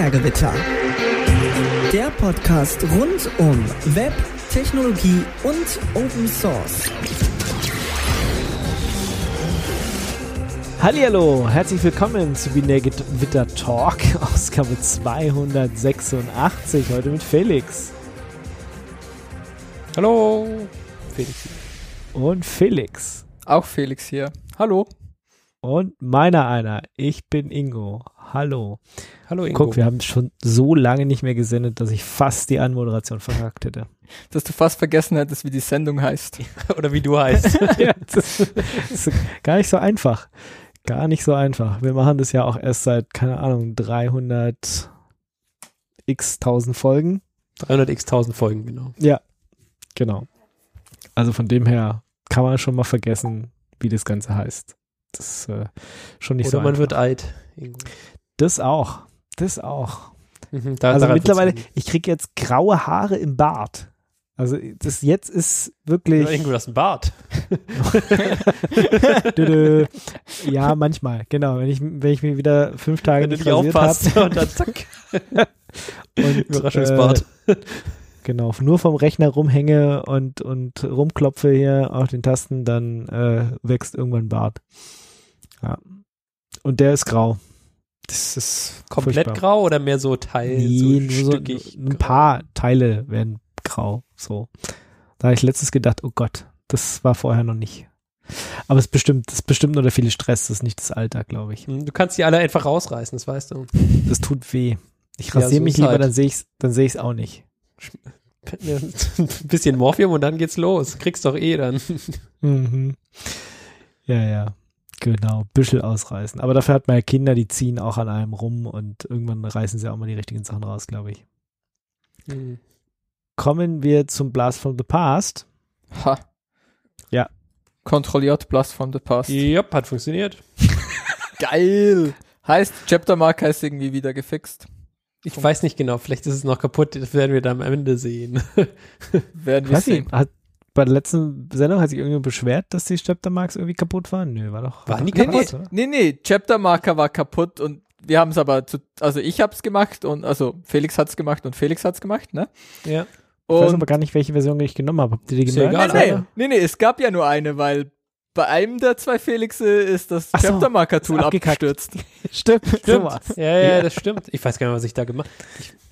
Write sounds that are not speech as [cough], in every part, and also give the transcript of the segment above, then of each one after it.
Binärgewitter. Der Podcast rund um Web, Technologie und Open Source. Hallihallo, herzlich willkommen zu Binärgewitter Talk, [laughs] Ausgabe 286, heute mit Felix. Hallo, Felix. Und Felix. Auch Felix hier. Hallo. Und meiner einer. Ich bin Ingo. Hallo. Hallo Ingo. Guck, wir haben schon so lange nicht mehr gesendet, dass ich fast die Anmoderation verkackt hätte. [laughs] Dass du fast vergessen hättest, wie die Sendung heißt. [laughs] Oder wie du heißt. [laughs] ja, das ist gar nicht so einfach. Gar nicht so einfach. Wir machen das ja auch erst seit, keine Ahnung, 300 x tausend Folgen. 300 x tausend Folgen, genau. Ja, genau. Also von dem her kann man schon mal vergessen, wie das Ganze heißt. Das ist äh, schon nicht Oder so man einfach. wird alt. Ingo. Das auch. Das auch. Mhm, da- Also mittlerweile, ich kriege jetzt graue Haare im Bart. Also das jetzt ist wirklich. Oder Ingo, du hast einen Bart. [laughs] Ja, manchmal, genau. Wenn ich, wenn ich mir wieder fünf Tage Wenn du nicht nicht rasiert aufpasst hab und dann zack. [laughs] und Überraschungsbart. Äh, genau, nur vom Rechner rumhänge und, und rumklopfe hier auf den Tasten, dann äh, wächst irgendwann Bart. Ja. Und der ist grau. Das ist Komplett furchtbar. grau oder mehr so Teil, Nee, so nur so stückig? ein paar Teile werden grau. So. Da habe ich letztens gedacht, oh Gott, das war vorher noch nicht. Aber es ist bestimmt, das ist bestimmt nur der viele Stress, das ist nicht das Alter, glaube ich. Du kannst die alle einfach rausreißen, das weißt du. Das tut weh. Ich Ja, rasiere so mich lieber, halt. dann sehe ich es dann ich's auch nicht. Ein [laughs] bisschen Morphium und dann geht's los. Kriegst doch eh dann. Mhm. Ja, ja. Genau, Büschel ausreißen. Aber dafür hat man ja Kinder, die ziehen auch an einem rum und irgendwann reißen sie auch mal die richtigen Sachen raus, glaube ich. Hm. Kommen wir zum Blast from the Past. Ha. Ja. Kontrolliert Blast from the Past. Jupp, hat funktioniert. [laughs] Geil. Heißt, Chapter Marker ist irgendwie wieder gefixt. Ich weiß nicht genau, vielleicht ist es noch kaputt, das werden wir dann am Ende sehen. Werden wir sehen. hat, bei der letzten Sendung hat sich irgendjemand beschwert, dass die Chaptermarks irgendwie kaputt waren? Nö, war doch. Waren die Nee, kaputt? nee, nee, nee, Chapter Marker war kaputt und wir haben es aber zu, also ich hab's gemacht und also Felix hat's gemacht und Felix hat's gemacht, ne? Ja. Ich weiß Und aber gar nicht, welche Version ich genommen habe. Habt ihr die Ist ja gemerkt? egal, nee, aber- nee, nee, es gab ja nur eine, weil bei einem der zwei Felixe ist das Ach so, Chapter Marker Tool abgekackt. abgestürzt. [laughs] Stimmt, Stimmt. sowas. Ja, ja, das stimmt. Ich weiß gar nicht, was ich da gemacht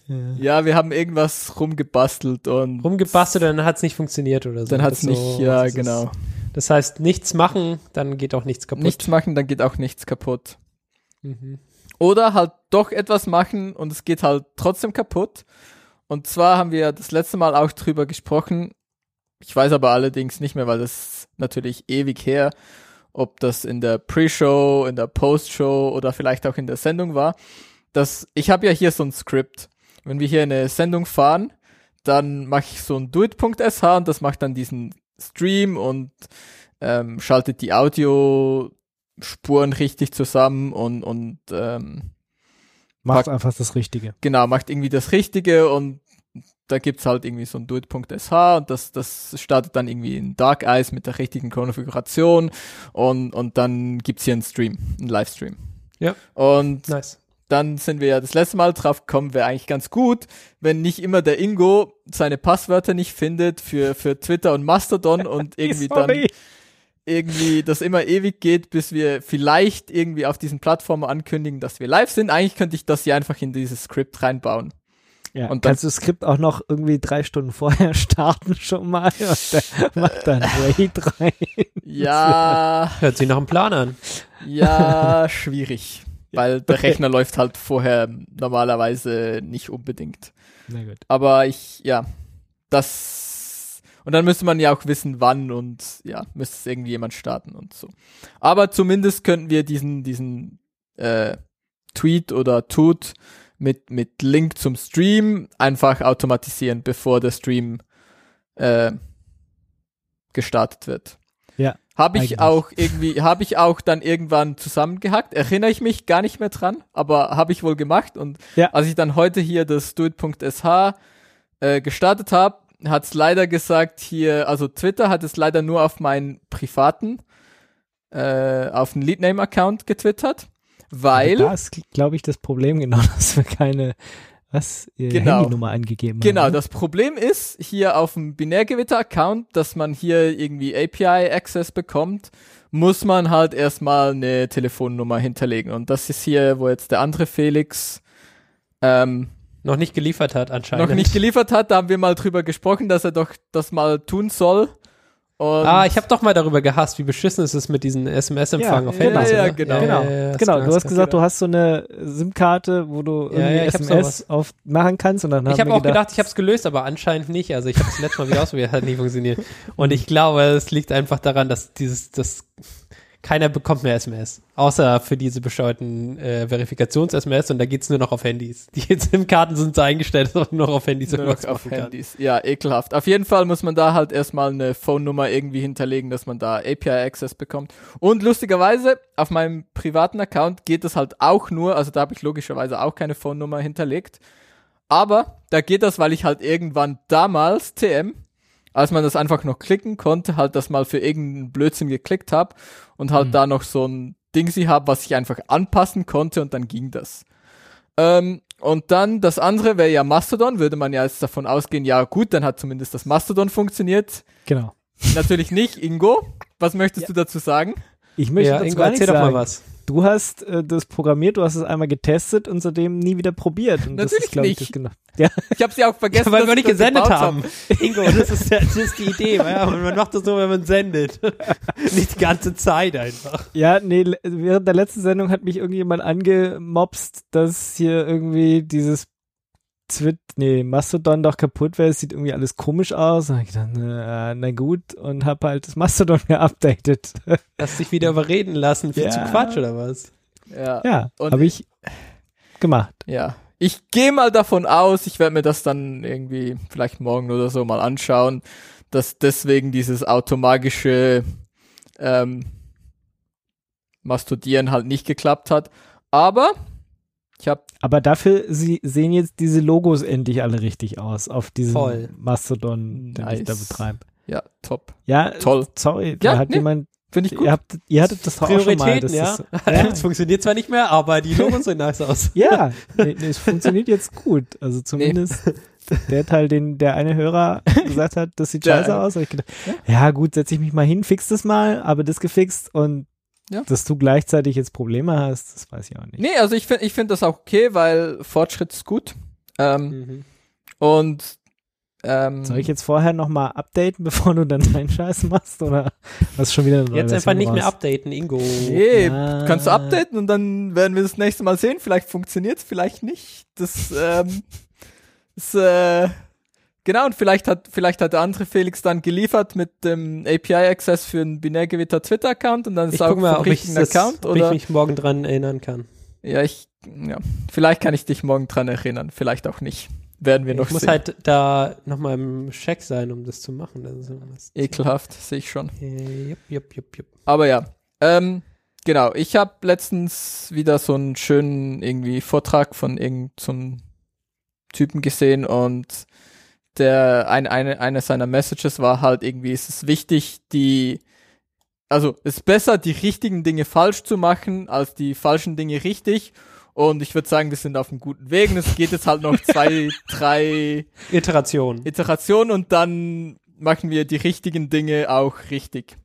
Ja. Ja, wir haben irgendwas rumgebastelt und Rumgebastelt, dann hat's nicht funktioniert oder so. dann hat's Das nicht, so- ja, das ist- genau. Das heißt, nichts machen, dann geht auch nichts kaputt. Nichts machen, dann geht auch nichts kaputt. Mhm. Oder halt doch etwas machen und es geht halt trotzdem kaputt. Und zwar haben wir das letzte Mal auch drüber gesprochen. Ich weiß aber allerdings nicht mehr, weil das ist natürlich ewig her, ob das in der Pre-Show, in der Post-Show oder vielleicht auch in der Sendung war. Das, ich habe ja hier so ein Skript. Wenn wir hier eine Sendung fahren, dann mache ich so ein doit.sh und das macht dann diesen Stream und ähm, schaltet die Audiospuren richtig zusammen und, und ähm, Macht Pack- einfach das Richtige. genau, macht irgendwie das Richtige und da gibt's halt irgendwie so ein doit.sh und das, das startet dann irgendwie in Dark Eyes mit der richtigen Konfiguration und, und dann gibt's hier einen Stream, einen Livestream. Ja. Und Nice. Dann sind wir ja das letzte Mal drauf gekommen, wäre eigentlich ganz gut, wenn nicht immer der Ingo seine Passwörter nicht findet für, für Twitter und Mastodon [laughs] und irgendwie dann irgendwie das immer ewig geht, bis wir vielleicht irgendwie auf diesen Plattformen ankündigen, dass wir live sind. Eigentlich könnte ich das hier einfach in dieses Skript reinbauen. Ja, Und dann- kannst du das Skript auch noch irgendwie drei Stunden vorher [laughs] starten schon mal und macht dann Wait rein. Ja, Hört sich nach einem Plan an. ja, schwierig. [laughs] Weil der Rechner läuft halt vorher normalerweise nicht unbedingt. Na gut. Aber ich, ja, das. Und dann müsste man ja auch wissen, wann und ja, müsste es irgendjemand starten und so. Aber zumindest könnten wir diesen, diesen äh, Tweet oder Tut mit, mit Link zum Stream einfach automatisieren, bevor der Stream äh, gestartet wird. Habe ich eigentlich. auch irgendwie, habe ich auch dann irgendwann zusammengehackt. Erinnere ich mich gar nicht mehr dran, aber habe ich wohl gemacht. Und Ja. als ich dann heute hier das doit.sh äh, gestartet habe, hat es leider gesagt hier, also Twitter hat es leider nur auf meinen privaten, äh, auf den Leadname-Account getwittert. Weil, Da ist, glaube ich, das Problem genau, [laughs] dass wir keine was, ihre Genau. Handynummer angegeben genau, haben. das Problem ist hier auf dem Binärgewitter-Account, dass man hier irgendwie API-Access bekommt, muss man halt erstmal eine Telefonnummer hinterlegen. Und das ist hier, wo jetzt der andere Felix ähm, Noch nicht geliefert hat anscheinend. noch nicht geliefert hat. Da haben wir mal drüber gesprochen, dass er doch das mal tun soll. Und Ah, ich habe doch mal darüber gehasst, wie beschissen es ist mit diesen SMS-Empfang Ja, auf ja, Handys. ja, oder? genau. Genau, ja, hast genau. du Du hast gesagt, du hast so eine SIM-Karte, wo du irgendwie ja, SMS auf machen kannst und dann Ich habe auch gedacht, ich habe es gelöst, aber anscheinend nicht. Also ich habe es letztes Mal wieder ausprobiert, hat nicht funktioniert. Und [laughs] ich glaube, es liegt einfach daran, dass dieses, das keiner bekommt mehr SMS, außer für diese bescheuerten äh, Verifikations-SMS und da geht's nur noch auf Handys. Die SIM-Karten sind so eingestellt, dass man nur noch auf Handys nur noch auf machen kann. Handys. Ja, ekelhaft. Auf jeden Fall muss man da halt erstmal eine Phone-Nummer irgendwie hinterlegen, dass man da API-Access bekommt. Und lustigerweise, auf meinem privaten Account geht das halt auch nur, also da habe ich logischerweise auch keine Phone-Nummer hinterlegt. Aber da geht das, weil ich halt irgendwann damals TM, als man das einfach noch klicken konnte, halt das mal für irgendeinen Blödsinn geklickt habe und halt Mhm. da noch so ein Ding sie habe, was ich einfach anpassen konnte und dann ging das. Ähm, und dann das andere wäre ja Mastodon, würde man ja jetzt davon ausgehen, ja gut, dann hat zumindest das Mastodon funktioniert. Genau. Natürlich nicht, Ingo. Was möchtest du dazu sagen? Ich möchte Ja, dazu Ingo, erzähl doch mal sagen. was. Du hast äh, das programmiert, du hast es einmal getestet und seitdem nie wieder probiert. Und das Natürlich ist, ich, nicht. das genau. [laughs] Ja, Ich habe sie auch vergessen, weil dass wir ich nicht gesendet gebaut haben. [laughs] Ingo, das ist, ja, das ist die Idee. Ja, [laughs] man macht das nur, wenn man sendet. nicht die ganze Zeit einfach. ja, nee, während der letzten Sendung hat mich irgendjemand angemobst, dass hier irgendwie dieses Twit, nee, Mastodon doch kaputt wäre, es sieht irgendwie alles komisch aus. Und ich gedacht, na, na gut, und hab halt das Mastodon [laughs] geupdatet. Hast dich wieder überreden lassen für Ja. zu Quatsch oder was? Ja. ja, Und- habe ich gemacht. Ja. Ich gehe mal davon aus, ich werde mir das dann irgendwie vielleicht morgen oder so mal anschauen, dass deswegen dieses automatische ähm, Mastodieren halt nicht geklappt hat. Aber ich habe Aber dafür sie sehen jetzt diese Logos endlich alle richtig aus auf diesem Voll. Mastodon, den ich da Nice. betreibe. ja top, Ja, toll, sorry, da Ja, hat nee, jemand, finde ich gut. ihr, habt, ihr hattet das auch schon mal. Das ja. ist, [laughs] ja, Das funktioniert zwar nicht mehr, aber die [laughs] Logos sehen nice aus. ja nee, nee, es funktioniert jetzt gut. Also zumindest [laughs] der Teil, den der eine Hörer gesagt hat, das sieht scheiße aus. Hab ich gedacht, ja. gut, setz ich mich mal hin, fix das mal, aber das gefixt und Ja. dass du gleichzeitig jetzt Probleme hast, das weiß ich auch nicht. Nee, also ich finde ich find das auch okay, weil Fortschritt ist gut. Ähm, Mhm. und ähm, Soll ich jetzt vorher nochmal updaten, [laughs] bevor du dann deinen Scheiß machst? Oder hast du schon wieder eine neue Jetzt einfach Version nicht mehr raus? updaten, Ingo. Nee, Ja. kannst du updaten und dann werden wir das nächste Mal sehen. Vielleicht funktioniert's, vielleicht nicht. Das ähm, [laughs] ist, äh, genau, und vielleicht hat, vielleicht hat der andere Felix dann geliefert mit dem API-Access für einen Binärgewitter Twitter-Account und dann ist Ich auch mal, ob ich, das, Account ob ich oder. mich morgen dran erinnern kann. ja, ich, ja, vielleicht kann ich dich morgen dran erinnern, vielleicht auch nicht. Werden wir noch Ich muss sehen. halt da nochmal im Check sein, um das zu machen. Das ist irgendwas. Ekelhaft, sehe ich schon. Äh, Jupp, jupp, jupp, jupp. Aber ja, ähm, genau. Ich habe letztens wieder so einen schönen irgendwie Vortrag von irgendeinem so einem Typen gesehen und der ein, eine, eine seiner Messages war halt irgendwie, es ist wichtig, die, also es ist besser, die richtigen Dinge falsch zu machen, als die falschen Dinge richtig. Und ich würde sagen, wir sind auf einem guten Weg. Und es geht jetzt halt noch [laughs] zwei, drei Iteration. Iterationen und dann machen wir die richtigen Dinge auch richtig.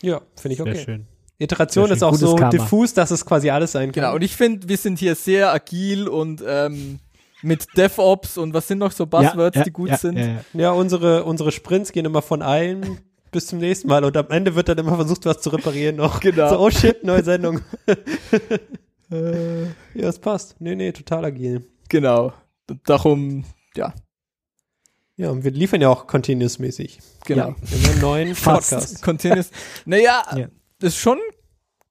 Ja, finde ich Sehr okay. schön. Iteration Sehr ist schön. auch Gutes so Karma. diffus, dass es quasi alles sein kann. Genau, und ich finde, wir sind hier sehr agil und ähm, mit DevOps und was sind noch so Buzzwords, Ja, ja, die gut ja, sind? Ja, ja. Ja, unsere, unsre Sprints gehen immer von allen [laughs] bis zum nächsten Mal und am Ende wird dann immer versucht, was zu reparieren noch. [laughs] Genau. So, oh shit, neue Sendung. [laughs] ja, es passt. Nee, nee, total agil. Genau. Darum, ja, Ja, und wir liefern ja auch continuous-mäßig. genau. Ja, immer neuen Fast. Podcast. Continuous. Naja, Ja. das ist schon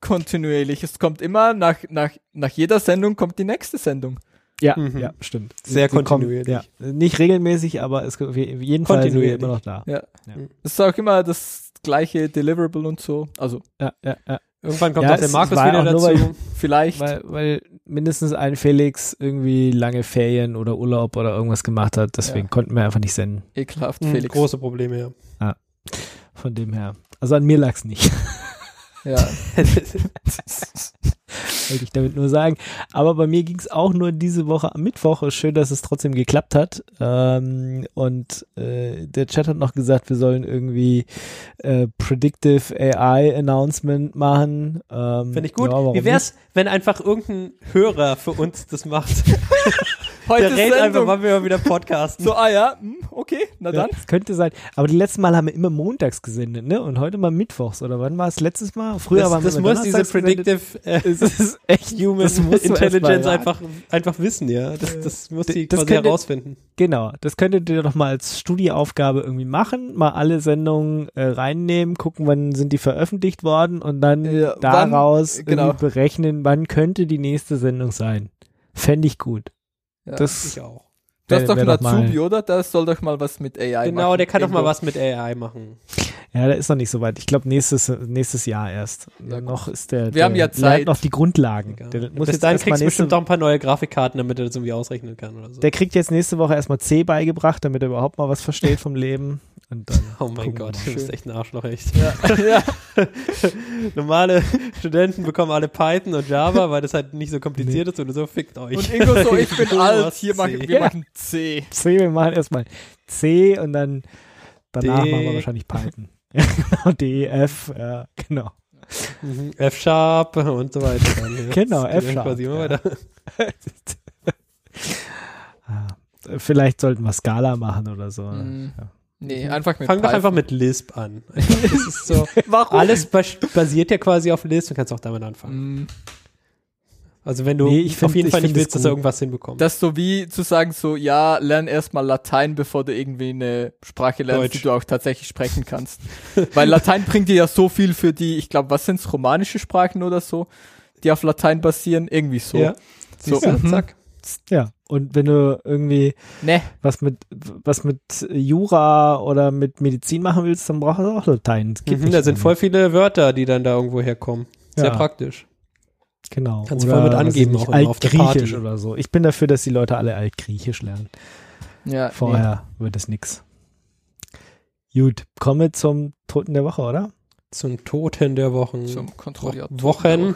kontinuierlich. Es kommt immer nach, nach, nach jeder Sendung kommt die nächste Sendung. Ja, Mhm. ja, stimmt. Sehr kommen- kontinuierlich. ja, nicht regelmäßig, aber es auf jeden Fall sind wir immer noch da. Ja. Ja. Es ist auch immer das gleiche Deliverable und so. Also, Ja, ja, ja. Irgendwann kommt Ja, auch der es Markus wieder dazu. weil- vielleicht. Weil, weil mindestens ein Felix irgendwie lange Ferien oder Urlaub oder irgendwas gemacht hat, deswegen Ja. konnten wir einfach nicht senden. ekelhaft, Hm, Felix. Große Probleme, ja. Von dem her. Also an mir lag's nicht. Ja. [laughs] [laughs] [laughs] wollte ich damit nur sagen. Aber bei mir ging es auch nur diese Woche am Mittwoch. Schön, dass es trotzdem geklappt hat. Ähm, und äh, der Chat hat noch gesagt, wir sollen irgendwie äh, Predictive AI Announcement machen. Ähm, Finde ich gut. Ja, Wie wär's, wenn einfach irgendein Hörer für uns das macht? [laughs] Heute Der redet einfach, wann wir mal wieder podcasten. So, ah ja, hm, okay, na Ja, dann. das könnte sein. Aber die letzten Mal haben wir immer montags gesendet, ne? Und heute mal mittwochs. Oder wann war es letztes Mal? Früher das waren das wir immer muss diese. Predictive äh, Es ist echt [laughs] Human das musst Intelligence einfach, einfach wissen, ja. Das, das muss die Das quasi könnte- herausfinden. Genau, das könntet ihr doch mal als Studieaufgabe irgendwie machen, mal alle Sendungen äh, reinnehmen, gucken, wann sind die veröffentlicht worden und dann wann- daraus genau. irgendwie berechnen, wann könnte die nächste Sendung sein. Fände ich gut. Ja. Das Ich auch. Du hast doch mal- Azubi, oder? Das soll doch mal was mit AI machen. Genau, der kann doch mal was mit AI machen. Ja, der ist noch nicht so weit. Ich glaube nächstes nächstes Jahr erst. Ja, noch ist der. Wir der haben ja Zeit. noch die Grundlagen. Der muss Bis jetzt dahin kriegst du bestimmt auch ein paar neue Grafikkarten, damit er das irgendwie ausrechnen kann oder so. der kriegt jetzt nächste Woche erstmal C beigebracht, damit er überhaupt mal was versteht vom Leben. Und dann [laughs] oh mein Gott, du bist echt ein Arschloch, echt. Ja, [laughs] ja. Normale Studenten bekommen alle Python und Java, weil das halt nicht so kompliziert ist und so fickt euch. Und Ingo so, ich [laughs] bin alt, hier machen wir Ja. machen C. C, wir machen erstmal C und dann danach D. machen wir wahrscheinlich Python. Ja, [laughs] genau, D, F, ja, genau. [laughs] F-Sharp und so weiter. Dann, ja. Genau, F-Sharp, Quasi immer ja. weiter. Ah, [laughs] Vielleicht sollten wir Scala machen oder so. Mhm. Ja. Nee, einfach mit Fang doch Python. einfach mit Lisp an. Das ist so, Warum? alles bas basiert ja quasi auf Lisp, du kannst auch damit anfangen. Mhm. Also wenn du Nee, ich find- auf jeden ich Fall nicht willst, dass er irgendwas hinbekommt. Das ist so wie zu sagen, so, ja, lern erstmal Latein, bevor du irgendwie eine Sprache lernst, Deutsch. die du auch tatsächlich sprechen kannst. [laughs] Weil Latein bringt dir ja so viel für die, ich glaube, was sind's, romanische Sprachen oder so, die auf Latein basieren, irgendwie so. Ja. So, du? mhm. Zack. ja, und wenn du irgendwie Ne, was mit was mit Jura oder mit Medizin machen willst, dann brauchst du auch Latein. Mhm, da sind voll viele Wörter, die dann da irgendwo herkommen. Sehr Ja. praktisch. Genau. Kannst oder voll mit angeben auch immer auf der Altgriechisch Party. oder so. Ich bin dafür, dass die Leute alle Altgriechisch lernen. ja, Vorher wird es nix. Gut, kommen wir zum Toten der Woche, oder? Zum Toten der Wochen. nee, zum kontrollierten Wochen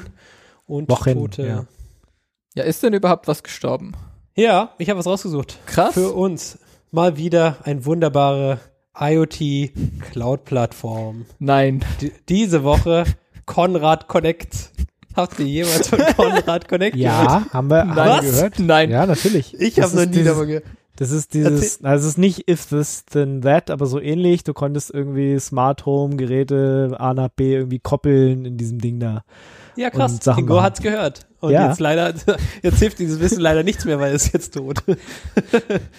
und Wochen, Tote. ja. Ja, ist denn überhaupt was gestorben? Ja, ich habe was rausgesucht. Krass. Für uns mal wieder ein wunderbare IoT Cloud Plattform. Nein. D diese Woche Konrad Connect. Habt ihr jemals von [laughs] Konrad Connect gehört? Ja, haben wir, haben wir Was? gehört. Nein. Ja, natürlich. Ich habe noch nie dieses- davon gehört. Das ist dieses, also es ist nicht if this then that, aber so ähnlich. Du konntest irgendwie Smart Home Geräte A nach B irgendwie koppeln in diesem Ding da. Ja, krass. und Sachen Ingo machen. hat's gehört. Und Ja. jetzt leider, [laughs] jetzt hilft dieses Wissen leider nichts mehr, weil es ist jetzt tot. [laughs]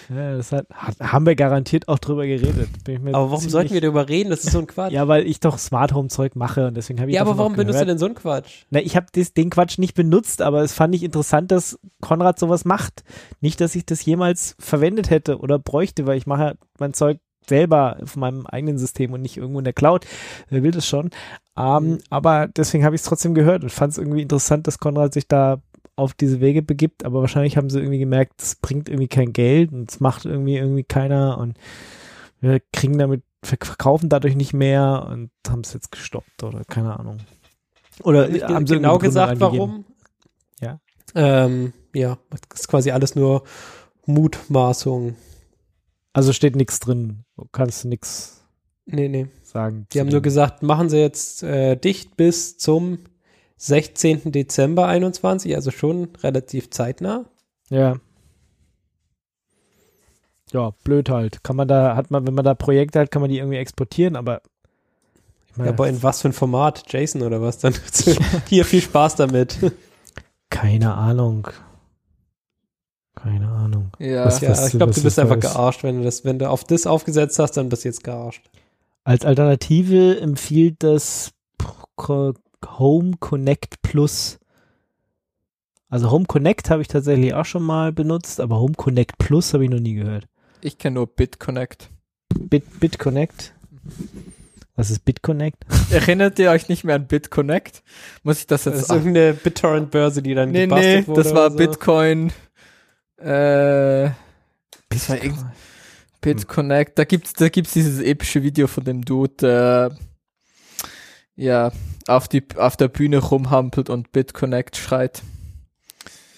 Ja, das hat, haben wir garantiert auch drüber geredet. Aber warum sollten wir darüber reden? Das ist so ein Quatsch. Ja, weil ich doch Smart Home Zeug mache und deswegen habe ich Ja, aber warum benutzt du denn so einen Quatsch? Na, ich habe den Quatsch nicht benutzt, aber es fand ich interessant, dass Konrad sowas macht. Nicht, dass ich das jemals verwendet hätte oder bräuchte, weil ich mache ja mein Zeug selber auf meinem eigenen System und nicht irgendwo in der Cloud. Wer will das schon? Ähm, Mhm. Aber deswegen habe ich es trotzdem gehört und fand es irgendwie interessant, dass Konrad sich da auf diese Wege begibt, aber wahrscheinlich haben sie irgendwie gemerkt, es bringt irgendwie kein Geld und es macht irgendwie irgendwie keiner und wir kriegen damit, verkaufen dadurch nicht mehr und haben es jetzt gestoppt oder keine Ahnung. Oder Nicht haben sie genau gesagt, warum? Ja. Ähm, ja, das ist quasi alles nur Mutmaßung. Also steht nichts drin. Du kannst nichts Nee, nee. sagen. Die haben nur gesagt, machen sie jetzt äh, dicht bis zum 16. Dezember 21, also schon relativ zeitnah. Ja. Ja, blöd halt. Kann man da, hat man, wenn man da Projekte hat, kann man die irgendwie exportieren, aber ich Ja, meine, aber in was für ein Format? JSON oder was? Dann [laughs] [laughs] hier viel Spaß damit. keine Ahnung. Keine Ahnung. Ja. Was- ja, ich glaube, was du ist bist einfach das? gearscht, wenn du das, wenn du auf das aufgesetzt hast, dann bist du jetzt gearscht. Als Alternative empfiehlt das Home Connect Plus. Also Home Connect habe ich tatsächlich auch schon mal benutzt, aber Home Connect Plus habe ich noch nie gehört. Ich kenne nur BitConnect. Bit, BitConnect. Was ist BitConnect? [laughs] Erinnert ihr euch nicht mehr an BitConnect? Muss ich das Das jetzt ist irgendeine BitTorrent-Börse, die dann Nee, nee, gebastelt wurde. das war so. Bitcoin. Äh, das war irgend BitConnect. Da gibt's, da gibt's dieses epische Video von dem Dude, der, ja, auf, die, auf der Bühne rumhampelt und BitConnect schreit.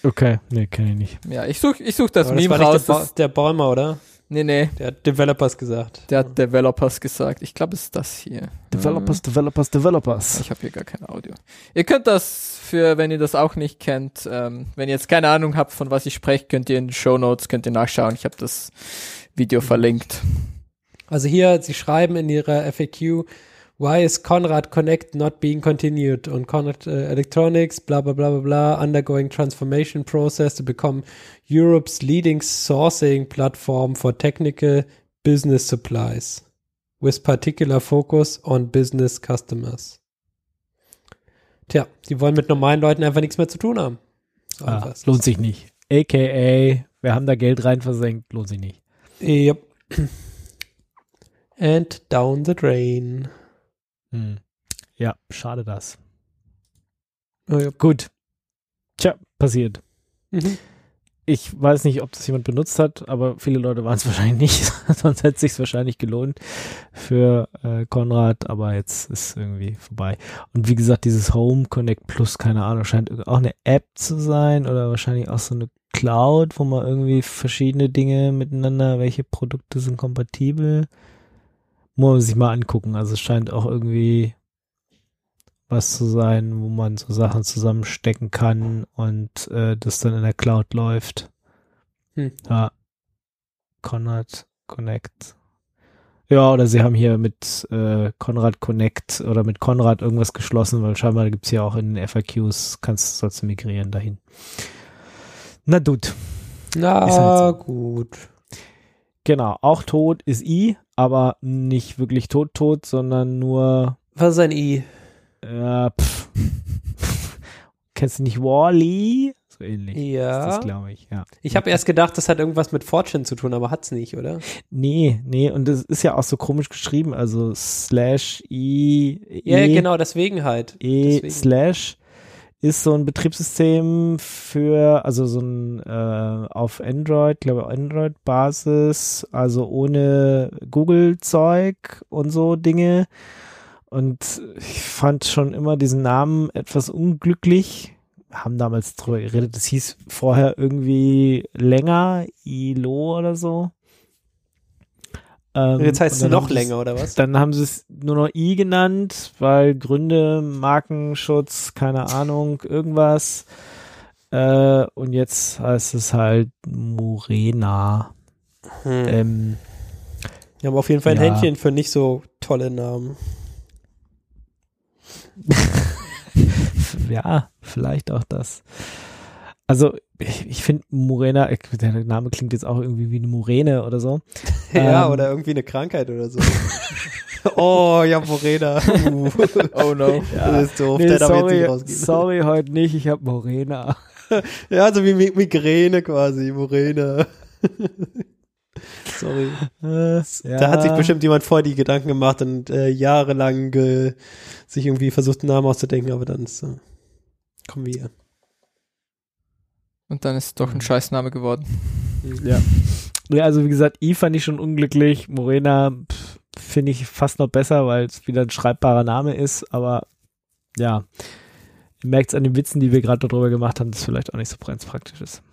Okay, nee, kenne ich nicht. Ja, ich such, ich such das Aber das Meme war raus. nicht der, ba Das, der Bäumer, oder? Nee, nee, Der hat Developers gesagt. der hat Developers gesagt. Ich glaube, es ist das hier. Developers, Developers, Developers. Ich habe hier gar kein Audio. Ihr könnt das für, wenn ihr das auch nicht kennt, ähm, wenn ihr jetzt keine Ahnung habt, von was ich spreche, könnt ihr in den Show Notes könnt ihr nachschauen. Ich habe das Video verlinkt. Also hier, sie schreiben in ihrer FAQ, why is Conrad Connect not being continued? Und Conrad äh, Electronics, bla bla bla bla bla, undergoing transformation process to become Europe's leading sourcing platform for technical business supplies, with particular focus on business customers. Tja, sie wollen mit normalen Leuten einfach nichts mehr zu tun haben. So Ah, lohnt sich nicht. AKA, wir haben da Geld rein versenkt, lohnt sich nicht. Yep. [clears throat] And down the drain. Hm. Ja, schade das. Oh, ja. Gut. Tja, passiert. Mhm. Ich weiß nicht, ob das jemand benutzt hat, aber viele Leute waren es [laughs] wahrscheinlich nicht. Sonst hätte es sich wahrscheinlich gelohnt für äh, Konrad, aber jetzt ist irgendwie vorbei. Und wie gesagt, dieses Home Connect Plus, keine Ahnung, scheint auch eine App zu sein oder wahrscheinlich auch so eine Cloud, wo man irgendwie verschiedene Dinge miteinander, welche Produkte sind kompatibel, muss man sich mal angucken. Also es scheint auch irgendwie was zu sein, wo man so Sachen zusammenstecken kann und äh, das dann in der Cloud läuft. Hm. Ja. Conrad Connect. Ja, oder sie haben hier mit äh, Conrad Connect oder mit Conrad irgendwas geschlossen, weil scheinbar gibt's hier auch in den FAQs, kannst sollst du migrieren dahin. Na gut. Na halt so. gut. Genau, auch tot ist I, aber nicht wirklich tot tot, sondern nur Was ist ein I? äh, pff. [laughs] Kennst du nicht Wally? So ähnlich. Ist Ja. das glaube ich, ja. Ich habe erst gedacht, das hat irgendwas mit Fortune zu tun, aber hat's nicht, oder? Nee, nee, und das ist ja auch so komisch geschrieben, also slash i Ja, e, genau, deswegen halt. e Deswegen. slash ist so ein Betriebssystem für, also so ein äh, auf Android, glaube Android-Basis, also ohne Google-Zeug und so Dinge. Und ich fand schon immer diesen Namen etwas unglücklich. Wir haben damals drüber geredet, das hieß vorher irgendwie länger, ILO oder so. Ähm, Jetzt heißt es noch länger, oder was? Dann haben sie es nur noch I genannt, weil Gründe, Markenschutz, keine Ahnung, irgendwas. Äh, und jetzt heißt es halt Morena. Hm. Ähm, Wir haben auf jeden Fall ein ja. Händchen für nicht so tolle Namen. [laughs] ja, vielleicht auch das. Also, ich, ich finde Morena, der Name klingt jetzt auch irgendwie wie eine Morene oder so. [laughs] ja, Ähm. oder irgendwie eine Krankheit oder so. [laughs] oh, ja, Morena. [laughs] Oh no. Das ist doof, Nee, sorry, sorry, heute nicht, ich habe Morena. Ja, so wie Mi- Migräne quasi, Morena. Sorry. Äh, Da hat sich bestimmt jemand vor die Gedanken gemacht und äh, jahrelang äh, sich irgendwie versucht, einen Namen auszudenken, aber dann ist, äh, kommen wir. Und dann ist es doch ein Scheißname geworden. Ja. Ja, also wie gesagt, I fand ich schon unglücklich. Morena finde ich fast noch besser, weil es wieder ein schreibbarer Name ist. Aber ja, ihr merkt es an den Witzen, die wir gerade darüber gemacht haben, dass es vielleicht auch nicht so ganz praktisch ist.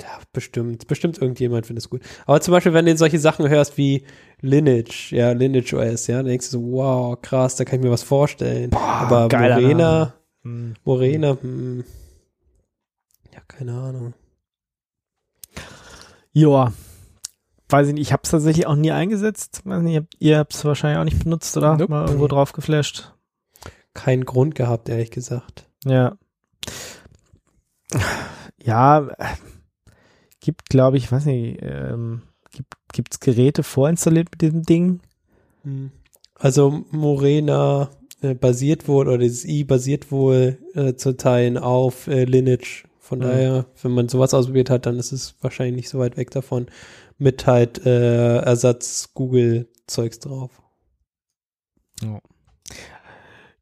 Ja, bestimmt. Bestimmt irgendjemand findet es gut. Aber zum Beispiel, wenn du solche Sachen hörst wie Lineage, ja, Lineage OS, ja, dann denkst du so, wow, krass, da kann ich mir was vorstellen. Aber geiler Morena, Name. Hm. Morena, hm, ja, keine Ahnung. Joa. Weiß ich nicht, ich habe es tatsächlich auch nie eingesetzt. Weiß nicht, ihr habt es wahrscheinlich auch nicht benutzt, oder? Nope. Mal irgendwo drauf geflasht. Keinen Grund gehabt, ehrlich gesagt. Ja. Ja, gibt, glaube ich, weiß nicht, ähm, gibt gibt's Geräte vorinstalliert mit diesem Ding? Hm. Also Morena äh, basiert wohl, oder dieses I basiert wohl äh, zu Teilen auf äh, Lineage. Von Mhm. daher, wenn man sowas ausprobiert hat, dann ist es wahrscheinlich nicht so weit weg davon. Mit halt äh, Ersatz Google-Zeugs drauf.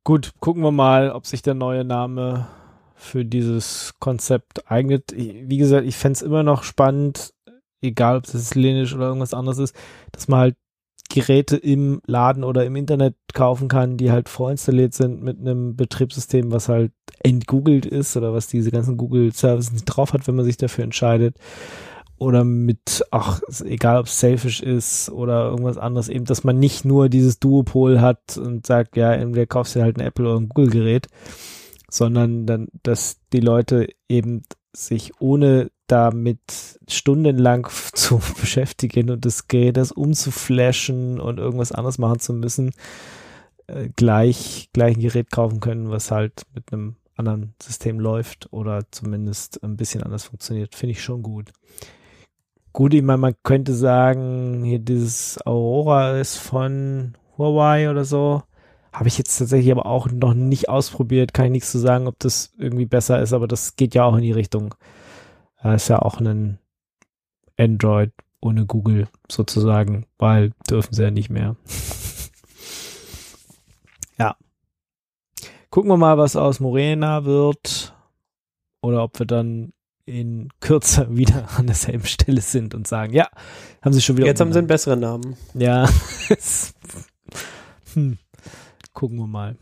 Gut, gucken wir mal, ob sich der neue Name für dieses Konzept eignet. Wie gesagt, ich fänd's immer noch spannend, egal ob es Lineage oder irgendwas anderes ist, dass man halt Geräte im Laden oder im Internet kaufen kann, die halt vorinstalliert sind mit einem Betriebssystem, was halt entgoogelt ist oder was diese ganzen Google-Services nicht drauf hat, wenn man sich dafür entscheidet. Oder mit, ach, egal ob es Selfish ist oder irgendwas anderes, eben, dass man nicht nur dieses Duopol hat und sagt, ja, entweder kaufst du halt ein Apple oder ein Google-Gerät, sondern dann, dass die Leute eben sich ohne damit stundenlang [laughs] zu beschäftigen und das Gerät das umzuflashen und irgendwas anderes machen zu müssen, äh, gleich, gleich ein Gerät kaufen können, was halt mit einem anderen System läuft oder zumindest ein bisschen anders funktioniert. Finde ich schon gut. Gut, ich meine, man könnte sagen, hier dieses Aurora ist von Huawei oder so. Habe ich jetzt tatsächlich aber auch noch nicht ausprobiert. Kann ich nichts zu sagen, ob das irgendwie besser ist, aber das geht ja auch in die Richtung. Da ist ja auch ein Android ohne Google sozusagen, weil dürfen sie ja nicht mehr. [laughs] ja. Gucken wir mal, was aus Morena wird. Oder ob wir dann in Kürze [laughs] wieder an derselben Stelle sind und sagen, ja, haben sie schon wieder. Jetzt haben sie einen besseren Namen. Ja. [laughs] hm. Gucken wir mal.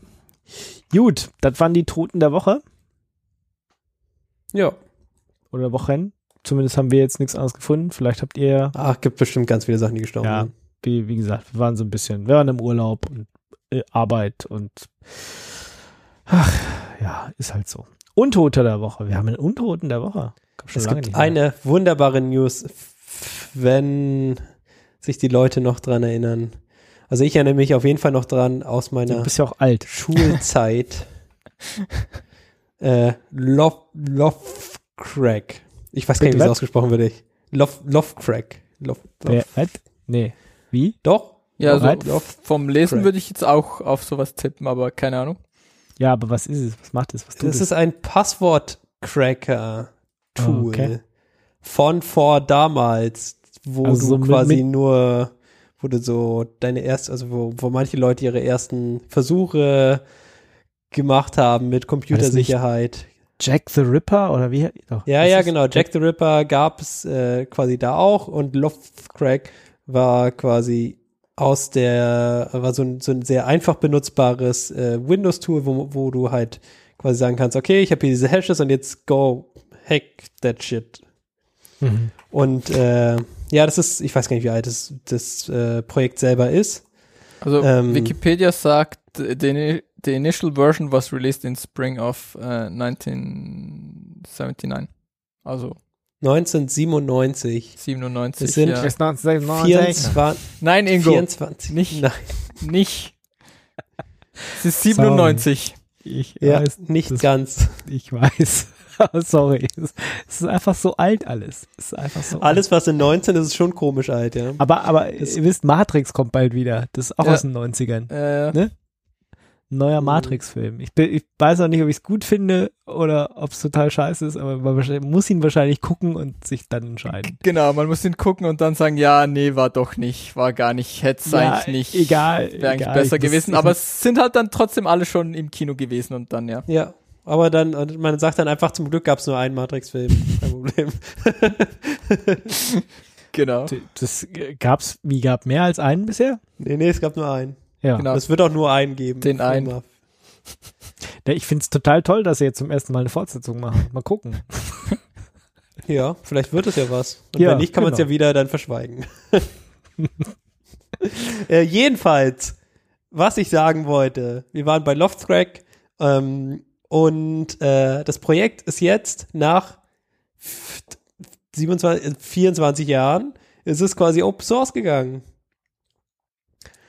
Gut, das waren die Toten der Woche. Ja. Oder Wochen. Zumindest haben wir jetzt nichts anderes gefunden. Vielleicht habt ihr. Ach, gibt bestimmt ganz viele Sachen, die gestorben ja, sind. Wie, wie gesagt, wir waren so ein bisschen, wir waren im Urlaub und äh, Arbeit und ach, ja, ist halt so. Untote der Woche. Wir haben einen Untoten der Woche. es gibt eine wunderbare News, wenn sich die Leute noch dran erinnern. Also ich erinnere mich auf jeden Fall noch dran aus meiner du bist ja auch alt. Schulzeit. [laughs] äh, Love, Love Crack. Ich weiß gar nicht, wie es ausgesprochen wird. Ich. Love, Love Crack. Love, Love. Wer, nee. Wie? Doch. Ja, also Love vom Lesen würde ich jetzt auch auf sowas tippen, aber keine Ahnung. Ja, aber was ist es? Was macht es? Was tut das es? ist ein Passwort-Cracker-Tool. Oh, okay. Von vor damals, wo also du so quasi mit, mit nur wo du so deine erste, also wo, wo manche Leute ihre ersten Versuche gemacht haben mit Computersicherheit. Jack the Ripper oder wie? Oh, ja, ja, genau. Jack the Ripper gab es äh, quasi da auch und Lovecrack war quasi aus der, war so ein, so ein sehr einfach benutzbares äh, Windows-Tool, wo, wo du halt quasi sagen kannst, okay, ich habe hier diese Hashes und jetzt go hack that shit. Mhm. Und äh, ja, das ist, ich weiß gar nicht, wie alt das, das äh, Projekt selber ist. Also ähm, Wikipedia sagt, the, the initial version was released in spring of uh, äh, 1979. Also 1997. 97. Es sind ja. 24, Nein, Ingo. 24. Nicht. Nein. Nicht. Es ist 97. Ich ja, weiß, nicht ganz. Ich weiß. [laughs] Sorry. Es ist einfach so alt alles. Es ist einfach so alles, was in 19 ist, ist schon komisch alt, ja. Aber, aber das ihr wisst, Matrix kommt bald wieder. Das ist auch ja. aus den 90ern. Äh, ne? Ein neuer mhm. Matrix-Film. Ich, ich weiß auch nicht, ob ich es gut finde oder ob es total scheiße ist, aber man muss ihn wahrscheinlich gucken und sich dann entscheiden. Genau, man muss ihn gucken und dann sagen, ja, nee, war doch nicht, war gar nicht, hätte es ja, eigentlich nicht. Egal. Wäre eigentlich besser gewesen. Aber es sind halt dann trotzdem alle schon im Kino gewesen und dann, ja. Ja, aber dann, man sagt dann einfach, zum Glück gab es nur einen Matrix-Film. [laughs] Kein Problem. genau. Das gab's, wie gab mehr als einen bisher? Nee, nee, es gab nur einen. Ja. Genau. Es wird auch nur einen geben. Den einen. Ich finde es total toll, dass sie jetzt zum ersten Mal eine Fortsetzung machen. Mal gucken. [laughs] Ja, vielleicht wird es ja was. Und ja, wenn nicht, kann genau. man es ja wieder dann verschweigen. [laughs] äh, jedenfalls, was ich sagen wollte, wir waren bei Loftcrack ähm, und äh, das Projekt ist jetzt nach 27, 24 Jahren, ist es quasi Open Source gegangen.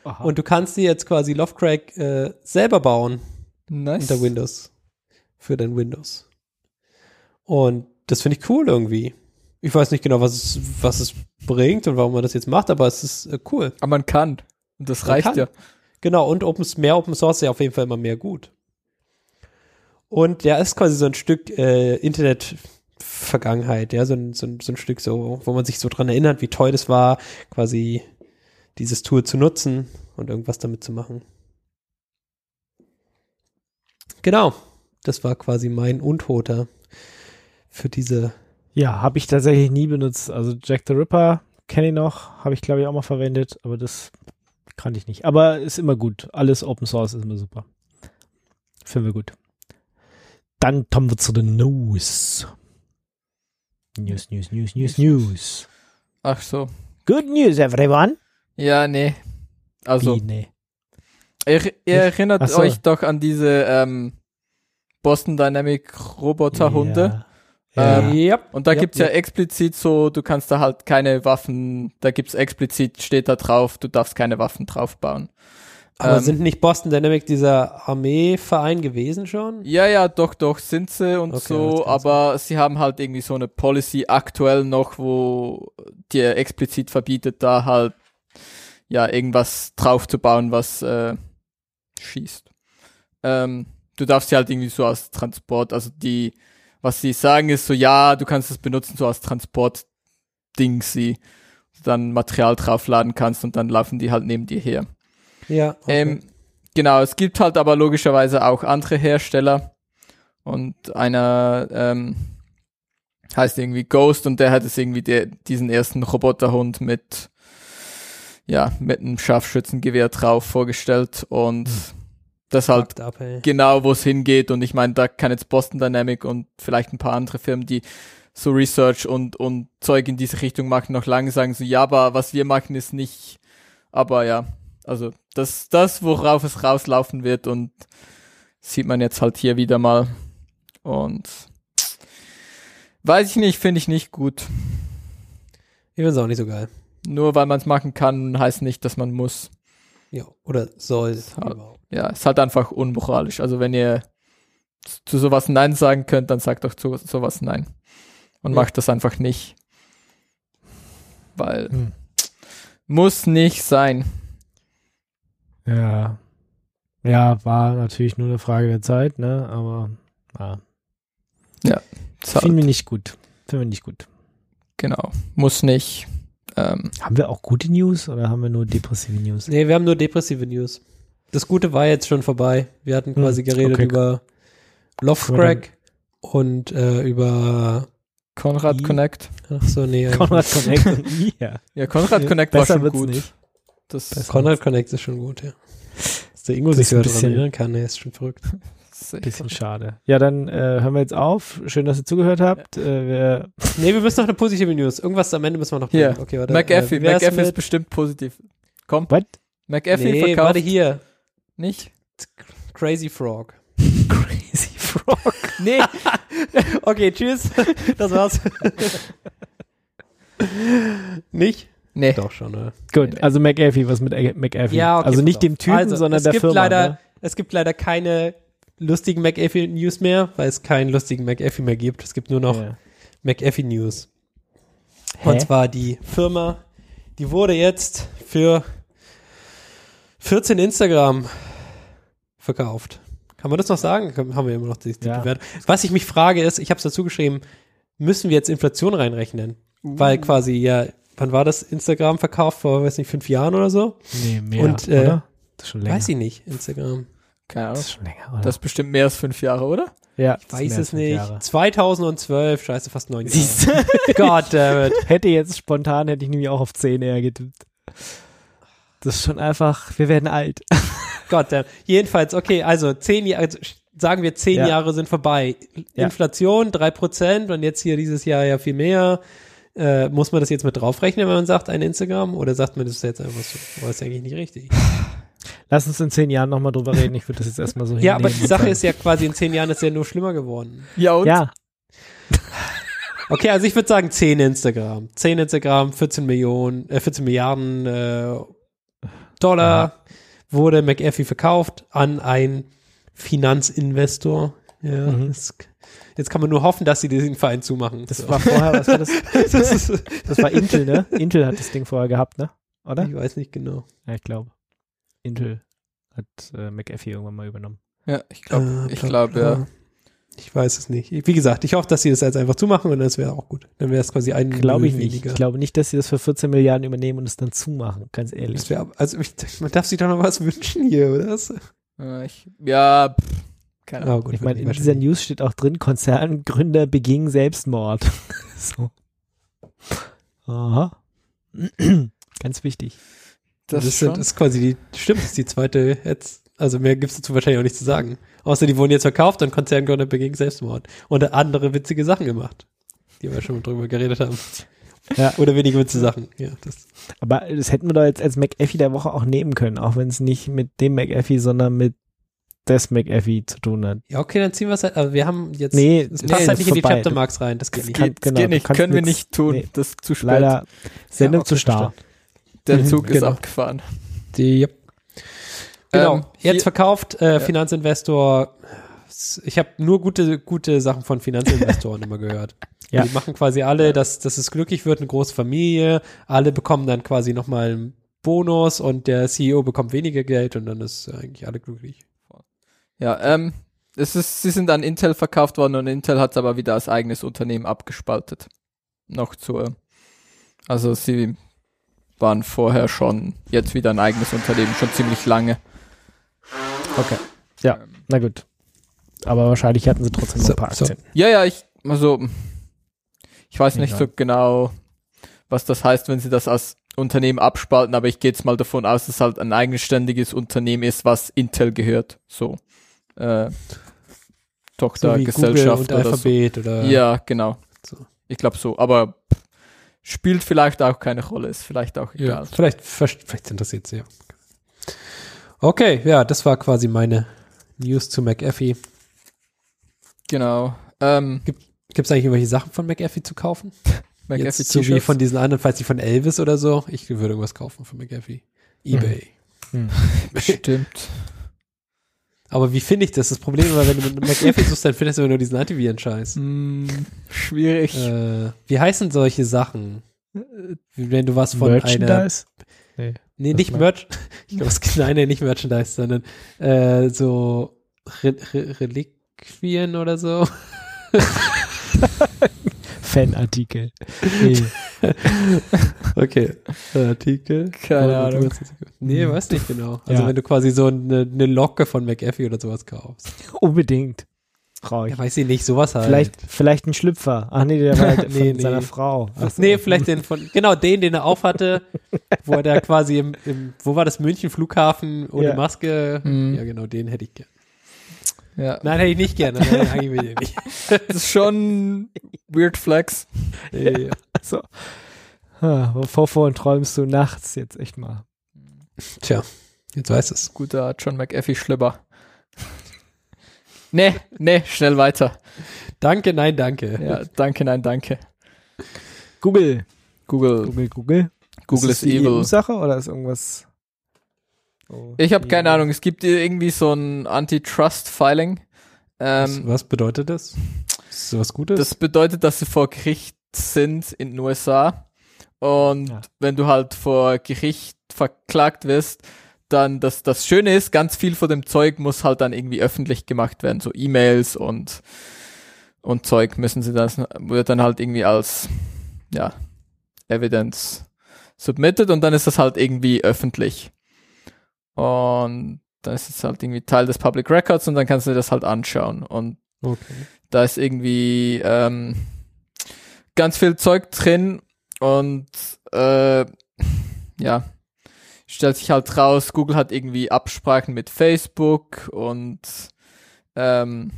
Aha. Und du kannst dir jetzt quasi Lovecrack äh, selber bauen. Nice. Unter Windows. Für dein Windows. Und das finde ich cool irgendwie. Ich weiß nicht genau, was es, was es bringt und warum man das jetzt macht, aber es ist äh, cool. Aber man kann. Und das man reicht kann. ja. Genau, und Open, mehr Open Source ist ja auf jeden Fall immer mehr gut. Und der ist quasi so ein Stück äh, Internet-Vergangenheit, ja, so ein, so, ein, so ein Stück so, wo man sich so dran erinnert, wie toll das war, quasi dieses Tool zu nutzen und irgendwas damit zu machen. Genau, das war quasi mein Untoter für diese. Ja, habe ich tatsächlich nie benutzt. Also Jack the Ripper kenne ich noch, habe ich glaube ich auch mal verwendet, aber das Kann ich nicht. Aber ist immer gut. Alles Open Source ist immer super. Finden wir gut. Dann kommen wir zu den News. News, News, News, News, News. Ach so. Good news, everyone. Ja, nee. Also, Wie, nee. ihr, ihr erinnert so. euch doch an diese ähm, Boston Dynamic Roboterhunde. Ja. Ähm, ja. Und da Yep, gibt's ja yep. explizit so, du kannst da halt keine Waffen, da gibt's explizit, steht da drauf, du darfst keine Waffen draufbauen. Aber ähm, sind nicht Boston Dynamic dieser Armeeverein gewesen schon? Ja, ja, doch, doch, sind sie und Okay, so, aber sie haben halt irgendwie so eine Policy aktuell noch, wo dir explizit verbietet, da halt ja irgendwas draufzubauen, was äh, schießt. Ähm, du darfst sie halt irgendwie so als Transport, also die, was sie sagen ist so, ja, du kannst es benutzen so als Transport-Ding, sie dann Material draufladen kannst und dann laufen die halt neben dir her. Ja. okay. Ähm, genau, es gibt halt aber logischerweise auch andere Hersteller und einer ähm, heißt irgendwie Ghost und der hat es irgendwie der, diesen ersten Roboterhund mit ja mit einem Scharfschützengewehr drauf vorgestellt und das halt up, genau, wo es hingeht. Und ich meine, da kann jetzt Boston Dynamic und vielleicht ein paar andere Firmen, die so Research und, und Zeug in diese Richtung machen, noch lange sagen so, ja, aber was wir machen ist nicht, aber ja, also das, das, worauf es rauslaufen wird und sieht man jetzt halt hier wieder mal. Und weiß ich nicht, finde ich nicht gut. Ich finde es auch nicht so geil. Nur weil man es machen kann, heißt nicht, dass man muss. Ja. Oder soll. halt- überhaupt. Ja, ist halt einfach unmoralisch. Also wenn ihr zu sowas Nein sagen könnt, dann sagt doch zu sowas Nein. Und Ja. macht das einfach nicht. Weil Hm. muss nicht sein. Ja. Ja, war natürlich nur eine Frage der Zeit, ne? Aber ja. Ist Finden halt, wir nicht gut. Finden wir nicht gut. genau. Muss nicht. Ähm, Haben wir auch gute News oder haben wir nur depressive News? Nee, wir haben nur depressive News. Das Gute war jetzt schon vorbei. Wir hatten quasi Hm, geredet okay. über Lovecrack und äh, über Konrad I- Connect. ach so, nee. Konrad. Connect und [laughs] ja. Ja, Konrad Ja, Connect war besser schon wird's gut. nicht. Das. Konrad Connect ist schon gut, ja. Dass der Ingo Das sich bisschen- erinnern kann, der ist schon verrückt. Echt Bisschen schade. Ja, dann äh, hören wir jetzt auf. Schön, dass ihr zugehört habt. Äh, wir, Nee, wir müssen noch eine positive News. Irgendwas am Ende müssen wir noch bringen. Okay, warte. McAfee. äh, McAfee ist mit- bestimmt positiv. Komm, what? McAfee Nee, verkauft warte hier. nicht. Crazy Frog. [laughs] Crazy Frog. [laughs] Nee. [laughs] okay, tschüss. Das war's. Nicht? Nee. Doch schon, oder? Gut, also McAfee, was mit McAfee? Ja, okay, also nicht dem Typen, Also, sondern es der gibt Firma. Leider, ne? Es gibt leider keine lustigen McAfee-News mehr, weil es keinen lustigen McAfee mehr gibt. Es gibt nur noch Ja. McAfee-News. Und zwar die Firma, die wurde jetzt für 14 Instagram verkauft. Kann man das noch sagen? Haben wir immer noch die, die Ja. Bewertung. Was ich mich frage ist, ich habe es dazu geschrieben, müssen wir jetzt Inflation reinrechnen? Weil quasi ja, wann war das Instagram verkauft? Vor, weiß nicht, fünf Jahren oder so? Nee, mehr, Und, äh, oder? Das ist schon länger. Weiß ich nicht, Instagram. Keine Das Ahnung. ist schon länger, oder? Das ist bestimmt mehr als fünf Jahre, oder? ja, das ist Weiß es nicht. Jahre. 2012, scheiße, fast neun Jahre. Siehst du? [laughs] Goddammit. hätte jetzt spontan, hätte ich nämlich auch auf 10 eher getippt. Das ist schon einfach, wir werden alt. [laughs] Goddammit. Jedenfalls, okay, also zehn Jahre, also sagen wir zehn Ja. Jahre sind vorbei. Ja. Inflation, drei Prozent und jetzt hier dieses Jahr ja viel mehr. Äh, muss man das jetzt mit draufrechnen, wenn man sagt, ein Instagram? Oder sagt man das jetzt einfach so? Aber ist eigentlich nicht richtig. [laughs] Lass uns in 10 Jahren nochmal drüber reden. Ich würde das jetzt erstmal so [laughs] Ja, aber die Sache ist ja quasi, in zehn Jahren ist ja nur schlimmer geworden. Ja, und? Ja, Okay, also ich würde sagen 10 Instagram. 10 Instagram, 14 Millionen, äh, 14 Milliarden äh, Dollar wurde McAfee verkauft an ein Finanzinvestor. Ja, Mhm. das, jetzt kann man nur hoffen, dass sie diesen Verein zumachen. das So. war vorher, was war das? [laughs] das ist, Das war Intel, ne? Intel hat das Ding vorher gehabt, ne? Oder? ich weiß nicht genau. Ja, ich glaube. Intel hat äh, McAfee irgendwann mal übernommen. Ja, ich glaube, Äh, ich bla, glaube, ja. Ich weiß es nicht. Wie gesagt, ich hoffe, dass sie das jetzt einfach zumachen und das wäre auch gut. Dann wäre es quasi ein Glaube ich nicht. Ich glaube nicht, dass sie das für 14 Milliarden übernehmen und es dann zumachen, ganz ehrlich. Das wär, also ich, man darf sich doch noch was wünschen hier, oder? Äh, ich, ja, pff, keine Ahnung. Oh, gut, ich meine, in dieser News steht auch drin, Konzerngründer begingen Selbstmord. [laughs] so. Aha. [clears throat] ganz wichtig. Das, Das, schon. sind, ist quasi die, stimmt, das ist die zweite jetzt. Also mehr gibt's dazu wahrscheinlich auch nicht zu sagen. Außer die wurden jetzt verkauft und Konzerngründer beging Selbstmord. Und andere witzige Sachen gemacht. Die wir schon drüber geredet haben. Ja. Oder wenige witzige Sachen. Ja, das. Aber das hätten wir doch jetzt als McAfee der Woche auch nehmen können, auch wenn es nicht mit dem McAfee, sondern mit des McAfee zu tun hat. Ja, okay, dann ziehen wir es halt. Aber wir haben jetzt. Nee, es nee, passt ist halt nicht in die vorbei. Chapter Marks rein. Das geht Das nicht. geht, genau, das geht du nicht, können wir nicht tun. nee. Das ist zu spät. Leider Sendung okay, zu starr. Der Mhm, Zug ist genau. abgefahren. Die, yep. Genau. Ähm, Jetzt hier- verkauft, äh, Finanzinvestor. Ich habe nur gute, gute Sachen von Finanzinvestoren [laughs] immer gehört. Ja. Die machen quasi alle, dass, dass es glücklich wird, eine große Familie. Alle bekommen dann quasi nochmal einen Bonus und der CEO bekommt weniger Geld und dann ist eigentlich alle glücklich. Ja, ähm, es ist, sie sind an Intel verkauft worden und Intel hat es aber wieder als eigenes Unternehmen abgespaltet. Noch zur, also sie waren vorher schon, jetzt wieder ein eigenes Unternehmen, schon ziemlich lange. Okay. Ja, na gut. Aber wahrscheinlich hatten sie trotzdem noch So, ein paar so. Aktien. Ja, ja, ich, also, ich weiß nicht Egal. so genau, was das heißt, wenn sie das als Unternehmen abspalten, aber ich gehe jetzt mal davon aus, dass es halt ein eigenständiges Unternehmen ist, was Intel gehört. So. Äh, So Tochtergesellschaft und oder so. Alphabet oder Ja, genau. So. Ich glaube so. Aber pff, spielt vielleicht auch keine Rolle, ist vielleicht auch Ja, egal. vielleicht, vielleicht interessiert sie ja. Okay, ja, das war quasi meine News zu McAfee. Genau. Ähm, Gibt es eigentlich irgendwelche Sachen von McAfee zu kaufen? [laughs] McAfee Jetzt so wie von diesen anderen, falls die von Elvis oder so. Ich würde irgendwas kaufen von McAfee. Ebay. [laughs] Bestimmt. Aber wie finde ich das? Das Problem ist, wenn du mit McAfee suchst, dann findest du immer nur diesen Antiviren-Scheiß. Hm, schwierig. Äh, wie heißen solche Sachen? Wie Wenn du was von einer. Merchandise? Nee. Nee, Was nicht Merch. [laughs] Ich glaube, es gibt nein, nee, nicht Merchandise, sondern äh, so Re Re Reliquien oder so. [laughs] [laughs] Fanartikel. [laughs] Nee. Okay. Artikel. Keine Ahnung. Nee, weiß nicht genau. Also Ja. wenn du quasi so eine, eine Locke von McAfee oder sowas kaufst. Unbedingt. Brauche ich. Ja, weiß ich nicht, sowas halt. Vielleicht, vielleicht ein Schlüpfer. Ach nee, der war halt [laughs] von Nee, nee. seiner Frau. Ach so. Nee, vielleicht den von, genau den, den er aufhatte, wo er da quasi im, im wo war das München Flughafen ohne Ja. Maske? Mhm. Ja, genau, den hätte ich gern. Ja. Nein, hätte ich nicht gern. Nein, eigentlich will ich nicht. [laughs] Das ist schon weird flex. Ja. So. Ha, wovon träumst du nachts jetzt echt mal? Tja, jetzt weiß es. Guter John McAfee Schlüpper. nee, nee, schnell weiter. Danke, nein, danke. Ja, danke, nein, danke. Google. Google, Google, Google. Google ist is die evil. EU-Sache oder ist irgendwas? Oh, Ich habe keine Ahnung, es gibt irgendwie so ein Antitrust-Filing. Was, Ähm, was bedeutet das? Ist das was Gutes? das bedeutet, dass sie vor Gericht sind in den USA. Und Ja. wenn du halt vor Gericht verklagt wirst, dann das, das Schöne ist, ganz viel von dem Zeug muss halt dann irgendwie öffentlich gemacht werden. So E-Mails und, und Zeug müssen sie das, wird dann halt irgendwie als, ja, Evidence submitted und dann ist das halt irgendwie öffentlich. Und dann ist es halt irgendwie Teil des Public Records und dann kannst du dir das halt anschauen. Und okay. da ist irgendwie ähm, ganz viel Zeug drin und äh, ja, stellt sich halt raus, Google hat irgendwie Absprachen mit Facebook und ähm,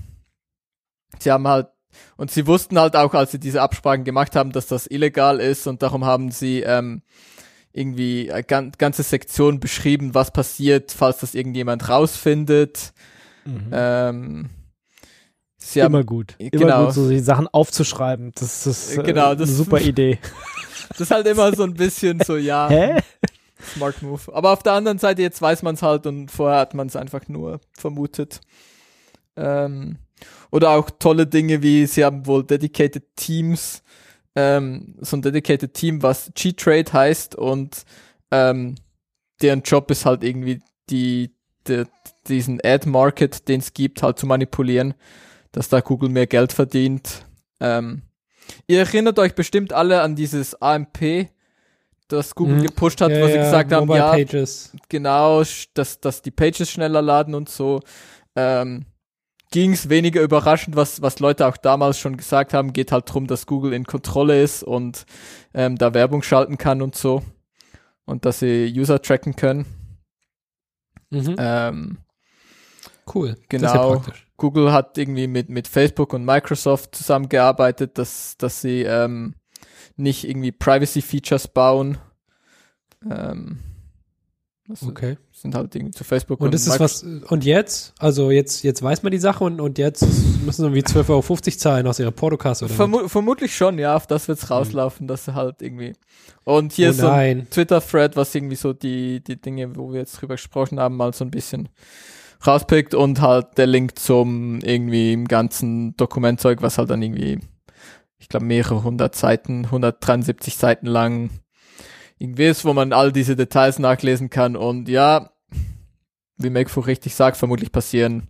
sie haben halt und sie wussten halt auch, als sie diese Absprachen gemacht haben, dass das illegal ist und darum haben sie ähm, irgendwie eine gan ganze Sektion beschrieben, was passiert, falls das irgendjemand rausfindet. Mhm. Ähm, sie haben Immer gut. Immer Genau. gut, so die Sachen aufzuschreiben. Das ist äh, Genau, eine das- super [laughs] Idee. Das ist halt immer so ein bisschen so, ja, Hä? smart move. Aber auf der anderen Seite, jetzt weiß man es halt und vorher hat man es einfach nur vermutet. Ähm, oder auch tolle Dinge wie, sie haben wohl dedicated Teams, ähm, so ein dedicated Team, was G-Trade heißt und ähm, deren Job ist halt irgendwie die, die diesen Ad-Market, den es gibt, halt zu manipulieren, dass da Google mehr Geld verdient. Ähm, ihr erinnert euch bestimmt alle an dieses AMP, das Google Mhm. gepusht hat, ja, wo sie ja, gesagt haben, Mobile ja, Pages. genau, dass, dass die Pages schneller laden und so. Ähm, ging es weniger überraschend, was, was Leute auch damals schon gesagt haben, geht halt drum, dass Google in Kontrolle ist und ähm, da Werbung schalten kann und so. und dass sie User tracken können. Mhm. Ähm, cool. Ja genau. praktisch. Google hat irgendwie mit, mit Facebook und Microsoft zusammengearbeitet, dass, dass sie ähm, nicht irgendwie Privacy-Features bauen. Ähm, Okay. Sind halt irgendwie zu Facebook Und ist es was, und jetzt? Also jetzt, jetzt weiß man die Sache und, und jetzt müssen sie irgendwie 12,50 Euro zahlen aus ihrer Portokasse oder? Vermu vermutlich schon, ja, auf das wird's rauslaufen, dass sie halt irgendwie. Und hier oh ist so ein. Twitter-Thread, was irgendwie so die, die Dinge, wo wir jetzt drüber gesprochen haben, mal so ein bisschen rauspickt und halt der Link zum irgendwie im ganzen Dokumentzeug, was halt dann irgendwie, ich glaube, mehrere hundert Seiten, 173 Seiten lang irgendwie ist, wo man all diese Details nachlesen kann und ja, wie Megfu richtig sagt, vermutlich passieren.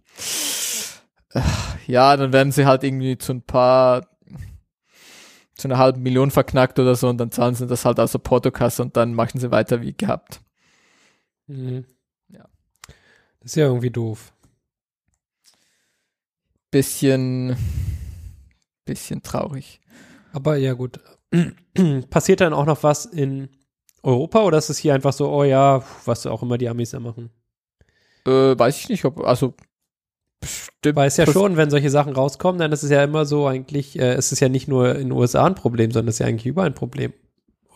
äh, Ja, dann werden sie halt irgendwie zu ein paar zu einer halben Million verknackt oder so und dann zahlen sie das halt aus der Portokasse und dann machen sie weiter wie gehabt. Mhm. Ja. Das ist ja irgendwie doof. Bisschen, bisschen traurig. Aber ja, gut. [clears throat] Passiert dann auch noch was in Europa oder ist es hier einfach so, oh ja, was auch immer die Amis da machen? Äh, weiß ich nicht, ob, also, bestimmt. Weiß ja schon, wenn solche Sachen rauskommen, dann ist es ja immer so eigentlich, äh, es ist ja nicht nur in den USA ein Problem, sondern es ist ja eigentlich überall ein Problem.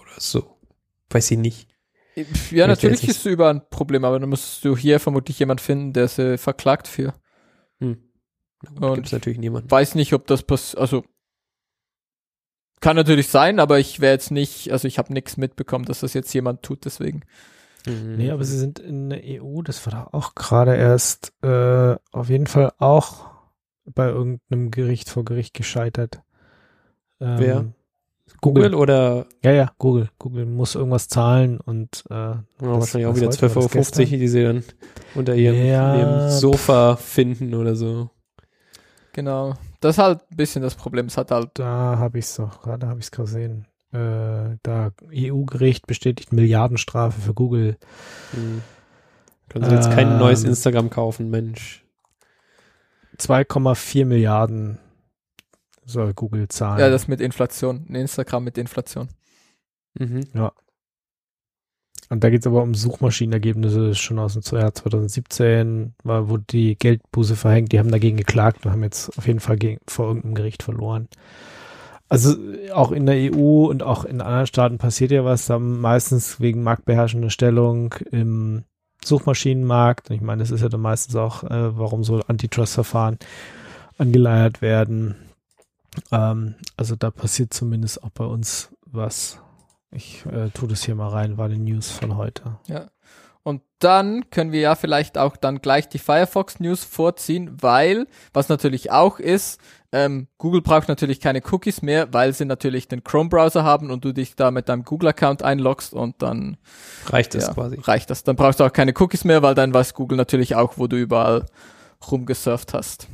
Oder so. Weiß ich nicht. Ja, jetzt natürlich ist es über ein Problem, aber dann musst du hier vermutlich jemand finden, der sie verklagt für. Hm. Gibt es natürlich niemanden. Weiß nicht, ob das pass, also, kann natürlich sein, aber ich wäre jetzt nicht, also ich habe nichts mitbekommen, dass das jetzt jemand tut, deswegen. Mhm. Nee, aber sie sind in der EU, das war doch auch gerade erst äh, auf jeden Fall auch bei irgendeinem Gericht vor Gericht gescheitert. Ähm, Wer? Google oder Ja, ja, Google. Google muss irgendwas zahlen und äh, ja, Das- wahrscheinlich auch wieder heute? War 12,50 Euro, die sie dann unter ihrem, Ja, ihrem Sofa finden oder so. Genau. Das ist halt ein bisschen das Problem. Es hat halt, da habe ich es doch, gerade habe ich es gesehen. Äh, da EU-Gericht bestätigt Milliardenstrafe für Google. Hm. Können sie jetzt kein Ähm. neues Instagram kaufen, Mensch. 2,4 Milliarden soll Google zahlen. ja, das mit Inflation. Ein Instagram mit Inflation. Mhm. Und da geht es aber um Suchmaschinenergebnisse das ist schon aus dem Jahr 2017, war, wo die Geldbuße verhängt. Die haben dagegen geklagt und haben jetzt auf jeden Fall gegen, vor irgendeinem Gericht verloren. Also auch in der EU und auch in anderen Staaten passiert ja was, dann meistens wegen marktbeherrschender Stellung im Suchmaschinenmarkt. Ich meine, das ist ja dann meistens auch, äh, warum so Antitrust-Verfahren angeleiert werden. Ähm, also da passiert zumindest auch bei uns was. Ich äh, tue das hier mal rein, war die News von heute. Ja. Und dann können wir ja vielleicht auch dann gleich die Firefox News vorziehen, weil, was natürlich auch ist, ähm, Google braucht natürlich keine Cookies mehr, weil sie natürlich den Chrome-Browser haben und du dich da mit deinem Google-Account einloggst und dann Reicht das ja, quasi. reicht das. Dann brauchst du auch keine Cookies mehr, weil dann weiß Google natürlich auch, wo du überall rumgesurft hast.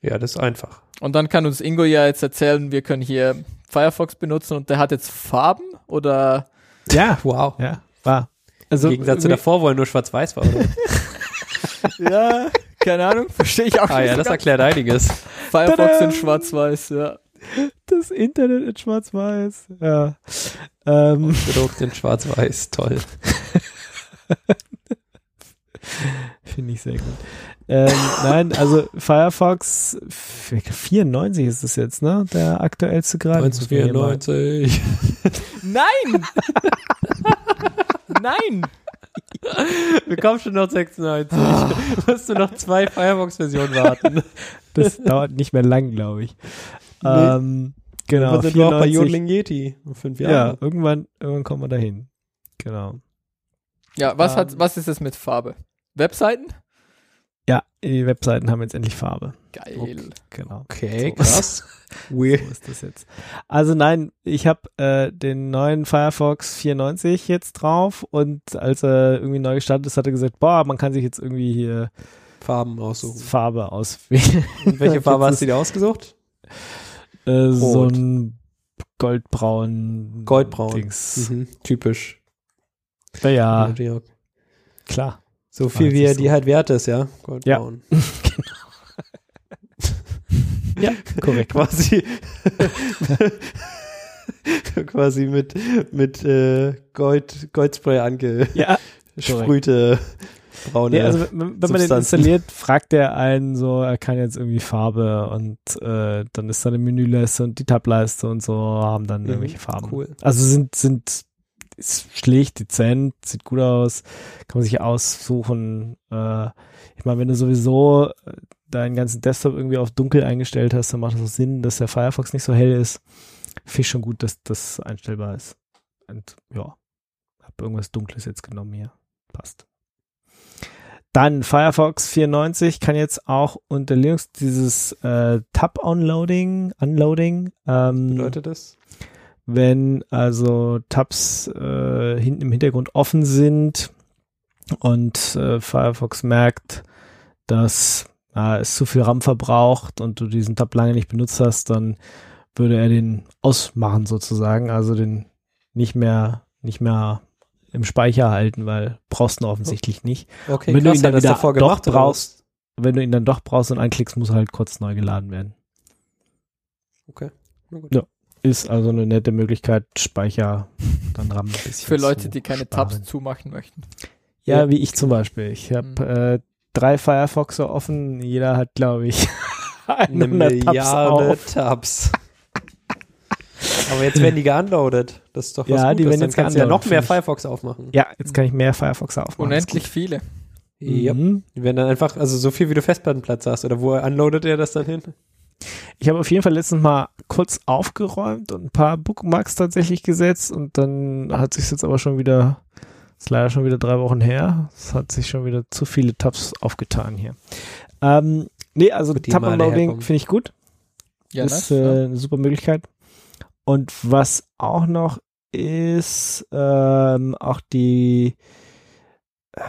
Ja, das ist einfach. Und dann kann uns Ingo ja jetzt erzählen, wir können hier Firefox benutzen und der hat jetzt Farben oder Ja, Wow. ja, war. Also, Im Gegensatz zu davor, wo er nur schwarz-weiß war, oder? [laughs] [laughs] ja, keine Ahnung, verstehe ich auch ah nicht. ja, so das erklärt einiges. Firefox in schwarz-weiß, ja. das Internet in Schwarz-Weiß. Ja. Ähm, Gedruckt in schwarz-weiß, toll. [laughs] Finde ich sehr gut. Ähm, nein, also Firefox 94 ist es jetzt, ne? Der aktuellste gerade. Muss man hier mal- 1994. Nein! [laughs] Nein! Wir kommen schon noch 96. [laughs] Musst du noch zwei Firefox-Versionen warten. Das dauert nicht mehr lang, glaube ich. Nee. Ähm, genau. Dann sind wir auch bei 94. Yodeling Yeti. In fünf Ja, Jahren. irgendwann, irgendwann kommen wir dahin. Genau. Ja, was, hat, Ähm. was ist es mit Farbe? Webseiten? Ja, die Webseiten haben jetzt endlich Farbe. Geil. Okay. Genau. Okay, So. krass. [laughs] So Weird. ist das jetzt. Also nein, ich habe äh, den neuen Firefox 94 jetzt drauf und als er irgendwie neu gestartet ist, hat er gesagt, boah, man kann sich jetzt irgendwie hier Farben aussuchen. Farbe auswählen. Und welche [laughs] Farbe hast du dir ausgesucht? Äh, so ein goldbraun Goldbraun. Dings. Mhm. Typisch. Ja, ja, Natürlich auch. klar. So viel wie er so. die halt wert ist, ja? Goldbraun. Ja, [laughs] korrekt. Quasi. [laughs] quasi mit, mit äh, Gold, Goldspray Ja, angesprühte braune Nee, also wenn, wenn man den installiert, fragt er einen so, er kann jetzt irgendwie Farbe und äh, dann ist da eine Menüleiste und die Tableiste und so haben dann Mhm, irgendwelche Farben. cool. Also sind, sind, ist schlicht, dezent, sieht gut aus, kann man sich aussuchen. Äh, ich meine, wenn du sowieso deinen ganzen Desktop irgendwie auf dunkel eingestellt hast, dann macht es auch Sinn, dass der Firefox nicht so hell ist. Finde ich schon gut, dass das einstellbar ist. Und ja, hab irgendwas Dunkles jetzt genommen hier. Passt. Dann Firefox 94 kann jetzt auch unter Linux dieses äh, Tab-Unloading, Unloading, ähm, bedeutet das? wenn also Tabs äh, hinten im Hintergrund offen sind und äh, Firefox merkt, dass äh, es zu viel RAM verbraucht und du diesen Tab lange nicht benutzt hast, dann würde er den ausmachen sozusagen, also den nicht mehr nicht mehr im Speicher halten, weil brauchst du ihn offensichtlich nicht. Okay, wenn du krass, ihn dann wieder davor doch gemacht, oder brauchst, wenn du ihn dann doch brauchst und anklickst, muss er halt kurz neu geladen werden. Okay. Na gut. Ja. Ist also eine nette Möglichkeit, Speicher dann RAM ein bisschen Für Leute, zu die keine sparen. Tabs zumachen möchten. Ja, Ja. wie ich zum Beispiel. Ich habe äh, drei Firefoxer offen. Jeder hat, glaube ich, [laughs] Eine 100 Tabs Milliarde auf. Tabs. Aber jetzt werden die geunloadet. Das ist doch was Ja, die Gutes. werden Dann jetzt kannst du ja noch mehr. Firefox aufmachen. Ja, jetzt kann ich mehr Firefoxer aufmachen. Unendlich viele. Ja. Mhm. Die werden dann einfach, also so viel wie du Festplattenplatz hast. Oder wo unloadet er das dann hin? Ich habe auf jeden Fall letztens mal kurz aufgeräumt und ein paar Bookmarks tatsächlich gesetzt und dann hat sich jetzt aber schon wieder, ist leider schon wieder drei Wochen her. Es hat sich schon wieder zu viele Tabs aufgetan hier. Ähm, nee, also Tab-Unloading daherkommen. finde ich gut. Ja, ist nice, äh, ja. eine super Möglichkeit. Und was auch noch ist, ähm, auch die, äh,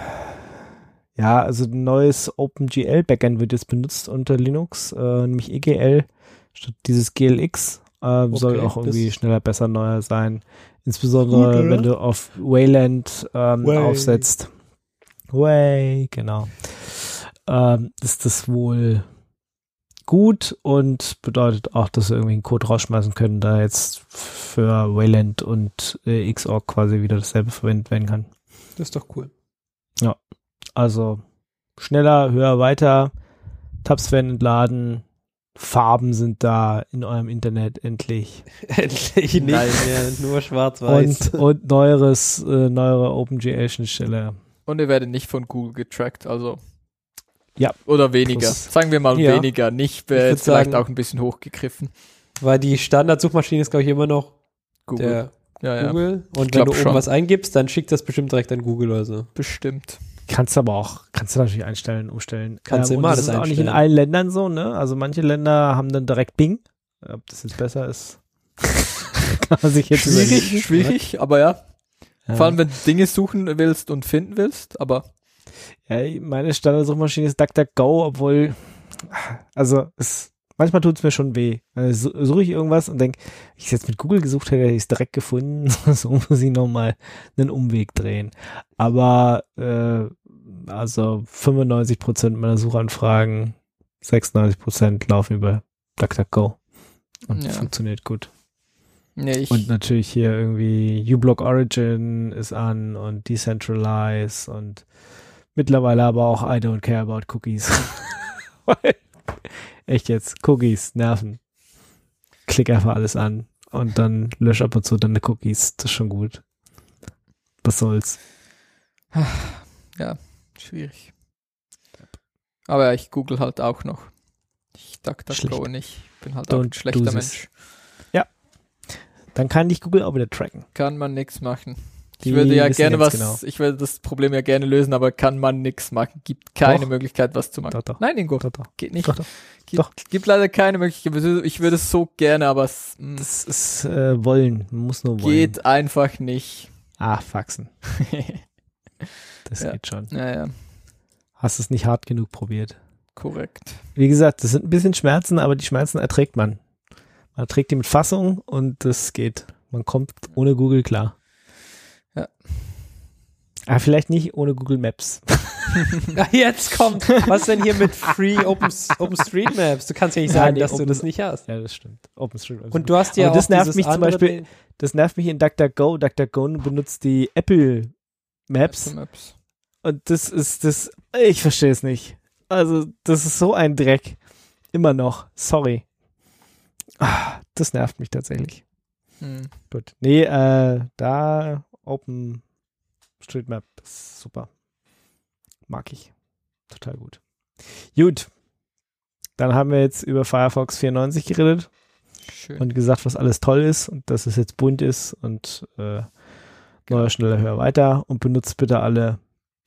ja, also ein neues OpenGL Backend wird jetzt benutzt unter Linux, äh, nämlich EGL statt dieses GLX. Äh, soll Okay, auch irgendwie schneller, besser, neuer sein. Insbesondere, Gut, wenn du auf Wayland ähm, Way. aufsetzt. Way, genau. Ähm, ist das wohl gut und bedeutet auch, dass wir irgendwie einen Code rausschmeißen können, da jetzt für Wayland und äh, Xorg quasi wieder dasselbe verwendet werden kann. Das ist doch cool. Also schneller, höher, weiter, Tabs werden entladen, Farben sind da in eurem Internet endlich [laughs] Endlich nicht Nice. mehr, nur schwarz-weiß. und, und neueres, äh, neuere OpenGL-Schnittstelle. Und ihr werdet nicht von Google getrackt, also. Ja. Oder weniger. Plus- Sagen wir mal Ja. weniger. Nicht Ich äh, vielleicht sagen- auch ein bisschen hochgegriffen. Weil die Standardsuchmaschine ist, glaube ich, immer noch Google. der ja, ja. Google. Und wenn du oben schon. was eingibst, dann schickt das bestimmt direkt an Google oder so. Bestimmt. Kannst aber auch, kannst du natürlich einstellen, umstellen. Kannst du und immer das alles ist auch nicht in allen Ländern so, ne? Also manche Länder haben dann direkt Bing. Ob das jetzt besser ist, [laughs] kann man sich jetzt. Schwierig, schwierig, aber ja. Ja. Vor allem, wenn du Dinge suchen willst und finden willst, aber Ja, meine Standardsuchmaschine ist DuckDuckGo, obwohl, also es, manchmal tut es mir schon weh. Also, su- suche ich irgendwas und denke, ich es jetzt mit Google gesucht hätte, hätte ich es direkt gefunden. [laughs] so muss ich nochmal einen Umweg drehen. Aber äh, also 95% meiner Suchanfragen, 96% laufen über DuckDuckGo. Und Ja. funktioniert gut. nee, Und natürlich hier irgendwie uBlock Origin ist an und Decentralize und mittlerweile aber auch I don't care about cookies. [laughs] [laughs] Echt jetzt, Cookies nerven. Klick einfach alles an und dann lösch ab und zu deine Cookies. Das ist schon gut. Was soll's. [sighs] schwierig. Aber ja, ich google halt auch noch. Ich DuckDuckGo nicht. Bin halt auch ein Don't schlechter. Mensch. Dann kann dich Google auch wieder tracken. Kann man nix machen. Ich würde ja gerne was, genau. ich würde das Problem ja gerne lösen, aber kann man nix machen. Gibt keine Doch. Möglichkeit, was zu machen. Doch, doch. Nein, Ingo, geht nicht. Gibt, gibt leider keine Möglichkeit. Ich würde- es so gerne, aber es mm, Das ist äh, wollen. Man muss nur wollen. geht einfach nicht. Ah, Faxen. [laughs] Das Ja. geht schon. ja, ja, Hast es nicht hart genug probiert. korrekt. Wie gesagt, das sind ein bisschen Schmerzen, aber die Schmerzen erträgt man. Man erträgt die mit Fassung und das geht. Man kommt ohne Google klar. Ja. Ah, vielleicht nicht ohne Google Maps. [laughs] Ja, jetzt kommt, was denn hier mit Free [laughs] Open, OpenStreetMaps? Du kannst ja nicht Ja, sagen, nee, dass du Open- das nicht hast. Ja, das stimmt. OpenStreetMap. Und du hast ja Aber das auch nervt mich zum Beispiel- das nervt mich in DuckDuckGo. DuckDuckGo benutzt die Apple Maps. Maps. Und das ist das, ich verstehe es nicht. Also, das ist so ein Dreck. Immer noch. Sorry. Ah, das nervt mich tatsächlich. Hm. Gut. Nee, äh, da OpenStreetMap ist super. Mag ich. Total gut. Gut. Dann haben wir jetzt über Firefox 94 geredet Schön. und gesagt, was alles toll ist und dass es jetzt bunt ist und äh, neuer, schneller, höher, weiter und benutzt bitte alle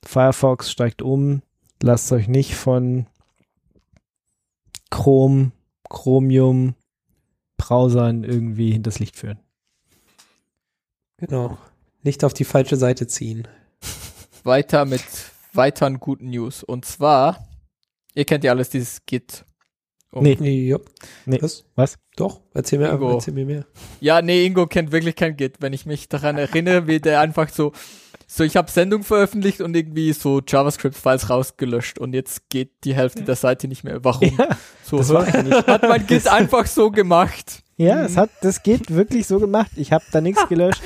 Firefox, steigt um, lasst euch nicht von Chrome, Chromium, Browsern irgendwie hinters Licht führen. Genau. Nicht auf die falsche Seite ziehen. Weiter mit weiteren guten News. Und zwar, ihr kennt ja alles dieses Git. Um- Nee. Ja. Nee. Was? Was? Doch, erzähl mir, Ingo. erzähl mir mehr. Ja, nee, Ingo kennt wirklich kein Git. Wenn ich mich daran erinnere, wie der einfach so, so ich habe Sendung veröffentlicht und irgendwie so JavaScript-Files rausgelöscht und jetzt geht die Hälfte der Seite nicht mehr. Warum? Ja, so das war ich nicht. hat mein Git [laughs] einfach so gemacht. Ja, es hat, das geht wirklich so gemacht. Ich habe da nichts [laughs] gelöscht.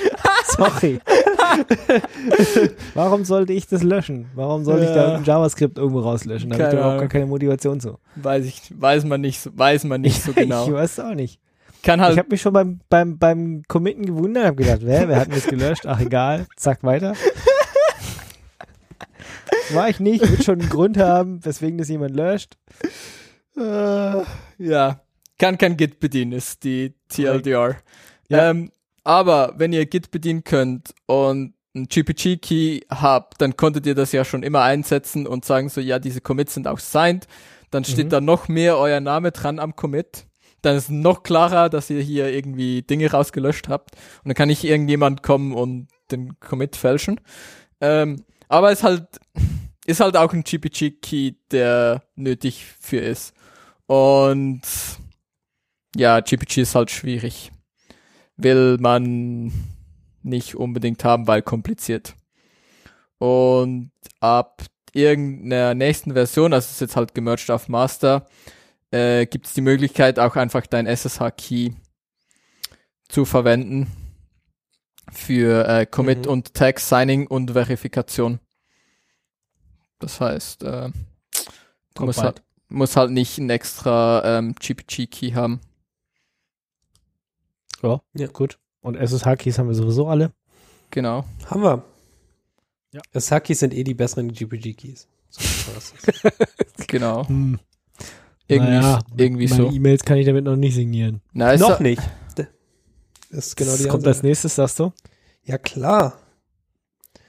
Sorry. [laughs] Warum sollte ich das löschen? Warum sollte ich Ja. da ein JavaScript irgendwo rauslöschen? Da habe ich überhaupt gar keine Motivation zu. Weiß ich, weiß man nicht, so- weiß man nicht so [laughs] genau. Ich weiß es auch nicht. Kann Ich halt, habe mich schon beim, beim, beim Committen gewundert, habe gedacht, wer, wer hat mir das gelöscht? Ach egal, zack, weiter. [laughs] War ich nicht, wird schon einen Grund haben, weswegen das jemand löscht. äh, ja, kann kein Git bedienen, ist die TLDR. Ja. Ähm, aber wenn ihr Git bedienen könnt und ein GPG-Key habt, dann konntet ihr das ja schon immer einsetzen und sagen so, ja, diese Commits sind auch signed. Dann steht Mhm. da noch mehr euer Name dran am Commit. Dann ist noch klarer, dass ihr hier irgendwie Dinge rausgelöscht habt. Und dann kann nicht irgendjemand kommen und den Commit fälschen. Ähm, aber es halt, [laughs] ist halt auch ein GPG-Key, der nötig für ist. Und ja, GPG ist halt schwierig. Will man nicht unbedingt haben, weil kompliziert. Und ab irgendeiner nächsten Version, also es ist jetzt halt gemerged auf Master, äh, gibt es die Möglichkeit, auch einfach dein SSH-Key zu verwenden für äh, Commit Mhm. und Tag Signing und Verifikation. Das heißt, äh, du musst halt, musst halt nicht einen extra ähm, GPG-Key haben. Ja, Ja. gut. Und SSH-Keys haben wir sowieso alle. Genau. Haben wir. Ja. SSH-Keys sind eh die besseren GPG-Keys. [laughs] Genau. Hm. Irgendwie, Naja, irgendwie meine so. E-Mails kann ich damit noch nicht signieren. Na, ist Noch nicht. Das ist genau das die kommt als nächstes, sagst du? Ja, klar.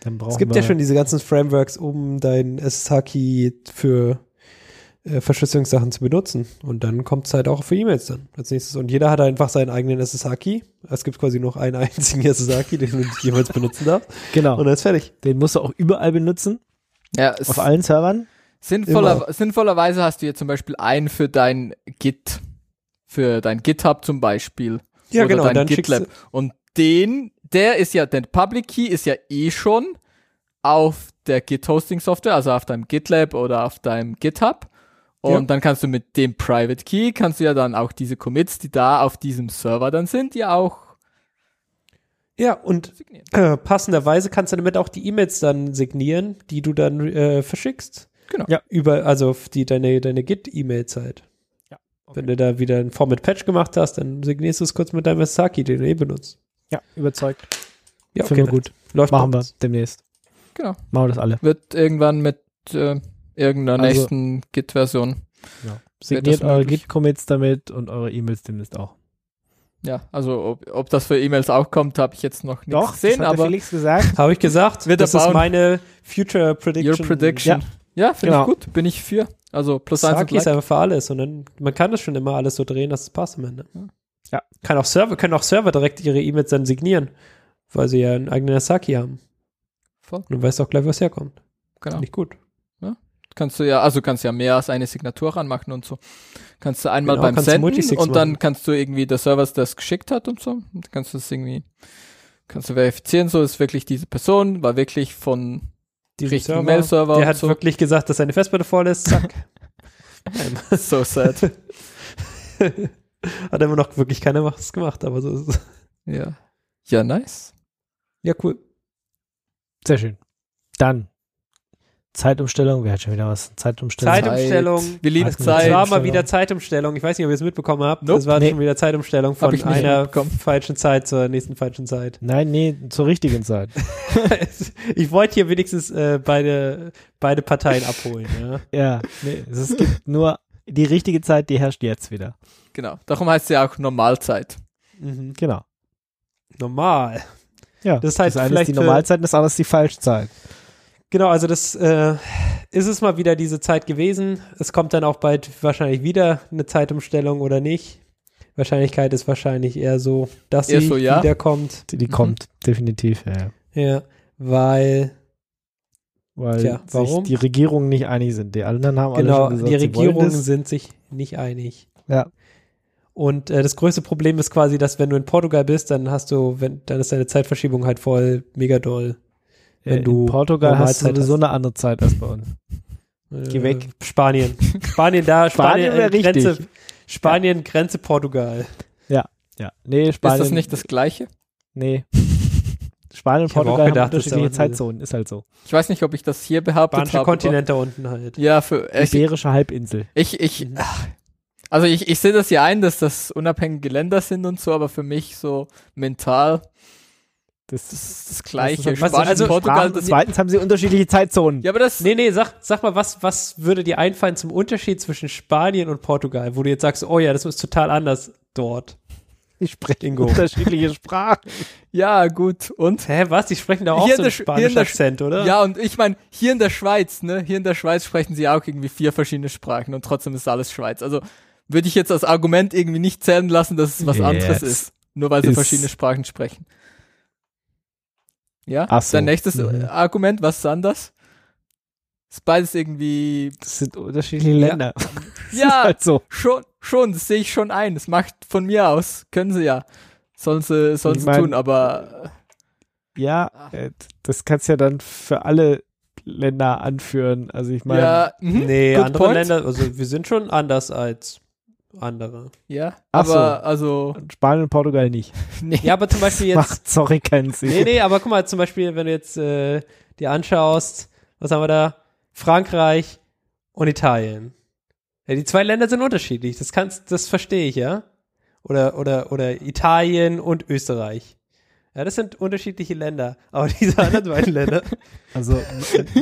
Dann brauchen Es gibt wir, ja schon diese ganzen Frameworks, um dein SSH-Key für äh, Verschlüsselungssachen zu benutzen. Und dann kommt es halt auch für E-Mails dann als nächstes. Und jeder hat einfach seinen eigenen SSH-Key. Es gibt quasi noch einen [laughs] einzigen SSH-Key, den du nicht jemals benutzen darfst. Genau. Und dann ist fertig. Den musst du auch überall benutzen, ja, auf allen Servern. sinnvoller, sinnvollerweise hast du jetzt zum Beispiel einen für dein Git, für dein GitHub zum Beispiel. Ja, oder genau. dein GitLab. Und den, der ist ja, der Public Key ist ja eh schon auf der Git Hosting Software, also auf deinem GitLab oder auf deinem GitHub. Und Ja. dann kannst du mit dem Private Key, kannst du ja dann auch diese Commits, die da auf diesem Server dann sind, ja auch ja, und signieren. äh, passenderweise kannst du damit auch die E-Mails dann signieren, die du dann äh, verschickst. Genau. Ja. Über, also auf die, deine, deine Git-E-Mails halt. Ja, okay. Wenn du da wieder ein Format Patch gemacht hast, dann signierst du es kurz mit deinem SSH-Key, den du eh benutzt. Ja, überzeugt. Ja, Finden wir okay. gut. Läuft Machen wir demnächst. Genau. Machen wir das alle. Wird irgendwann mit äh, irgendeiner Also- nächsten Git-Version. Signiert das eure? Git-Commits damit und eure E-Mails demnächst auch. Ja, also ob, ob das für E-Mails auch kommt, habe ich jetzt noch nicht Doch, gesehen, das hat aber Felix gesagt. [laughs] Habe ich gesagt, Wird das ist meine Future Prediction. Your Prediction. Ja, finde Genau. ich gut. Bin ich für. Also plus eins und ist like. einfach für alles und dann, man kann das schon immer alles so drehen, dass es passt am Ende. Ja. Kann auch Server, können auch Server direkt ihre E-Mails dann signieren, weil sie ja einen eigenen SSH-Key haben. Voll. Und du weißt auch gleich, was herkommt. Genau. Finde ich gut. Kannst du ja, also kannst ja mehr als eine Signatur ranmachen und so. Kannst du einmal Genau, beim Senden und dann machen. kannst du irgendwie der Server, der es geschickt hat und so. Und kannst du das irgendwie, kannst du verifizieren, so ist wirklich diese Person, war wirklich von Diesen richtigen Mail-Server Der hat so. wirklich gesagt, dass seine Festplatte voll ist. Zack. [laughs] [laughs] so sad. hat immer noch wirklich keiner was gemacht, aber so ist es. ja. Ja, nice. Ja, cool. Sehr schön. Dann Zeitumstellung. Wer hat schon wieder was? Zeitumstellung. Zeit- Zeitumstellung. Zeit. Wir lieben nicht. Es war Zeit. mal wieder Zeitumstellung. Ich weiß nicht, ob ihr es mitbekommen habt. Nope. Es war Nee. schon wieder Zeitumstellung von einer falschen Zeit zur nächsten falschen Zeit. Nein, nee, zur richtigen Zeit. [laughs] ich wollte hier wenigstens äh, beide, beide Parteien abholen. Ja. Ja, nee, es gibt nur die richtige Zeit, die herrscht jetzt wieder. Genau. Darum heißt sie auch Normalzeit. Mhm. Genau. Normal. Ja, Das ist halt eine ist vielleicht die Normalzeit und das andere ist die Falschzeit. Genau, also das äh, ist es mal wieder diese Zeit gewesen. Es kommt dann auch bald wahrscheinlich wieder eine Zeitumstellung oder nicht. Wahrscheinlichkeit ist wahrscheinlich eher so, dass Eher sie so, ja. wiederkommt. Die, die Mhm. kommt definitiv, ja, ja. Ja, weil Weil Tja, warum? sich die Regierungen nicht einig sind. Die anderen haben alle genau schon gesagt, die Regierungen sind sich nicht einig. Ja. Und äh, das größte Problem ist quasi, dass wenn du in Portugal bist, dann hast du, wenn, dann ist deine Zeitverschiebung halt voll mega doll. Wenn in du Portugal hast du Normalzeit sowieso hast. eine andere Zeit als bei uns. Geh Äh, weg. Spanien. [laughs] Spanien da, Spanien Spanien, äh, Grenze, richtig. Spanien, Grenze Portugal. Ja, nee, Spanien. ist das nicht das Gleiche? Nee. [laughs] Spanien und Portugal gedacht, haben unterschiedliche Zeitzonen, ist halt so. Ich weiß nicht, ob ich das hier behauptet Spanische habe. Kontinent da unten halt. Ja, für ich, Iberische Halbinsel. ich, ich Mhm. ach, also ich, ich sehe das ja ein, dass das unabhängige Länder sind und so, aber für mich so mental Das, das ist das Gleiche. das ist- Spanien, also Portugal, Sprachen, zweitens haben sie unterschiedliche Zeitzonen. ja, aber das, Nee, nee, sag, sag mal, was, was würde dir einfallen zum Unterschied zwischen Spanien und Portugal, wo du jetzt sagst, oh ja, das ist total anders dort. Die sprechen Bingo. unterschiedliche Sprachen. [laughs] ja, gut. Und? Hä, was? Die sprechen da auch Hier so in einen spanischen Akzent, oder? Ja, und ich meine, hier in der Schweiz, ne, hier in der Schweiz sprechen sie auch irgendwie vier verschiedene Sprachen und trotzdem ist alles Schweiz. Also würde ich jetzt als Argument irgendwie nicht zählen lassen, dass es was anderes Jetzt ist. Nur weil sie ist- verschiedene Sprachen sprechen. Ja? Ach so. Dein nächstes Mhm. äh, Argument, was ist anders? Ist beides irgendwie, Das sind unterschiedliche Ja. Länder. [laughs] Ja. ist halt so. schon, schon, das sehe ich schon ein. Das macht von mir aus, können sie ja. Sollen sie, sollen Ich sie mein- tun, aber Ja, Ach. äh, das kannst ja dann für alle Länder anführen. Also ich meine, ja, mhm, Nee, andere point. Länder, also wir sind schon anders als andere. Ja, Ach so. aber also, Spanien und Portugal nicht. [laughs] nee. Ja, aber zum Beispiel jetzt, Macht, sorry, keinen Sinn. nee, nee, aber guck mal, zum Beispiel, wenn du jetzt äh, dir anschaust, was haben wir da? Frankreich und Italien. Ja, die zwei Länder sind unterschiedlich, das kannst, das verstehe ich, ja? Oder, oder, oder Italien und Österreich. Ja, das sind unterschiedliche Länder. [laughs] Aber diese anderen beiden Länder, Also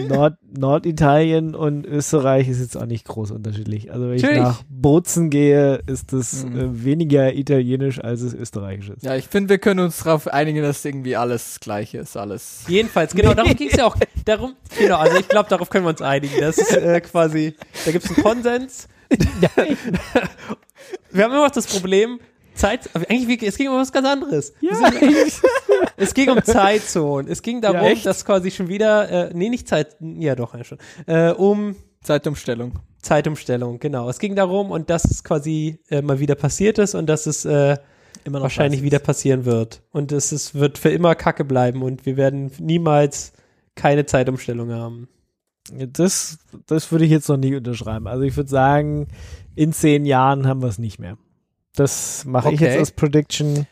Nord Norditalien und Österreich ist jetzt auch nicht groß unterschiedlich. Also wenn ich Natürlich. nach Bozen gehe, ist das Mhm. äh, weniger italienisch, als es österreichisch ist. Ja, ich finde, wir können uns darauf einigen, dass irgendwie alles das Gleiche ist, alles. Jedenfalls, genau, darum [laughs] ging es ja auch. Darum, genau, also ich glaube, darauf können wir uns einigen. Das ist äh, quasi, da gibt es einen Konsens. [laughs] wir haben immer noch das Problem, Zeit, eigentlich, es ging um was ganz anderes. Ja. [laughs] Es ging um Zeitzonen. Es ging darum, echt? dass quasi schon wieder, äh, nee, nicht Zeit, ja doch, ja schon, äh, um Zeitumstellung. Zeitumstellung, genau. Es ging darum und dass es quasi äh, mal wieder passiert ist und dass es äh, Immer wahrscheinlich wieder passieren wird. Und es ist, wird für immer Kacke bleiben und wir werden niemals keine Zeitumstellung haben. Das, das würde ich jetzt noch nie unterschreiben. Also ich würde sagen, in zehn Jahren haben wir es nicht mehr. Das mache ich Okay. jetzt als Prediction.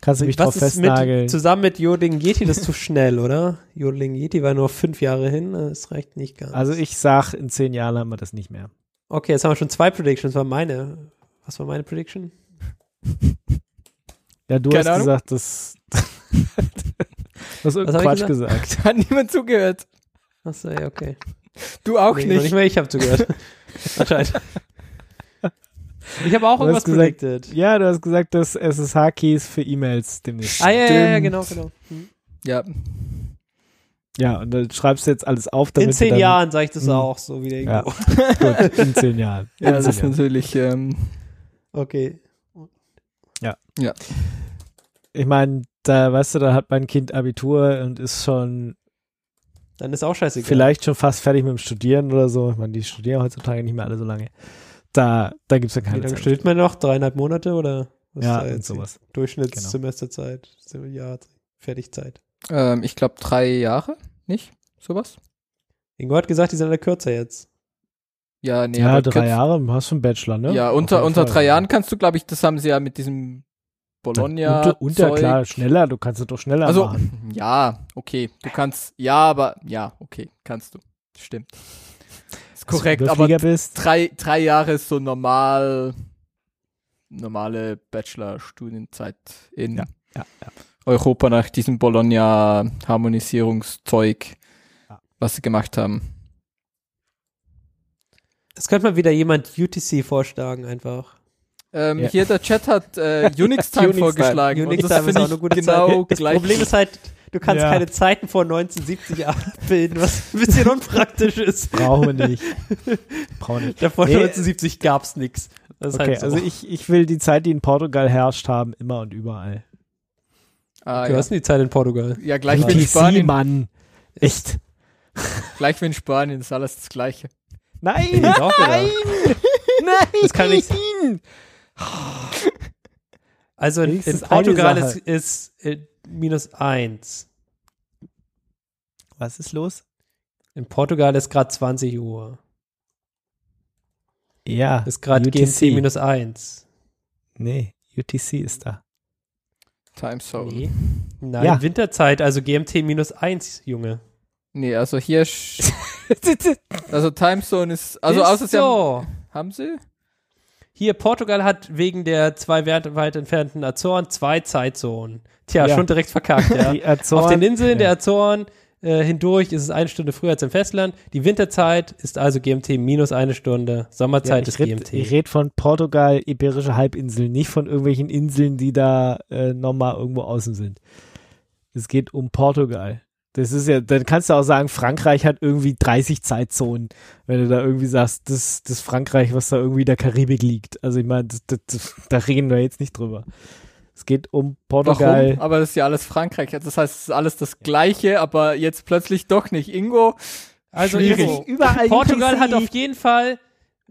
Kannst du mich Was drauf ist festnageln. mit, zusammen mit Jodeling Yeti, das ist zu schnell, oder? Jodeling Yeti war nur fünf Jahre hin, das reicht nicht ganz. Also ich sag, in zehn Jahren haben wir das nicht mehr. okay, jetzt haben wir schon zwei Predictions, war meine. Was war meine Prediction? Ja, du Keine hast Ahnung. gesagt, das. du hast irgendeinen ich Quatsch gesagt. Hat niemand zugehört. Achso, ja, okay. Du auch Nee, nicht. nicht mehr ich habe zugehört. [laughs] Anscheinend. Ich habe auch Du irgendwas gesagt- predicted. Ja, du hast gesagt, dass SSH-Keys für E-Mails demnächst. Ah, ja, ja, ja, genau, genau. Hm. Ja, Ja, und dann schreibst du jetzt alles auf, damit In zehn dann, Jahren sage ich das Hm. auch so wieder Ja. irgendwo. [laughs] Gut, in [laughs] zehn Jahren. ja, in das zehn ist Jahren. natürlich, ähm, Okay. Ich meine, da, weißt du, da hat mein Kind Abitur und ist schon Dann ist auch scheißegal. vielleicht schon fast fertig mit dem Studieren oder so. Ich meine, die studieren heutzutage nicht mehr alle so lange. Da, da gibt's ja Wie keine lange Zeit. studiert man noch? Dreieinhalb Monate oder? Was Ja, ist sowas. Durchschnittssemesterzeit. So, Ja, Fertigzeit. Ähm, ich glaube drei Jahre, nicht? Sowas? Ingo hat gesagt, die sind alle kürzer jetzt. Ja, nee, Ja, drei Jahre, hast du einen Bachelor, ne? Ja, unter, unter drei Jahren kannst du, glaube ich, das haben sie ja mit diesem Bologna. Unter, unter Zeug. klar, schneller, du kannst es doch schneller Also, machen. ja, okay. Du kannst, ja, aber, ja, okay, kannst du. Stimmt. Ist korrekt, aber bist. drei, drei Jahre ist so normal, normale Bachelor-Studienzeit in Ja, ja, ja. Europa nach diesem Bologna-Harmonisierungszeug, Ja. was sie gemacht haben. Es könnte mal wieder jemand UTC vorschlagen einfach. Ähm, Ja. Hier der Chat hat äh, [laughs] Unix Time Unix vorgeschlagen. Unix und das Time ist finde auch ich eine gute genau Zeit. Das gleich. Problem ist halt, du kannst Ja. keine Zeiten vor 1970 abbilden, was ein bisschen unpraktisch ist. Brauchen wir nicht. Brauchen wir nicht. Davor Nee. 1970 gab's nix. Das Okay, halt so. also ich, ich will die Zeit, die in Portugal herrscht haben, immer und überall. ah, du ja. hast denn die Zeit in Portugal. ja, gleich wie in Spanien. Mann. Echt. Gleich wie in Spanien ist alles das Gleiche. Nein, Ich nein, nein. Das kann nicht- Also in, in Portugal ist, ist äh, minus eins. Was ist los? In Portugal ist gerade 20 Uhr. Ja, Ist gerade UTC. GMT minus eins. Nee, UTC ist da. Time Zone. Nee. Nein, Ja. Winterzeit, also GMT minus eins, Junge. Nee, also hier, sch- [laughs] also Time Zone ist, also Ist außer sie haben, so. haben sie? Hier, Portugal hat wegen der zwei weit, entfernten Azoren zwei Zeitzonen. Tja, Ja. schon direkt verkackt, [laughs] ja. Azoren, Auf den Inseln ja. der Azoren äh, hindurch ist es eine Stunde früher als im Festland. Die Winterzeit ist also GMT minus eine Stunde. Sommerzeit ja, ist red, GMT. Ich rede von Portugal, Iberische Halbinsel, nicht von irgendwelchen Inseln, die da äh, nochmal irgendwo außen sind. Es geht um Portugal. Das ist ja, dann kannst du auch sagen, Frankreich hat irgendwie 30 Zeitzonen, wenn du da irgendwie sagst, das, das Frankreich, was da irgendwie in der Karibik liegt. Also ich meine, das, das, das, da reden wir jetzt nicht drüber. Es geht um Portugal. Warum? Aber das ist ja alles Frankreich. Das heißt, es ist alles das Gleiche, aber jetzt plötzlich doch nicht. Ingo, Also Schwierig. Info. Überall Portugal hat auf jeden Fall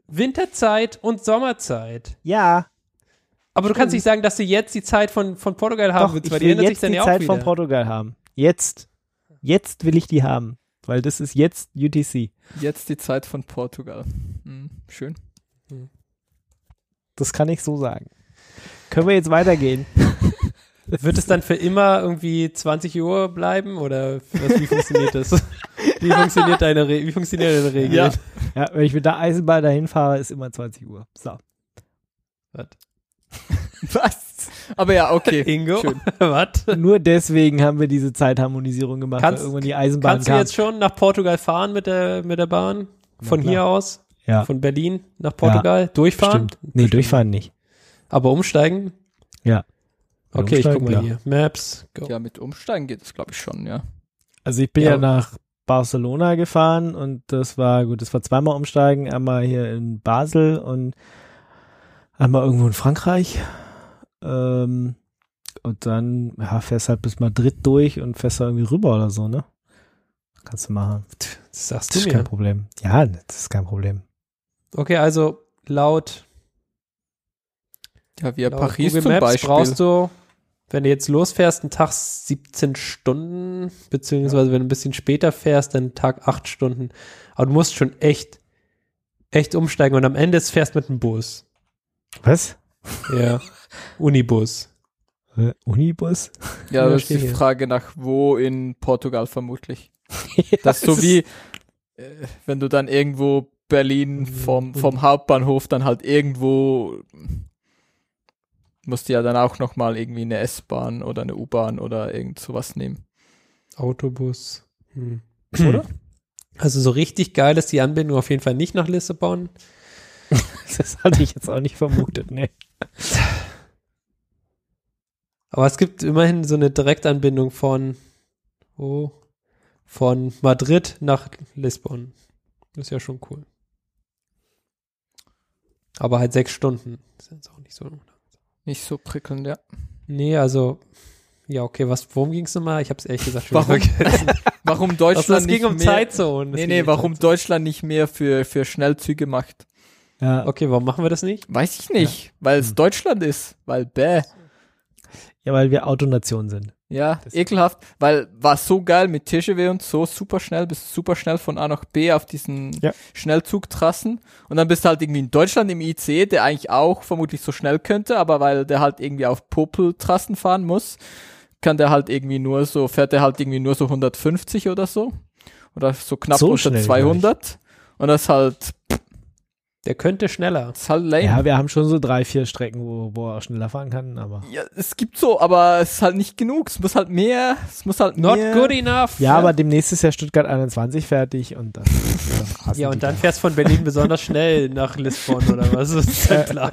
Winterzeit und Sommerzeit. Ja, Aber du kannst nicht sagen, dass du jetzt die Zeit von, von Portugal haben doch, willst, ich weil die will ändert sich jetzt dann die ja auch Zeit wieder. von Portugal haben. Jetzt. Jetzt will ich die haben. Weil das ist jetzt UTC. jetzt die Zeit von Portugal. Hm, schön. Das kann ich so sagen. Können wir jetzt weitergehen? [laughs] Wird es dann für immer irgendwie 20 Uhr bleiben oder was, wie funktioniert das? Wie funktioniert deine, Re wie funktioniert deine Regel? Ja. Ja, wenn ich mit der Eisenbahn dahin fahre, ist immer 20 Uhr. So. Was? [laughs] Was? Aber ja, okay. [laughs] Ingo? [laughs] Was? Nur deswegen haben wir diese Zeitharmonisierung gemacht, Kannst- weil irgendwann die Eisenbahn Kannst du kam. jetzt schon nach Portugal fahren mit der, mit der Bahn? Von hier aus? Ja. Von Berlin nach Portugal? Durchfahren? Bestimmt. Nee, durchfahren nicht. Aber umsteigen? Ja. Okay, ich guck mal ja. hier. Maps, go. Ja, mit Umsteigen geht es, glaube ich, schon, ja. Also ich bin ja. Ja. nach Barcelona gefahren und das war, gut, das war zweimal umsteigen, einmal hier in Basel und einmal irgendwo in Frankreich. Ähm, und dann, ja, fährst halt bis Madrid durch und fährst da irgendwie rüber oder so, ne? Kannst du machen. Das sagst Das du ist kein mir. Problem. Ja, das ist kein Problem. Okay, also laut, Ja, wie laut Paris Google zum Maps Beispiel. brauchst du, wenn du jetzt losfährst, einen Tag 17 Stunden, beziehungsweise wenn du ein bisschen später fährst, dann einen Tag 8 Stunden. Aber du musst schon echt, echt umsteigen und am Ende fährst mit dem Bus. Was? Ja. [laughs] Unibus. Äh, Unibus? ja, Ja, [laughs] das ist die. Frage nach wo in Portugal vermutlich. [laughs] Das ist so wie, äh, wenn du dann irgendwo Berlin vom, vom Hauptbahnhof dann halt irgendwo musst du ja dann auch nochmal irgendwie eine S-Bahn oder eine U-Bahn oder irgend sowas nehmen. Autobus. Hm. Oder? [clears throat] Also so richtig geil ist die Anbindung auf jeden Fall nicht nach Lissabon. [laughs] Das hatte ich jetzt auch nicht vermutet, ne. Aber es gibt immerhin so eine Direktanbindung von, oh, von Madrid nach Lissabon. Das ist ja schon cool. Aber halt sechs Stunden. Das ist jetzt auch nicht so. Nicht so prickelnd, ja. Nee, also, ja, okay, was, worum ging es nochmal? Ich habe es ehrlich gesagt schon Warum? vergessen. [laughs] Warum Also, Deutschland es ging nicht um mehr, Zeitzonen. Nee, ging nee, um warum Zeitzonen. Deutschland nicht mehr für, für Schnellzüge macht. Ja, Okay, warum machen wir das nicht? Weiß ich nicht, weil es Deutschland ist, weil bäh. Ja, weil wir Autonation sind. Ja, Das- ekelhaft, weil war so geil mit TGW und so super schnell, bist super schnell von A nach B auf diesen Ja. Schnellzugtrassen und dann bist du halt irgendwie in Deutschland im IC, der eigentlich auch vermutlich so schnell könnte, aber weil der halt irgendwie auf Popeltrassen fahren muss, kann der halt irgendwie nur so, fährt der halt irgendwie nur so 150 oder so oder so knapp So unter schnell 200 und das ist halt, Der könnte schneller. ist halt lame. Ja, wir haben schon so drei, vier Strecken, wo, wo er auch schneller fahren kann, aber. Ja, es gibt so, aber es ist halt nicht genug. Es muss halt mehr, es muss halt Not mehr. good enough. Ja, aber demnächst ist ja Stuttgart 21 fertig und dann. [laughs] dann Ja, und dann da. fährst von Berlin besonders schnell nach Lissabon oder was ist [laughs] dein Plan?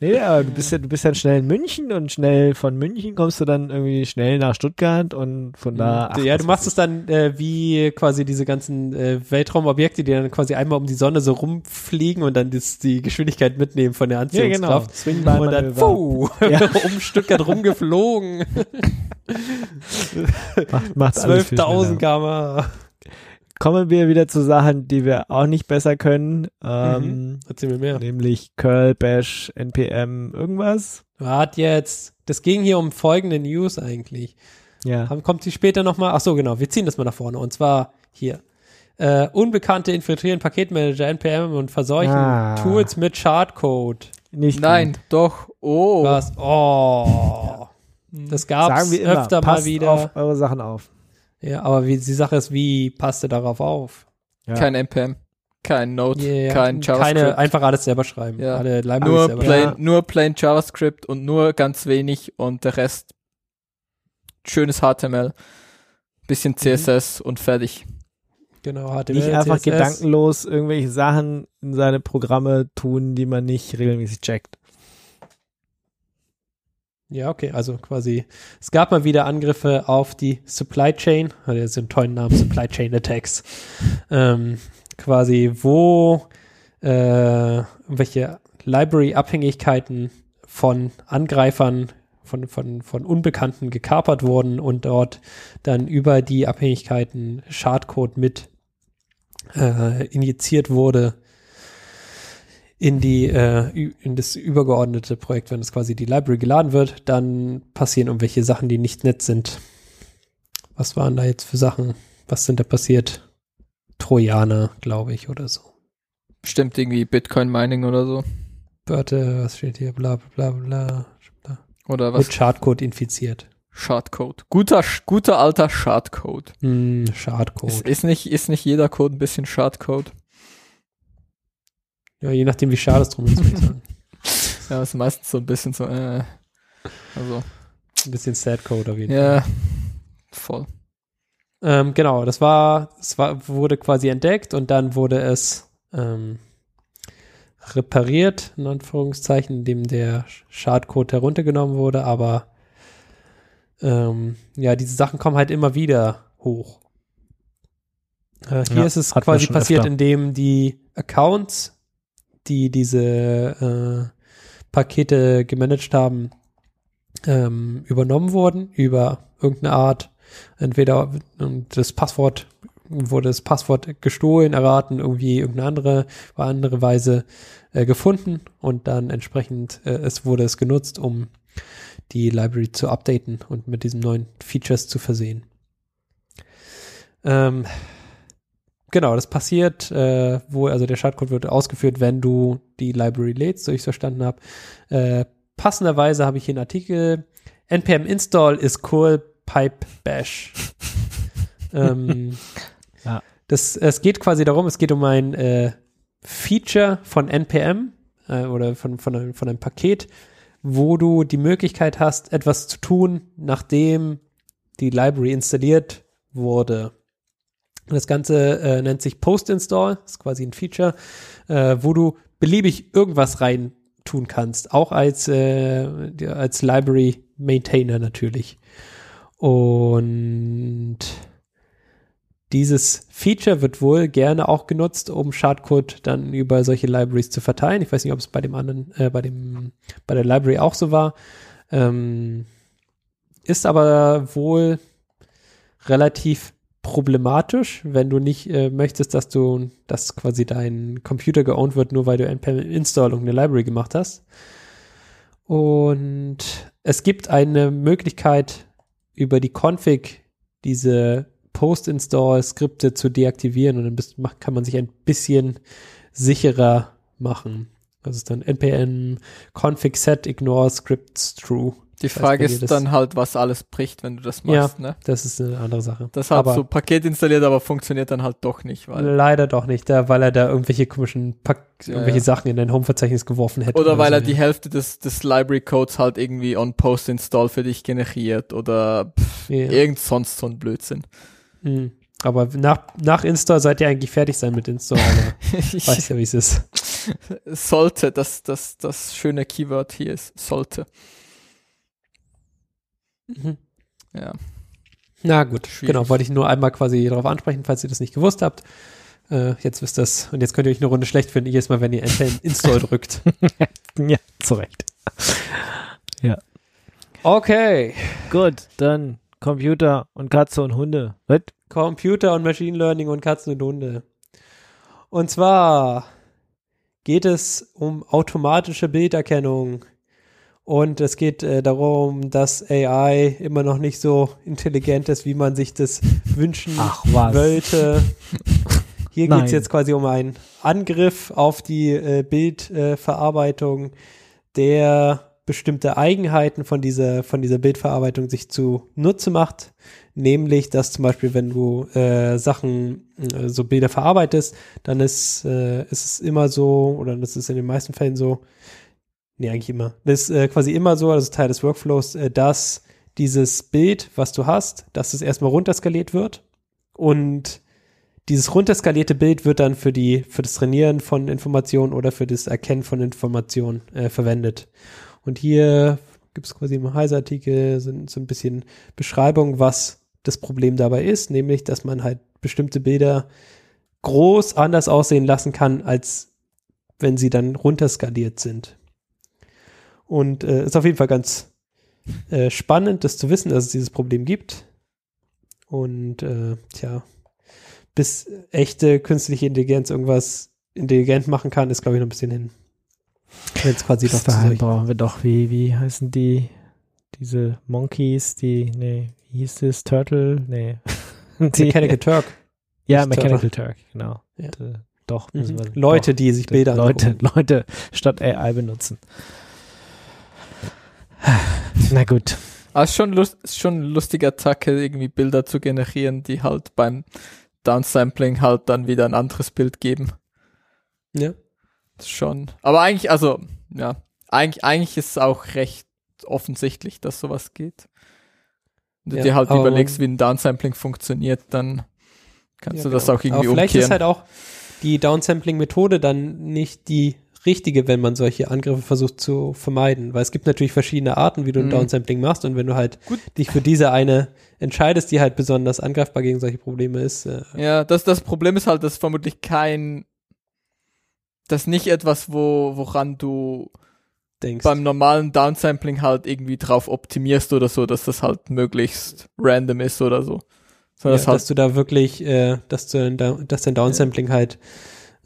Nee, aber du bist ja, du bist dann schnell in München und schnell von München kommst du dann irgendwie schnell nach Stuttgart und von da. ja, du machst es dann äh, wie quasi diese ganzen äh, Weltraumobjekte, die dann quasi einmal um die Sonne so rumfliegen und dann das, die Geschwindigkeit mitnehmen von der ich. Ja, genau. Anziehungskraft. Und dann puh, Ja. [laughs] um Stuttgart rumgeflogen. [laughs] Macht, macht alles viel 12.000 schneller. km/h. Kommen wir wieder zu Sachen, die wir auch nicht besser können. Ähm, Mhm. Erzähl mir mehr. Nämlich Curl, Bash, NPM, irgendwas. Wart jetzt. Das ging hier um folgende News eigentlich. Ja. Kommt sie später nochmal? Ach so, genau. Wir ziehen das mal nach vorne. Und zwar hier. Äh, Unbekannte infiltrieren Paketmanager, NPM und verseuchen Ah. Tools mit Schadcode. Nicht Nein, gut. doch. Oh. Was? Oh. Das gab's Sagen wir immer, öfter mal passt wieder. auf eure Sachen auf. Ja, aber wie, die Sache ist, wie passt ihr darauf auf? Ja. Kein NPM, kein Node, Yeah, kein JavaScript. Keine, einfach alles selber schreiben. Ja. Alle nur selber plain, Ja. nur plain JavaScript und nur ganz wenig und der Rest schönes HTML, bisschen CSS und fertig. Genau, HTML, Nicht einfach CSS. gedankenlos irgendwelche Sachen in seine Programme tun, die man nicht regelmäßig checkt. Ja, okay, also quasi, es gab mal wieder Angriffe auf die Supply Chain, hat jetzt den tollen Namen Supply Chain Attacks, ähm, quasi, wo äh, welche Library-Abhängigkeiten von Angreifern, von, von, von Unbekannten gekapert wurden und dort dann über die Abhängigkeiten Schadcode mit äh, injiziert wurde in die äh, in das übergeordnete Projekt, wenn es quasi die Library geladen wird, dann passieren irgendwelche Sachen, die nicht nett sind. Was waren da jetzt für Sachen? Was sind da passiert? Trojaner, glaube ich, oder so. Bestimmt irgendwie Bitcoin Mining oder so. Wörter, was steht hier? Bla bla bla bla. bla. Oder was? Mit Schadcode infiziert. Schadcode. Guter, guter alter Schadcode. Ist, Schadcode. ist, nicht, ist nicht jeder Code ein bisschen Schadcode? Ja, je nachdem, wie schade es drum ist, würde ich sagen. [laughs] Ja, ist meistens so ein bisschen so, äh, also, Ein bisschen Sad Code auf jeden Fall. ja, voll. Ähm, genau, das war, es war, wurde quasi entdeckt und dann wurde es ähm, repariert, in Anführungszeichen, indem der Schadcode heruntergenommen wurde, aber ähm, ja, diese Sachen kommen halt immer wieder hoch. Äh, hier Ja, ist es quasi passiert, öfter. indem die Accounts, die diese äh, Pakete gemanagt haben, ähm, übernommen wurden über irgendeine Art entweder das Passwort wurde das Passwort gestohlen, erraten, irgendwie irgendeine andere, andere Weise äh, gefunden und dann entsprechend äh, es wurde es genutzt, um die Library zu updaten und mit diesen neuen Features zu versehen. Ähm, genau, das passiert, äh, wo also der Schadcode wird ausgeführt, wenn du die Library lädst, so ich es verstanden habe. Äh, passenderweise habe ich hier einen Artikel npm install is cool pipe bash. [laughs] ähm, Ja. das, es geht quasi darum, es geht um ein äh, Feature von npm äh, oder von, von, einem, von einem Paket, wo du die Möglichkeit hast, etwas zu tun, nachdem die Library installiert wurde. Das Ganze äh, nennt sich Post-Install, ist quasi ein Feature, äh, wo du beliebig irgendwas rein tun kannst, auch als, äh, als Library Maintainer natürlich. Und dieses Feature wird wohl gerne auch genutzt, um Schadcode dann über solche Libraries zu verteilen. Ich weiß nicht, ob es bei dem anderen, äh, bei dem, bei der Library auch so war. Ähm, ist aber wohl relativ problematisch, wenn du nicht äh, möchtest, dass du, dass quasi dein Computer geowned wird, nur weil du npm install und eine Library gemacht hast. Und es gibt eine Möglichkeit, über die Config diese Post-Install-Skripte zu deaktivieren und dann bist, kann man sich ein bisschen sicherer machen. Das ist dann npm config set ignore scripts true. Die Frage ist das- dann halt, was alles bricht, wenn du das machst, ne? Das ist eine andere Sache. Das hat aber so Paket installiert, aber funktioniert dann halt doch nicht, weil leider doch nicht, da, weil er da irgendwelche komischen Pack, Ja, irgendwelche ja. Sachen in dein Home-Verzeichnis geworfen hätte. Oder weil so, er die ja. Hälfte des, des Library Codes halt irgendwie on Post Install für dich generiert oder pff, Ja. irgend sonst so ein Blödsinn. Mhm. Aber nach, nach Install seid ihr eigentlich fertig sein mit Install, aber [laughs] ich weißt ja, wie es ist. sollte, das, das, das schöne Keyword hier ist, sollte. Mhm. Ja. Na gut, Schwierig. genau, wollte ich nur einmal quasi darauf ansprechen, falls ihr das nicht gewusst habt. Äh, jetzt wisst ihr es. Und jetzt könnt ihr euch eine Runde schlecht finden, jedes Mal, wenn ihr install [laughs] drückt. [laughs] Ja, zu Recht. Okay. Gut, dann Computer und Katze und Hunde. Was? Computer und Machine Learning und Katzen und Hunde. Und zwar geht es um automatische Bilderkennung. Und es geht äh, darum, dass AI immer noch nicht so intelligent ist, wie man sich das [laughs] wünschen Ach wollte. Hier geht es jetzt quasi um einen Angriff auf die äh, Bildverarbeitung, der bestimmte Eigenheiten von dieser, von dieser Bildverarbeitung sich zu Nutze macht. Nämlich, dass zum Beispiel, wenn du äh, Sachen, äh, so Bilder verarbeitest, dann ist, äh, ist es immer so, oder das ist in den meisten Fällen so, nee, eigentlich immer, das ist äh, quasi immer so, ist Teil des Workflows, äh, dass dieses Bild, was du hast, dass es erstmal runterskaliert wird und dieses runterskalierte Bild wird dann für die, für das Trainieren von Informationen oder für das Erkennen von Informationen äh, verwendet. Und hier gibt es quasi im Heise-Artikel so, so ein bisschen Beschreibung, was das Problem dabei ist, nämlich, dass man halt bestimmte Bilder groß anders aussehen lassen kann, als wenn sie dann runterskaliert sind. Und äh, ist auf jeden Fall ganz äh, spannend, das zu wissen, dass es dieses Problem gibt. Und äh, tja, bis echte künstliche Intelligenz irgendwas intelligent machen kann, ist, glaube ich, noch ein bisschen hin. Es quasi doch solchen- brauchen wir doch, wie, wie heißen die, diese Monkeys, die, nee, wie hieß das, Turtle, nee. [laughs] Die, Mechanical Turk. ja, Turtle. Mechanical Turk, genau. Ja. Und, äh, doch, müssen wir, Mhm. Leute, doch, die sich Bilder Leute, angucken. Leute [laughs] statt AI benutzen. [sighs] Na gut. Aber es ist schon, lust, ist schon eine lustige Attacke, irgendwie Bilder zu generieren, die halt beim Downsampling halt dann wieder ein anderes Bild geben. Ja. Schon. Aber eigentlich, also, ja, eigentlich, eigentlich ist es auch recht offensichtlich, dass sowas geht. Wenn du Ja, dir halt überlegst, wie ein Downsampling funktioniert, dann kannst Ja, du das genau. auch irgendwie Aber vielleicht umkehren. ist halt auch die Downsampling-Methode dann nicht die richtige, wenn man solche Angriffe versucht zu vermeiden. Weil es gibt natürlich verschiedene Arten, wie du ein Mhm. Downsampling machst. Und wenn du halt dich für diese eine entscheidest, die halt besonders angreifbar gegen solche Probleme ist, äh, Ja, das, das Problem ist halt, dass vermutlich kein, das ist nicht etwas, wo, woran du denkst. beim normalen Downsampling halt irgendwie drauf optimierst oder so, dass das halt möglichst random ist oder so. ja, Sondern das halt, dass du da wirklich, äh, dass, du, dass dein Downsampling halt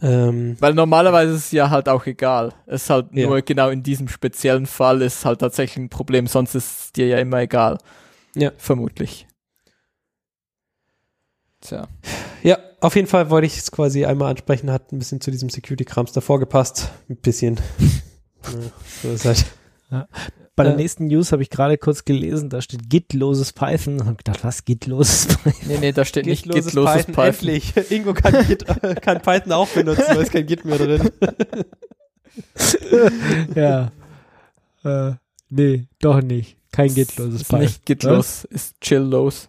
ähm, weil normalerweise ist es ja halt auch egal. Es ist halt Ja. nur genau in diesem speziellen Fall ist halt tatsächlich ein Problem, sonst ist es dir ja immer egal. Ja. Vermutlich. Tja. Ja, auf jeden Fall wollte ich es quasi einmal ansprechen, hat ein bisschen zu diesem Security-Krams davor gepasst. Ein bisschen. [laughs] ja, so ist halt. Bei der Äh. nächsten News habe ich gerade kurz gelesen, da steht gitloses Python. Und gedacht, was, gitloses Python? Nee, nee, da steht nicht Gitloses gitloses Python, Python. endlich. [laughs] Ingo kann, Git, [laughs] kann Python auch benutzen, weil es kein Git mehr drin. ja. Äh, nee, doch nicht. Kein gitloses ist Python. nicht gitlos, ist chilllos.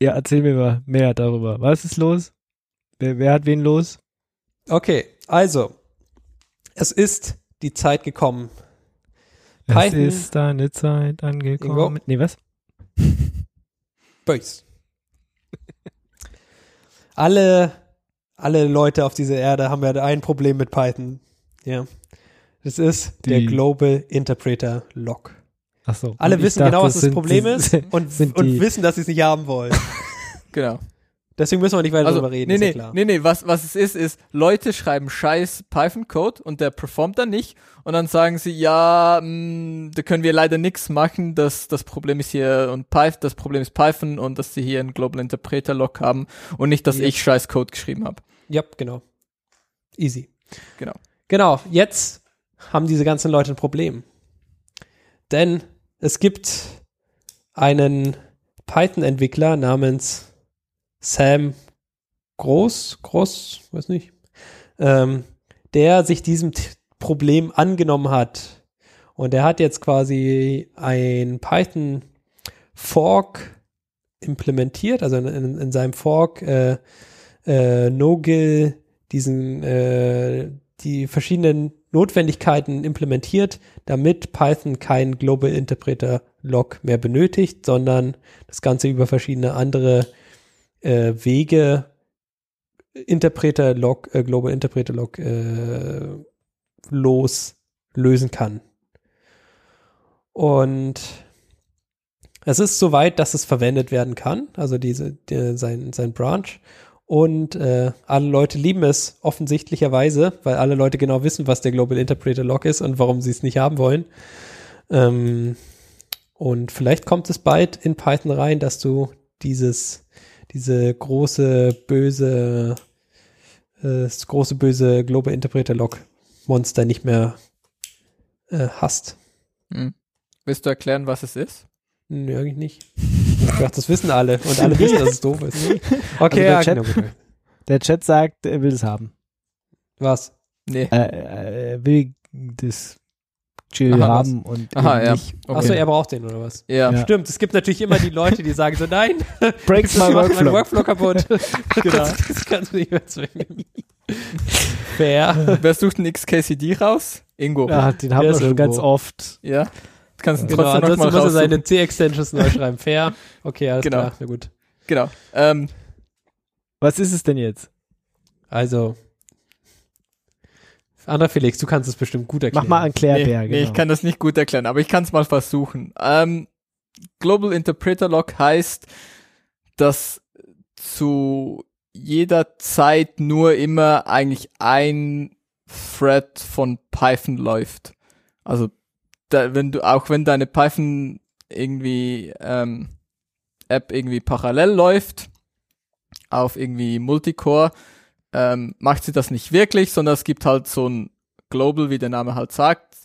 Ja, erzähl mir mal mehr darüber. Was ist los? Wer, wer hat wen los? Okay, also. Es ist die Zeit gekommen. Es Python. ist deine Zeit angekommen. Ingo? Nee, was? [laughs] Bös. alle, alle Leute auf dieser Erde haben ja ein Problem mit Python. Ja. Das ist der Die- Global Interpreter Lock. Ach so. Alle wissen dachte, genau, was das sind- Problem sind- ist und, [laughs] sind und wissen, dass sie es nicht haben wollen. [laughs] Genau. Deswegen müssen wir nicht weiter Also, darüber reden, nee, ist ja nee, klar. nee, nee, was, was es ist, ist, Leute schreiben scheiß Python-Code und der performt dann nicht und dann sagen sie, ja, mh, da können wir leider nichts machen, das, das Problem ist hier und Python, das Problem ist Python und dass sie hier einen Global Interpreter Log haben und nicht, dass Ja. ich scheiß Code geschrieben habe. Ja, genau. Easy. Genau. Genau, jetzt haben diese ganzen Leute ein Problem. Denn es gibt einen Python-Entwickler namens Sam Groß, Groß, weiß nicht, ähm, der sich diesem T Problem angenommen hat. Und er hat jetzt quasi ein Python Fork implementiert, also in, in, in seinem Fork äh, äh, NoGIL diesen äh, die verschiedenen Notwendigkeiten implementiert, damit Python keinen Global Interpreter Log mehr benötigt, sondern das Ganze über verschiedene andere äh, Wege Interpreter Log, äh, Global Interpreter Log äh, los lösen kann. Und es ist soweit, dass es verwendet werden kann, also diese, der, sein, sein Branch. Und äh, alle Leute lieben es offensichtlicherweise, weil alle Leute genau wissen, was der Global Interpreter Log ist und warum sie es nicht haben wollen. Ähm, und vielleicht kommt es bald in Python rein, dass du dieses, diese große, böse, äh, das große, böse Global Interpreter Log Monster nicht mehr äh, hast. Hm. Willst du erklären, was es ist? Nö, eigentlich nicht. Dachte, das wissen alle und alle wissen, dass es doof ist. [laughs] Okay, Also der ja, Chat- genau. Der Chat sagt, er will es haben. Was? Nee. Äh, äh, er will das Chill Aha, haben und Aha, ja. nicht. Okay. Achso, er braucht den oder was? Ja. Ja. Stimmt, es gibt natürlich immer die Leute, die sagen so, nein, [laughs] Breaks [laughs] das my macht meinen workflow. Workflow kaputt. Genau. Das, das kannst du nicht mehr zwingen. Fair. Wer sucht einen XKCD raus? Ingo. Ja, den haben Der wir schon ganz irgendwo. oft. Ja. Du kannst ihn Genau, trotzdem ansonsten nochmal muss er seine C-Extensions neu schreiben. Fair. Okay, alles Genau. klar, na gut. Genau. Ähm, Was ist es denn jetzt? Also, André Felix, du kannst es bestimmt gut erklären. Mach mal einen nee, Klärbär, nee, genau. ich kann das nicht gut erklären, aber ich kann es mal versuchen. Ähm, Global Interpreter Log heißt, dass zu jeder Zeit nur immer eigentlich ein Thread von Python läuft. Also da, wenn du auch wenn deine Python irgendwie ähm, App irgendwie parallel läuft auf irgendwie Multicore, ähm, macht sie das nicht wirklich, sondern es gibt halt so ein Global, wie der Name halt sagt,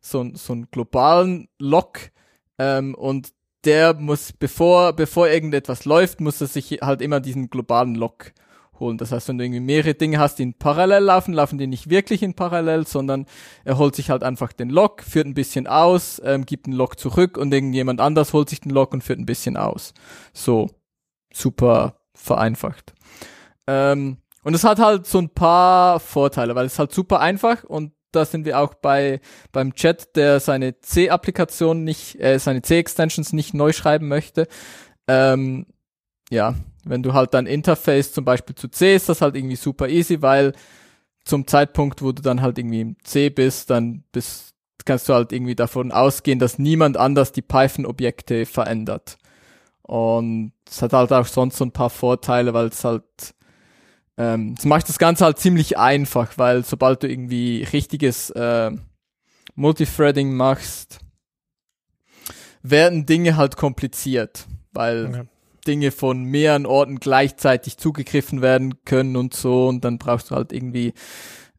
so, so einen globalen Lock ähm, und der muss, bevor, bevor irgendetwas läuft, muss er sich halt immer diesen globalen Lock holen. Das heißt, wenn du irgendwie mehrere Dinge hast, die in parallel laufen, laufen die nicht wirklich in parallel, sondern er holt sich halt einfach den Lock, führt ein bisschen aus, ähm, gibt den Lock zurück und irgendjemand anders holt sich den Lock und führt ein bisschen aus. So, super vereinfacht. Ähm, und es hat halt so ein paar Vorteile, weil es halt super einfach und da sind wir auch bei beim Chat, der seine C-Applikation nicht, äh, seine C-Extensions nicht neu schreiben möchte. Ähm, ja, wenn du halt dein Interface zum Beispiel zu C ist das halt irgendwie super easy, weil zum Zeitpunkt, wo du dann halt irgendwie im C bist, dann bist, kannst du halt irgendwie davon ausgehen, dass niemand anders die Python-Objekte verändert. Und es hat halt auch sonst so ein paar Vorteile, weil es halt ähm, es macht das Ganze halt ziemlich einfach, weil sobald du irgendwie richtiges äh, Multithreading machst, werden Dinge halt kompliziert, weil Ja. Dinge von mehreren Orten gleichzeitig zugegriffen werden können und so und dann brauchst du halt irgendwie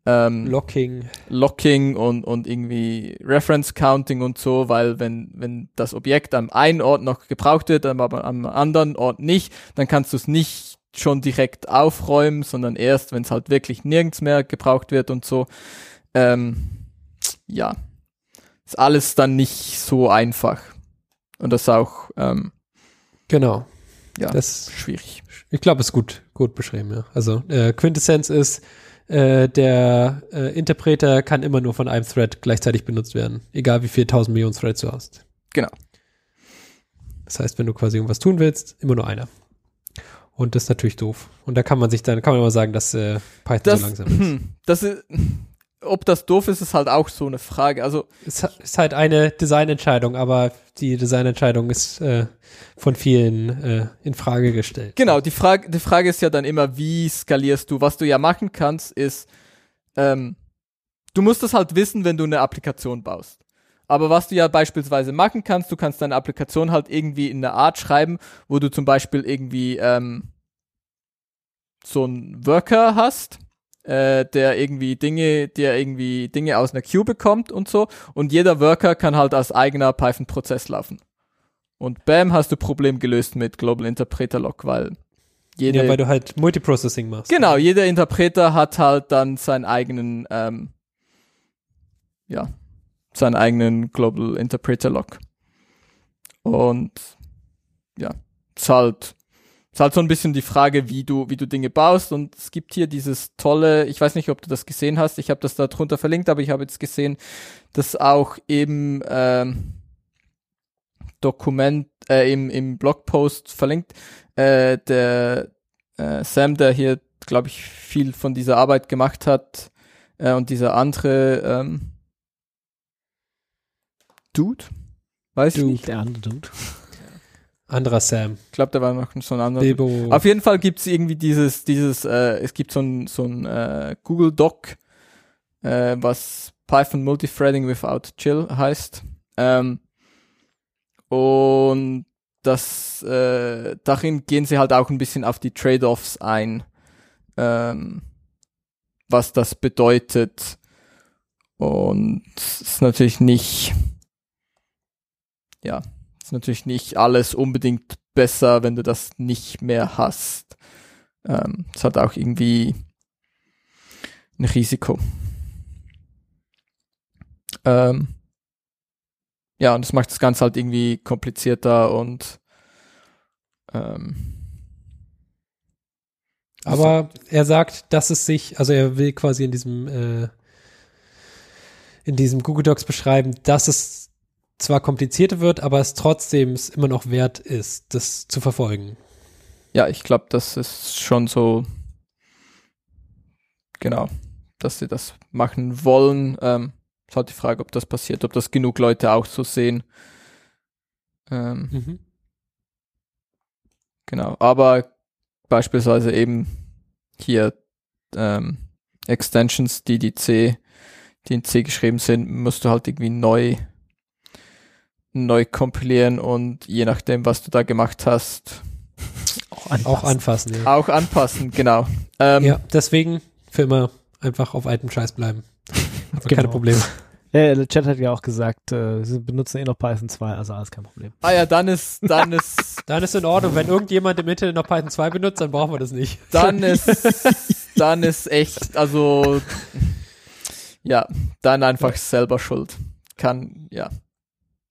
ähm, Locking. Locking und, und irgendwie Reference Counting und so, weil wenn, wenn das Objekt am einen Ort noch gebraucht wird, aber am anderen Ort nicht, dann kannst du es nicht schon direkt aufräumen, sondern erst, wenn es halt wirklich nirgends mehr gebraucht wird und so. Ähm, ja, ist alles dann nicht so einfach. Und das auch ähm, Genau. Ja, Das, schwierig. ich glaube, ist gut, gut beschrieben, ja. Also, äh, Quintessenz ist, äh, der äh, Interpreter kann immer nur von einem Thread gleichzeitig benutzt werden. Egal wie viel tausend Millionen Threads du hast. Genau. Das heißt, wenn du quasi irgendwas tun willst, immer nur einer. Und das ist natürlich doof. Und da kann man sich dann, kann man immer sagen, dass äh, Python Das, so langsam ist. [laughs] hm, das ist, ob das doof ist, ist halt auch so eine Frage. Also Es ist halt eine Designentscheidung, aber die Designentscheidung ist äh, von vielen äh, in Frage gestellt. Genau, die Frage, die Frage ist ja dann immer, wie skalierst du? Was du ja machen kannst, ist, ähm, du musst das halt wissen, wenn du eine Applikation baust. Aber was du ja beispielsweise machen kannst, du kannst deine Applikation halt irgendwie in einer Art schreiben, wo du zum Beispiel irgendwie ähm, so einen Worker hast, äh, der irgendwie Dinge, der irgendwie Dinge aus einer Queue bekommt und so. Und jeder Worker kann halt als eigener Python-Prozess laufen. Und bam, hast du Problem gelöst mit Global Interpreter Lock, weil jede, Ja, weil du halt Multiprocessing machst. Genau, jeder Interpreter hat halt dann seinen eigenen, ähm, ja, seinen eigenen Global Interpreter Lock. Und ja, ist halt, ist halt so ein bisschen die Frage, wie du, wie du Dinge baust. Und es gibt hier dieses tolle, ich weiß nicht, ob du das gesehen hast, ich habe das da drunter verlinkt, aber ich habe jetzt gesehen, dass auch eben ähm, Dokument äh, im, im Blogpost verlinkt, äh, der äh, Sam, der hier, glaube ich, viel von dieser Arbeit gemacht hat, äh, und dieser andere ähm, Dude, weiß ich Dude. nicht. Der andere Dude. Anderer Sam. Ich glaube, da war noch so ein anderer. Bilbo. Auf jeden Fall gibt's irgendwie dieses, dieses, äh, es gibt so ein, so ein äh, Google Doc, äh, was Python Multithreading Without Chill heißt. Ähm, und das, äh, darin gehen sie halt auch ein bisschen auf die Trade-offs ein, ähm, was das bedeutet. Und es ist natürlich nicht, ja, ist natürlich nicht alles unbedingt besser, wenn du das nicht mehr hast. Ähm, es hat auch irgendwie ein Risiko. Ähm, ja, und das macht das Ganze halt irgendwie komplizierter und ähm, Aber er sagt, dass es sich, also er will quasi in diesem äh, in diesem Google Docs beschreiben, dass es zwar komplizierter wird, aber es trotzdem es immer noch wert ist, das zu verfolgen. ja, ich glaube, das ist schon so, genau, dass sie das machen wollen. Ähm, ist halt die Frage, ob das passiert, ob das genug Leute auch so sehen. Ähm, Mhm. Genau, aber beispielsweise eben hier ähm, Extensions, die die C, die in C geschrieben sind, musst du halt irgendwie neu neu kompilieren und je nachdem, was du da gemacht hast, Auch anpassen. Auch anfassen, ja. auch anpassen, genau. Ähm, ja, deswegen für immer einfach auf altem Scheiß bleiben. Aber keine Genau. Probleme. [laughs] Ja, der Chat hat ja auch gesagt, äh, sie benutzen eh noch Python 2, also alles kein Problem. Ah ja, dann ist, dann [laughs] ist, Dann ist in Ordnung. Wenn irgendjemand im Internet noch Python 2 benutzt, dann brauchen wir das nicht. dann [laughs] ist, dann ist echt, also, ja, dann einfach selber schuld. Kann, ja.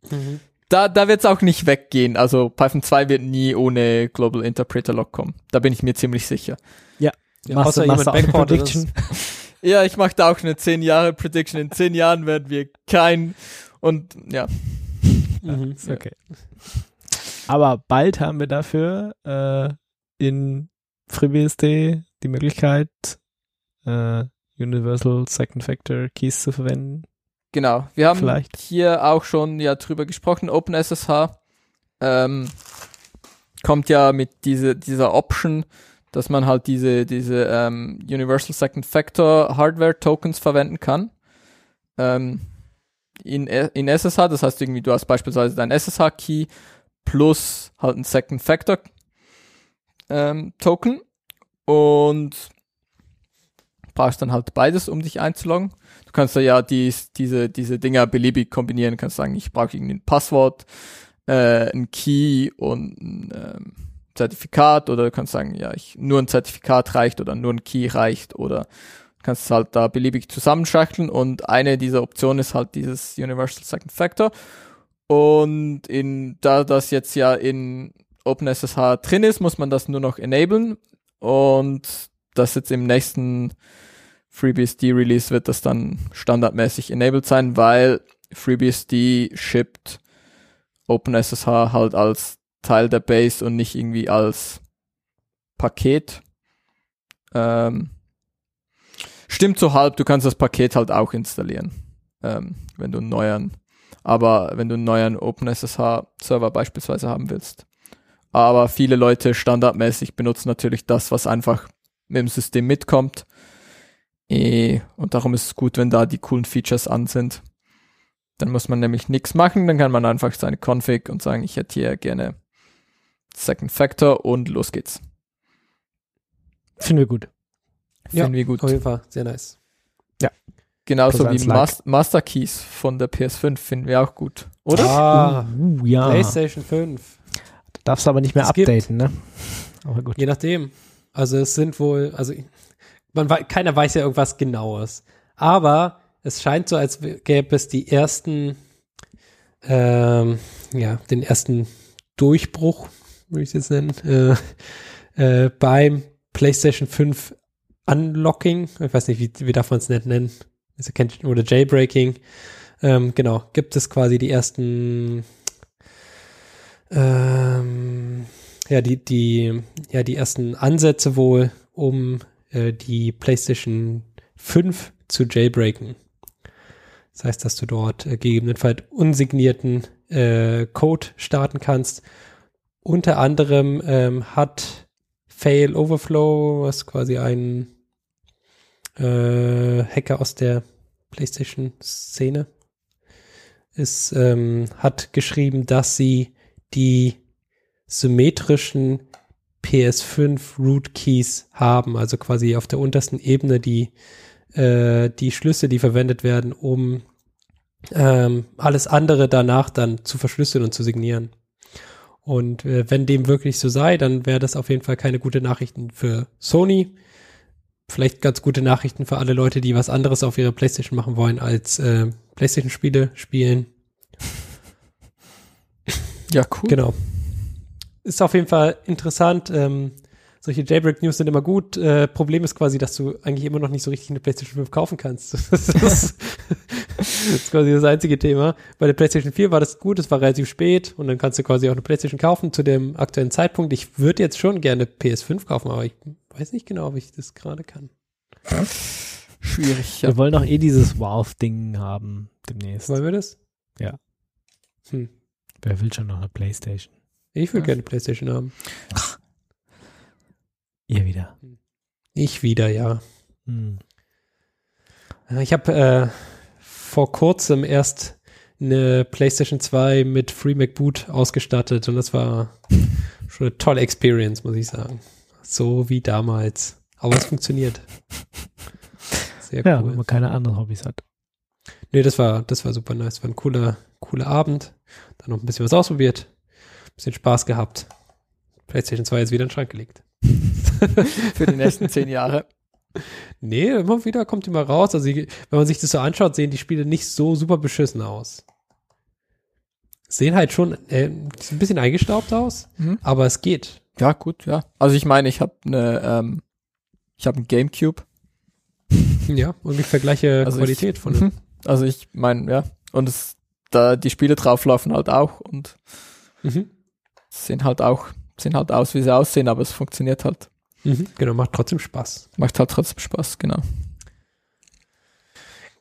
Mhm. Da, da wird es auch nicht weggehen. Also Python 2 wird nie ohne Global Interpreter Lock kommen. Da bin ich mir ziemlich sicher. Ja, Machst außer du- machst jemand Prediction? [laughs] Ja, ich mache da auch eine 10 Jahre Prediction. In 10 Jahren werden wir kein und ja. Mhm. Ist okay. Aber bald haben wir dafür äh, in FreeBSD die Möglichkeit, äh, Universal Second Factor Keys zu verwenden. Genau. Wir haben Vielleicht. hier auch schon ja drüber gesprochen. OpenSSH ähm, kommt ja mit diese, dieser Option, dass man halt diese, diese ähm, Universal Second Factor Hardware Tokens verwenden kann. Ähm, in, in SSH, das heißt irgendwie, du hast beispielsweise dein SSH-Key plus halt ein Second Factor ähm, Token und brauchst dann halt beides, um dich einzuloggen. Du kannst da ja dies, diese, diese Dinger beliebig kombinieren. Du kannst sagen, ich brauche irgendwie ein Passwort, äh, ein Key und ein ähm, Zertifikat oder du kannst sagen, ja, ich, nur ein Zertifikat reicht oder nur ein Key reicht oder kannst es halt da beliebig zusammenschachteln und eine dieser Optionen ist halt dieses Universal Second Factor. Und in, da das jetzt ja in OpenSSH drin ist, muss man das nur noch enablen und das jetzt im nächsten FreeBSD Release wird das dann standardmäßig enabled sein, weil FreeBSD shippt OpenSSH halt als Teil der Base und nicht irgendwie als Paket. Ähm, Stimmt so halb, du kannst das Paket halt auch installieren, ähm, wenn du einen neuen, aber wenn du einen neuen OpenSSH-Server beispielsweise haben willst. Aber viele Leute standardmäßig benutzen natürlich das, was einfach mit dem System mitkommt. Eh, und darum ist es gut, wenn da die coolen Features an sind. Dann muss man nämlich nichts machen, dann kann man einfach seine Config und sagen, ich hätte hier gerne Second Factor und los geht's. Finden wir gut. Ja, Finden wir gut. Auf jeden Fall, sehr nice. Genauso Plus wie. Mas Master Keys von der PS5 finden wir auch gut. Oder? Ah, Uh, ja. PlayStation 5. Darfst aber nicht mehr Es gibt- updaten, ne? Aber gut. Je nachdem. Also es sind wohl, also man keiner weiß ja irgendwas genaues. Aber es scheint so, als gäbe es die ersten, ähm, ja, den ersten Durchbruch, würde ich es jetzt nennen, äh, äh, beim PlayStation 5 Unlocking. Ich weiß nicht, wie, wie darf man es nicht nennen? Oder Jailbreaking. Ähm, genau, gibt es quasi die ersten ähm, ja, die, die, ja, die ersten Ansätze wohl, um äh, die PlayStation 5 zu jailbreaken. Das heißt, dass du dort äh, gegebenenfalls unsignierten äh, Code starten kannst. Unter anderem ähm, hat Fail Overflow, was quasi ein äh, Hacker aus der PlayStation-Szene ist, ähm, hat geschrieben, dass sie die symmetrischen PS5 Root Keys haben, also quasi auf der untersten Ebene die, äh, die Schlüsse, die verwendet werden, um ähm, alles andere danach dann zu verschlüsseln und zu signieren. Und äh, wenn dem wirklich so sei, dann wäre das auf jeden Fall keine gute Nachrichten für Sony. Vielleicht ganz gute Nachrichten für alle Leute, die was anderes auf ihrer PlayStation machen wollen, als äh, PlayStation-Spiele spielen. Ja, cool. Genau. Ist auf jeden Fall interessant. Ähm, solche Jailbreak-News sind immer gut. Äh, Problem ist quasi, dass du eigentlich immer noch nicht so richtig eine PlayStation 5 kaufen kannst. [laughs] Das ist, das ist quasi das einzige Thema. Bei der PlayStation 4 war das gut, es war relativ spät und dann kannst du quasi auch eine PlayStation kaufen zu dem aktuellen Zeitpunkt. Ich würde jetzt schon gerne PS5 kaufen, aber ich weiß nicht genau, ob ich das gerade kann. Schwierig, ja. Wir wollen doch eh dieses Valve-Ding haben demnächst. Wollen wir das? Ja. Hm. Wer will schon noch eine Playstation? Ich würde Ja. gerne PlayStation haben. [laughs] Ihr wieder. Ich wieder, ja. Hm. Ich habe äh, vor kurzem erst eine PlayStation 2 mit FreeMac Boot ausgestattet und das war [laughs] schon eine tolle Experience, muss ich sagen. So wie damals. Aber es funktioniert. Sehr Ja, wenn cool. man keine anderen Hobbys hat. Nee, das war, das war super nice. War ein cooler, cooler Abend. Dann noch ein bisschen was ausprobiert. Bisschen Spaß gehabt. PlayStation 2 ist wieder in den Schrank gelegt. [laughs] Für die nächsten zehn Jahre. Nee, immer wieder kommt die mal raus. Also, wenn man sich das so anschaut, sehen die Spiele nicht so super beschissen aus. Sehen halt schon äh, ein bisschen eingestaubt aus, Mhm. aber es geht. Ja, gut, ja. Also ich meine, ich habe eine, ähm, ich habe ein Gamecube. Ja, ungefähr gleiche Also Qualität ich, von dem. Mhm. Also ich meine, ja. Und es, da die Spiele drauflaufen halt auch und Mhm. Sehen halt auch, sehen halt aus, wie sie aussehen, aber es funktioniert halt. Mhm. Genau, macht trotzdem Spaß. Macht halt trotzdem Spaß, genau.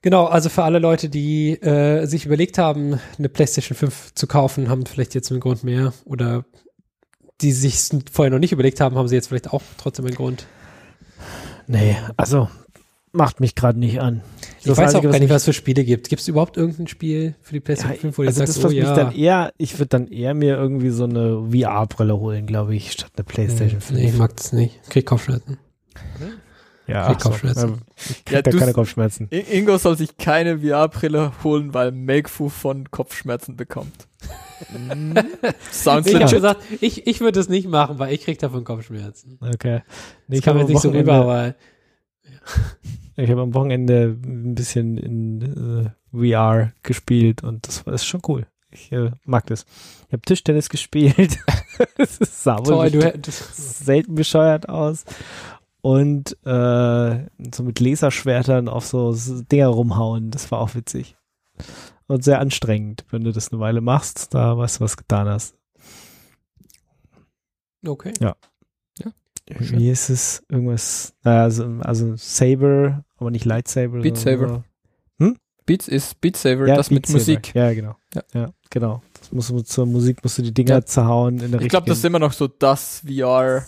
Genau, also für alle Leute, die äh, sich überlegt haben, eine PlayStation 5 zu kaufen, haben vielleicht jetzt einen Grund mehr. Oder die sich vorher noch nicht überlegt haben, haben sie jetzt vielleicht auch trotzdem einen Grund. Nee, also macht mich gerade nicht an. Ich Das weiß auch Einzige, gar nicht, was es für Spiele gibt. Gibt es überhaupt irgendein Spiel für die PlayStation Ja, 5, wo du also sagst, das, was oh mich ja, dann eher, ich würde dann eher mir irgendwie so eine VR-Brille holen, glaube ich, statt eine Playstation 5. Nee, ich mag das nicht. Krieg Kopfschmerzen. ja, krieg so. Kopfschmerzen. Ja, Ich krieg Ja, da du- keine Kopfschmerzen. I- Ingo soll sich keine VR-Brille holen, weil Makefu von Kopfschmerzen bekommt. [laughs] Sounds Ich habe legit. gesagt, ich, ich würde es nicht machen, weil ich krieg davon Kopfschmerzen. Okay. Nee, Das kam hab jetzt nicht so rüber, aber [laughs] Ich habe am Wochenende ein bisschen in äh, VR gespielt und das war ist schon cool. Ich äh, mag das. Ich habe Tischtennis [laughs] gespielt. das sah toll, du, du, selten bescheuert aus. Und äh, so mit Laserschwertern auf so Dinger rumhauen. Das war auch witzig. Und sehr anstrengend, wenn du das eine Weile machst. Da weißt du, was getan hast. okay. Ja, Wie ist es? Irgendwas, also, also Saber, aber nicht Lightsaber. Beat Saber. nur- Beats ist Beat Saber, Ja, das Beat mit Saber. Musik. Ja, genau. Ja. Ja, genau. Das musst du, zur Musik musst du die Dinger Ja. zerhauen in der Ich glaube, das ist immer noch so das VR.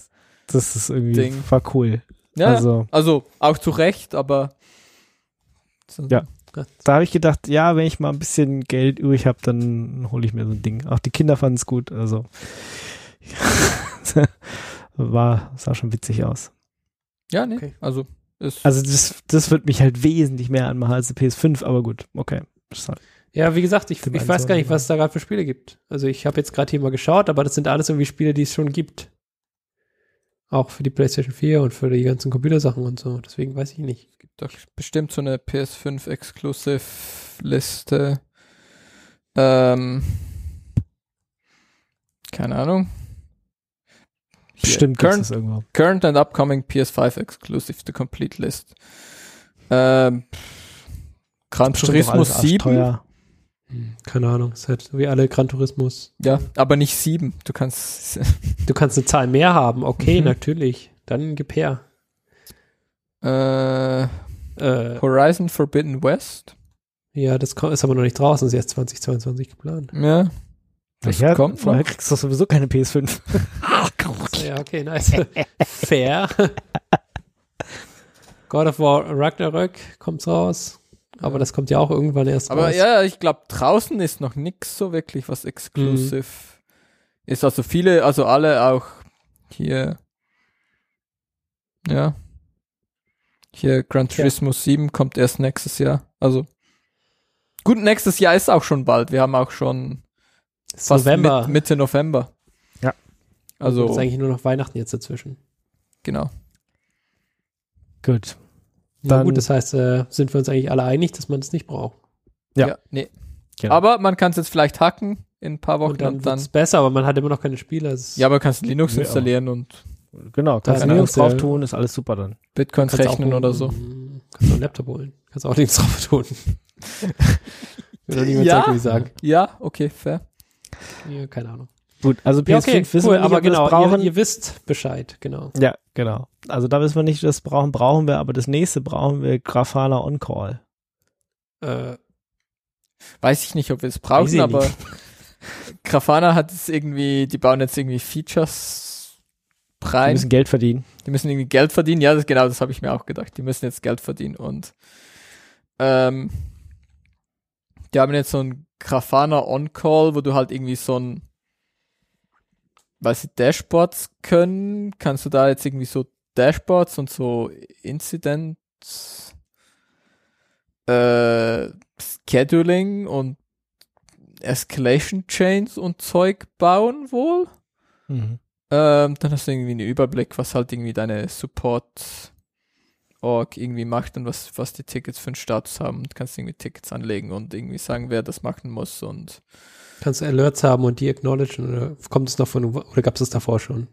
das ist irgendwie, Ding. war cool. Ja, Also, also auch zu Recht, aber Ja. da habe ich gedacht, ja, wenn ich mal ein bisschen Geld übrig habe, dann hole ich mir so ein Ding. Auch die Kinder fanden es gut, also [laughs] war, sah schon witzig aus. Ja, nee, Okay. also ist Also das, das wird mich halt wesentlich mehr anmachen als die PS5, aber gut, okay. Halt- Ja, wie gesagt, ich, ich weiß gar nicht, was es da gerade für Spiele gibt. Also ich habe jetzt gerade hier mal geschaut, aber das sind alles irgendwie Spiele, die es schon gibt. Auch für die PlayStation 4 und für die ganzen Computersachen und so. Deswegen weiß ich nicht. gibt doch bestimmt so eine PS5 Exclusive Liste. Ähm, keine Ahnung. Gibt current, irgendwo. current and upcoming PS5 Exclusive, the complete list. Ähm, Gran Turismo alles 7. arschteuer. Hm, Keine Ahnung. Ist halt wie alle Gran Turismus. Ja, aber nicht 7. Du kannst [laughs] Du kannst eine Zahl mehr haben. Okay, Mhm. natürlich. Dann gib her. äh, Äh, Horizon Forbidden West. ja, das ist aber noch nicht draußen. Ist erst 2022 geplant. Ja. Das ja, kommt vorher noch. kriegst du sowieso keine PS5. Ja, okay, nice. [laughs] Fair. God of War Ragnarök kommt raus. Aber Ja. das kommt ja auch irgendwann erst Aber raus. ja, ich glaube, draußen ist noch nix so wirklich, was exclusive ist. Also viele, also alle auch hier, ja. Hier Gran Turismo 7 kommt erst nächstes Jahr. Also gut, nächstes Jahr ist auch schon bald. Wir haben auch schon fast November. Mit, Mitte November. Ja. Also ist eigentlich nur noch Weihnachten jetzt dazwischen. genau. Gut. Na Dann- gut, das heißt, äh, sind wir uns eigentlich alle einig, dass man das nicht braucht. Ja. nee. Genau. Aber man kann es jetzt vielleicht hacken in ein paar Wochen Und dann, und dann, wird's besser, aber man hat immer noch keine Spiele. Es ist- ja, aber kannst Linux Ja. installieren und Genau, kannst du Linux drauf tun, ist alles super dann. Bitcoins kannst auch rechnen oder so. Kannst auch einen Laptop holen. Kannst auch nichts drauf tun. [laughs] Will doch niemand Ja. ich sagen. Ja, okay, fair. Ja, keine Ahnung. Gut, also PS5 Ja, okay, wissen cool, wir nicht, aber genau, brauchen. ihr, ihr wisst Bescheid, genau. ja, genau. Also da wissen wir nicht, das brauchen, brauchen wir, aber das nächste brauchen wir Grafana On Call. Äh, Weiß ich nicht, ob wir es brauchen, aber. [laughs] Grafana hat es irgendwie, die bauen jetzt irgendwie Features rein. müssen Geld verdienen. Die müssen irgendwie Geld verdienen. Ja, das, genau, das habe ich mir auch gedacht. Die müssen jetzt Geld verdienen und ähm, die haben jetzt so ein Grafana On-Call, wo du halt irgendwie so ein weiß ich, Dashboards können. Kannst du da jetzt irgendwie so Dashboards und so Incidents äh, Scheduling und Escalation Chains und Zeug bauen wohl. Mhm. Ähm, dann hast du irgendwie einen Überblick, was halt irgendwie deine Support Org irgendwie macht und was, was die Tickets für einen Status haben und kannst irgendwie Tickets anlegen und irgendwie sagen, wer das machen muss und kannst du Alerts haben und die acknowledgen oder kommt es noch von, oder gab es das davor schon?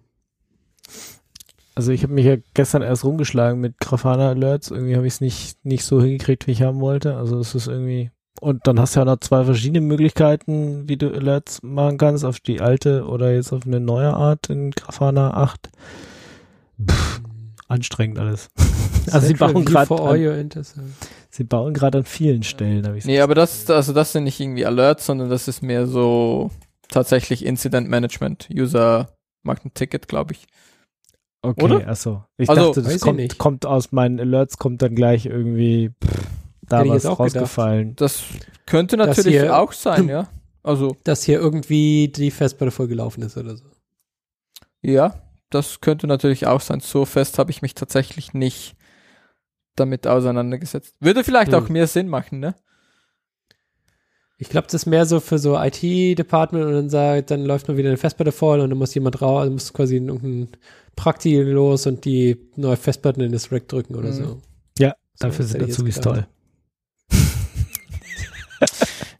Also ich habe mich ja gestern erst rumgeschlagen mit Grafana Alerts. Irgendwie habe ich es nicht, nicht so hingekriegt, wie ich haben wollte. Also es ist irgendwie. Und dann hast du ja noch zwei verschiedene Möglichkeiten, wie du Alerts machen kannst, auf die alte oder jetzt auf eine neue Art in Grafana 8. Pff, anstrengend alles. [laughs] Also sie bauen gerade sie bauen gerade an vielen Stellen, habe ich Nee, aber das, also das sind nicht irgendwie Alerts, sondern das ist mehr so tatsächlich Incident Management. User macht ein Ticket, glaube ich. Okay, Oder? achso. Ich Also, dachte, das kommt, kommt aus meinen Alerts, kommt dann gleich irgendwie pff, da Hätte was auch gedacht. rausgefallen. Das könnte natürlich hier- auch sein, [clears throat] ja. Also, Dass hier irgendwie die Festplatte voll gelaufen ist oder so. ja, das könnte natürlich auch sein. So fest habe ich mich tatsächlich nicht damit auseinandergesetzt. Würde vielleicht Hm. auch mehr Sinn machen, ne? Ich glaube, das ist mehr so für so IT-Department und dann sagt, dann läuft mal wieder eine Festplatte voll und dann muss jemand raus, dann muss quasi irgendein Prakti los und die neue Festplatten in das Rack drücken oder Mhm. so. Ja, So, dafür das sind Azubis toll. [laughs]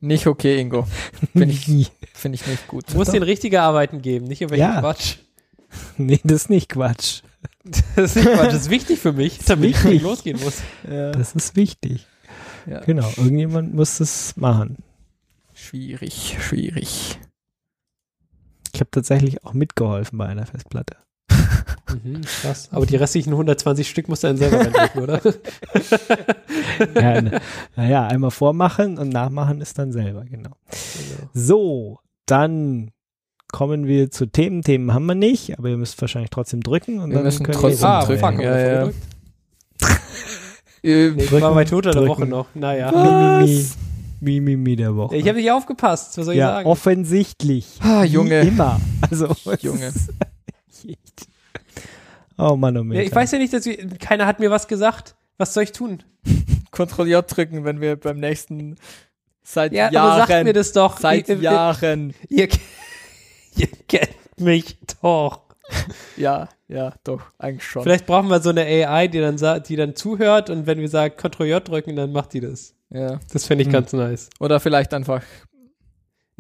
Nicht okay, Ingo. Finde ich, [laughs] finde ich nicht gut. Muss den richtige Arbeiten geben, nicht irgendwelche Ja. Quatsch. [laughs] nee, das ist nicht Quatsch. Das ist nicht Quatsch, das ist wichtig für mich, damit ich wichtig. losgehen muss. Ja, Das ist wichtig. ja. Genau, irgendjemand muss das machen. Schwierig, schwierig. Ich habe tatsächlich auch mitgeholfen bei einer Festplatte. Mhm, krass. Aber die restlichen 120 Stück musst du dann selber reindrücken, oder? [laughs] Ja, ne- naja, einmal vormachen und nachmachen ist dann selber, genau. So, dann kommen wir zu Themen. Themen haben wir nicht, aber ihr müsst wahrscheinlich trotzdem drücken. Und Wir dann müssen können trotzdem wir ah, drücken. fuck, Ja, ja, ja. Nee, ich Drücken, war bei Toter der. Woche noch. Naja. Mimimi, Mimimi der Woche. Ich habe nicht aufgepasst, was soll ich ja, sagen? offensichtlich. Ah, Wie Junge. Immer. Also, [laughs] Junge. Oh Mann, oh Ja, Meter. ich weiß ja nicht, dass wir, keiner hat mir was gesagt. Was soll ich tun? [laughs] Ctrl J drücken, wenn wir beim nächsten seit Ja, Jahren aber sagt mir das doch. seit ihr, Jahren. Ihr, ihr kennt mich doch. Ja, ja, doch, eigentlich schon. Vielleicht brauchen wir so eine AI, die dann, die dann zuhört und wenn wir sagen Ctrl J drücken, dann macht die das. Ja. Das fände ich Hm. ganz nice. Oder vielleicht einfach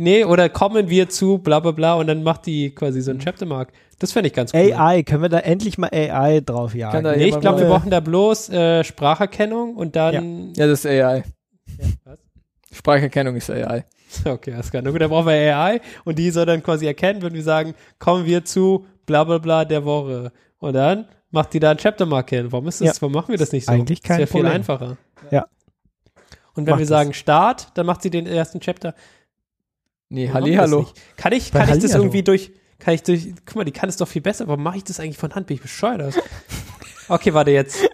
Nee, oder kommen wir zu bla bla bla und dann macht die quasi so ein Chaptermark. Das fände ich ganz cool. AI, können wir da endlich mal AI drauf jagen? Nee, ich glaube, wir brauchen da bloß äh, Spracherkennung und dann. Ja, das ist AI. was? Spracherkennung ist AI. [laughs] Okay, alles klar. Na gut, dann brauchen wir AI und die soll dann quasi erkennen, wenn wir sagen, kommen wir zu bla bla bla der Woche. Und dann macht die da ein Chaptermark hin. Warum ist das, Ja. warum machen wir das nicht so? Eigentlich kein das wäre viel Problem. einfacher. Ja. Und wenn Macht wir das. sagen Start, dann macht sie den ersten Chapter. Nee, das Hallihallo. Kann ich, Bei kann ich das Hallihallo. irgendwie durch, kann ich durch, guck mal, die kann es doch viel besser. Warum mache ich das eigentlich von Hand? Bin ich bescheuert? [laughs] okay, warte jetzt.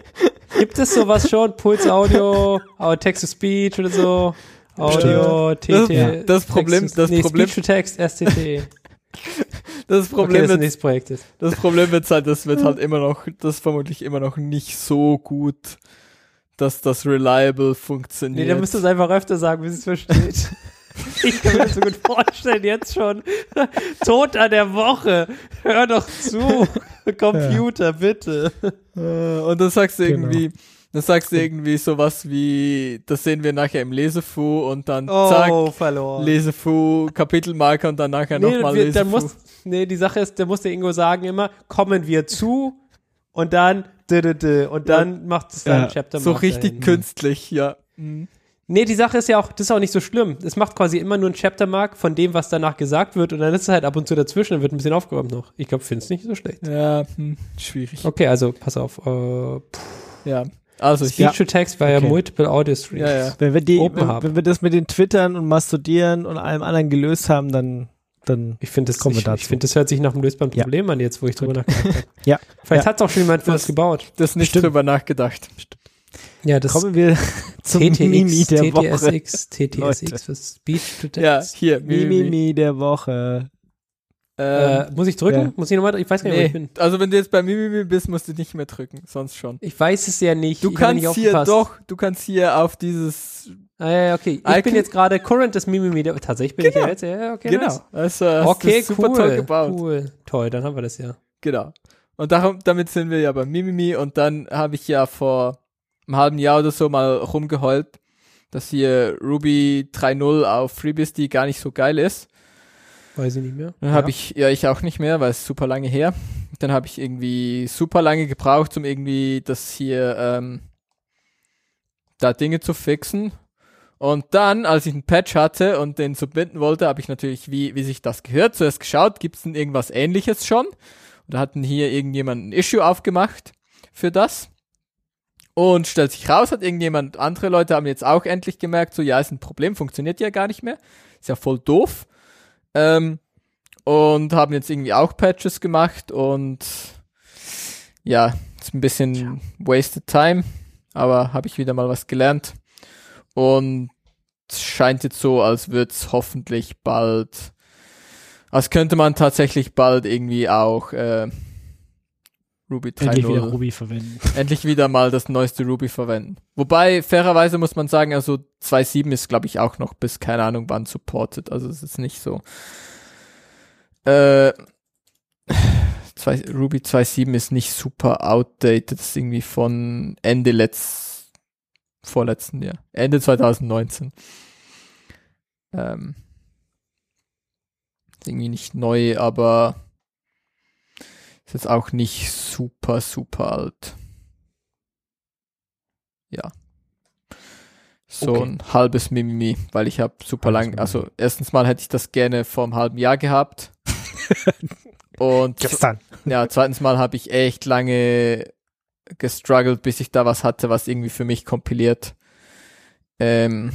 Gibt es sowas schon? Puls Audio, Au- [laughs] Text-to-Speech oder so? Audio, Das- TT. das Problem- Text- [laughs] das nee, Problem- Speech-to-Text, STT. Das Okay, Problem das ist wird, ist. das Problem wird halt, das wird halt [laughs] immer noch, das ist vermutlich immer noch nicht so gut, dass das reliable Nee, funktioniert. dann müsst ihr es einfach öfter sagen, bis es versteht. [laughs] ich kann mir das so gut vorstellen, jetzt schon. Tod an der Woche. Hör doch zu. Computer, bitte. Äh, und dann sagst du Genau. irgendwie, dann sagst du irgendwie sowas wie, das sehen wir nachher im Lesefu und dann zack, Oh, verloren. Lesefu, Kapitelmarker und dann nachher Nee, nochmal wir, dann Lesefu. muss, nee, die Sache ist, der muss der Ingo sagen immer, kommen wir zu und dann und dann macht es dann Ja, Chapter so richtig dahin. künstlich, ja. Mhm. Nee, die Sache ist ja auch, das ist auch nicht so schlimm. Es macht quasi immer nur ein Chapter Mark von dem, was danach gesagt wird und dann ist es halt ab und zu dazwischen, dann wird ein bisschen aufgeräumt noch. Ich glaube, find's nicht so schlecht. Ja, hm, schwierig. Okay, also pass auf. Äh, Ja. Also Speech to Text via Okay. Multiple Audio Streams. ja, ja. Wenn wir, die, Open wenn, wenn wir das mit den Twittern und Mastudieren und allem anderen gelöst haben, dann, dann Ich finde, das, Kommen wir ich, dazu. ich find, das hört sich nach einem lösbaren Ja. Problem an, jetzt wo ich drüber nachgedacht habe. [laughs] Ja. Vielleicht Ja. hat es auch schon jemand für Das- uns gebaut. Das nicht Stimmt. drüber nachgedacht. Ja, das kommen wir [laughs] zum Mimi TTX, der Woche. TTSX, TTSX Leute. für Speech to Text. Ja, hier. Mimi. Mimimi der Woche. Ähm, Äh, muss ich drücken? Ja. Muss ich nochmal? Ich weiß gar nicht, wo ich nee, bin. also wenn du jetzt bei Mimimi bist, musst du nicht mehr drücken, sonst schon. Ich weiß es ja nicht. Du ich hab nicht kannst hier doch, du kannst hier auf dieses, Ah, ja, ja, okay. Ich Icon- bin jetzt gerade Current des Mimimi. Tatsächlich bin ich Genau. ja jetzt. Ja, okay, genau, nice. also Okay, du super cool. toll gebaut. Cool. Toll, dann haben wir das ja. Genau. Und darum, damit sind wir ja bei Mimimi und dann habe ich ja vor einem halben Jahr oder so mal rumgeheult, dass hier Ruby 3.0 auf FreeBSD gar nicht so geil ist. Weiß ich nicht mehr. Dann habe ich, ja, ich auch nicht mehr, weil es super lange her. Dann habe ich irgendwie super lange gebraucht, um irgendwie das hier, ähm, da Dinge zu fixen. Und dann, als ich einen Patch hatte und den submitten wollte, habe ich natürlich, wie, wie sich das gehört, zuerst geschaut, gibt es denn irgendwas ähnliches schon? Und da hatten hier irgendjemand ein Issue aufgemacht für das. Und stellt sich raus, hat irgendjemand, andere Leute haben jetzt auch endlich gemerkt, so, ja, ist ein Problem, funktioniert ja gar nicht mehr. Ist ja voll doof. Ähm, und haben jetzt irgendwie auch Patches gemacht und ja, ist ein bisschen wasted time, aber habe ich wieder mal was gelernt. Und es scheint jetzt so, als würde es hoffentlich bald, als könnte man tatsächlich bald irgendwie auch äh, Ruby Endlich wieder 3.0 Ruby verwenden. [laughs] endlich wieder mal das neueste Ruby verwenden. Wobei, fairerweise muss man sagen, also 2.7 ist, glaube ich, auch noch bis keine Ahnung wann supported. Also es ist nicht so. Äh, [sighs] zwei, Ruby 2.7 ist nicht super outdated. Das ist irgendwie von Ende letzt, vorletzten Jahr. Ende 2019. Ähm, ist irgendwie nicht neu, aber ist jetzt auch nicht super, super alt. Ja. So Okay. ein halbes Mimimi, weil ich habe super Halbes lang, also erstens mal hätte ich das gerne vor einem halben Jahr gehabt. [laughs] Und Gestern. ja, zweitens Mal habe ich echt lange gestruggelt, bis ich da was hatte, was irgendwie für mich kompiliert. Ähm,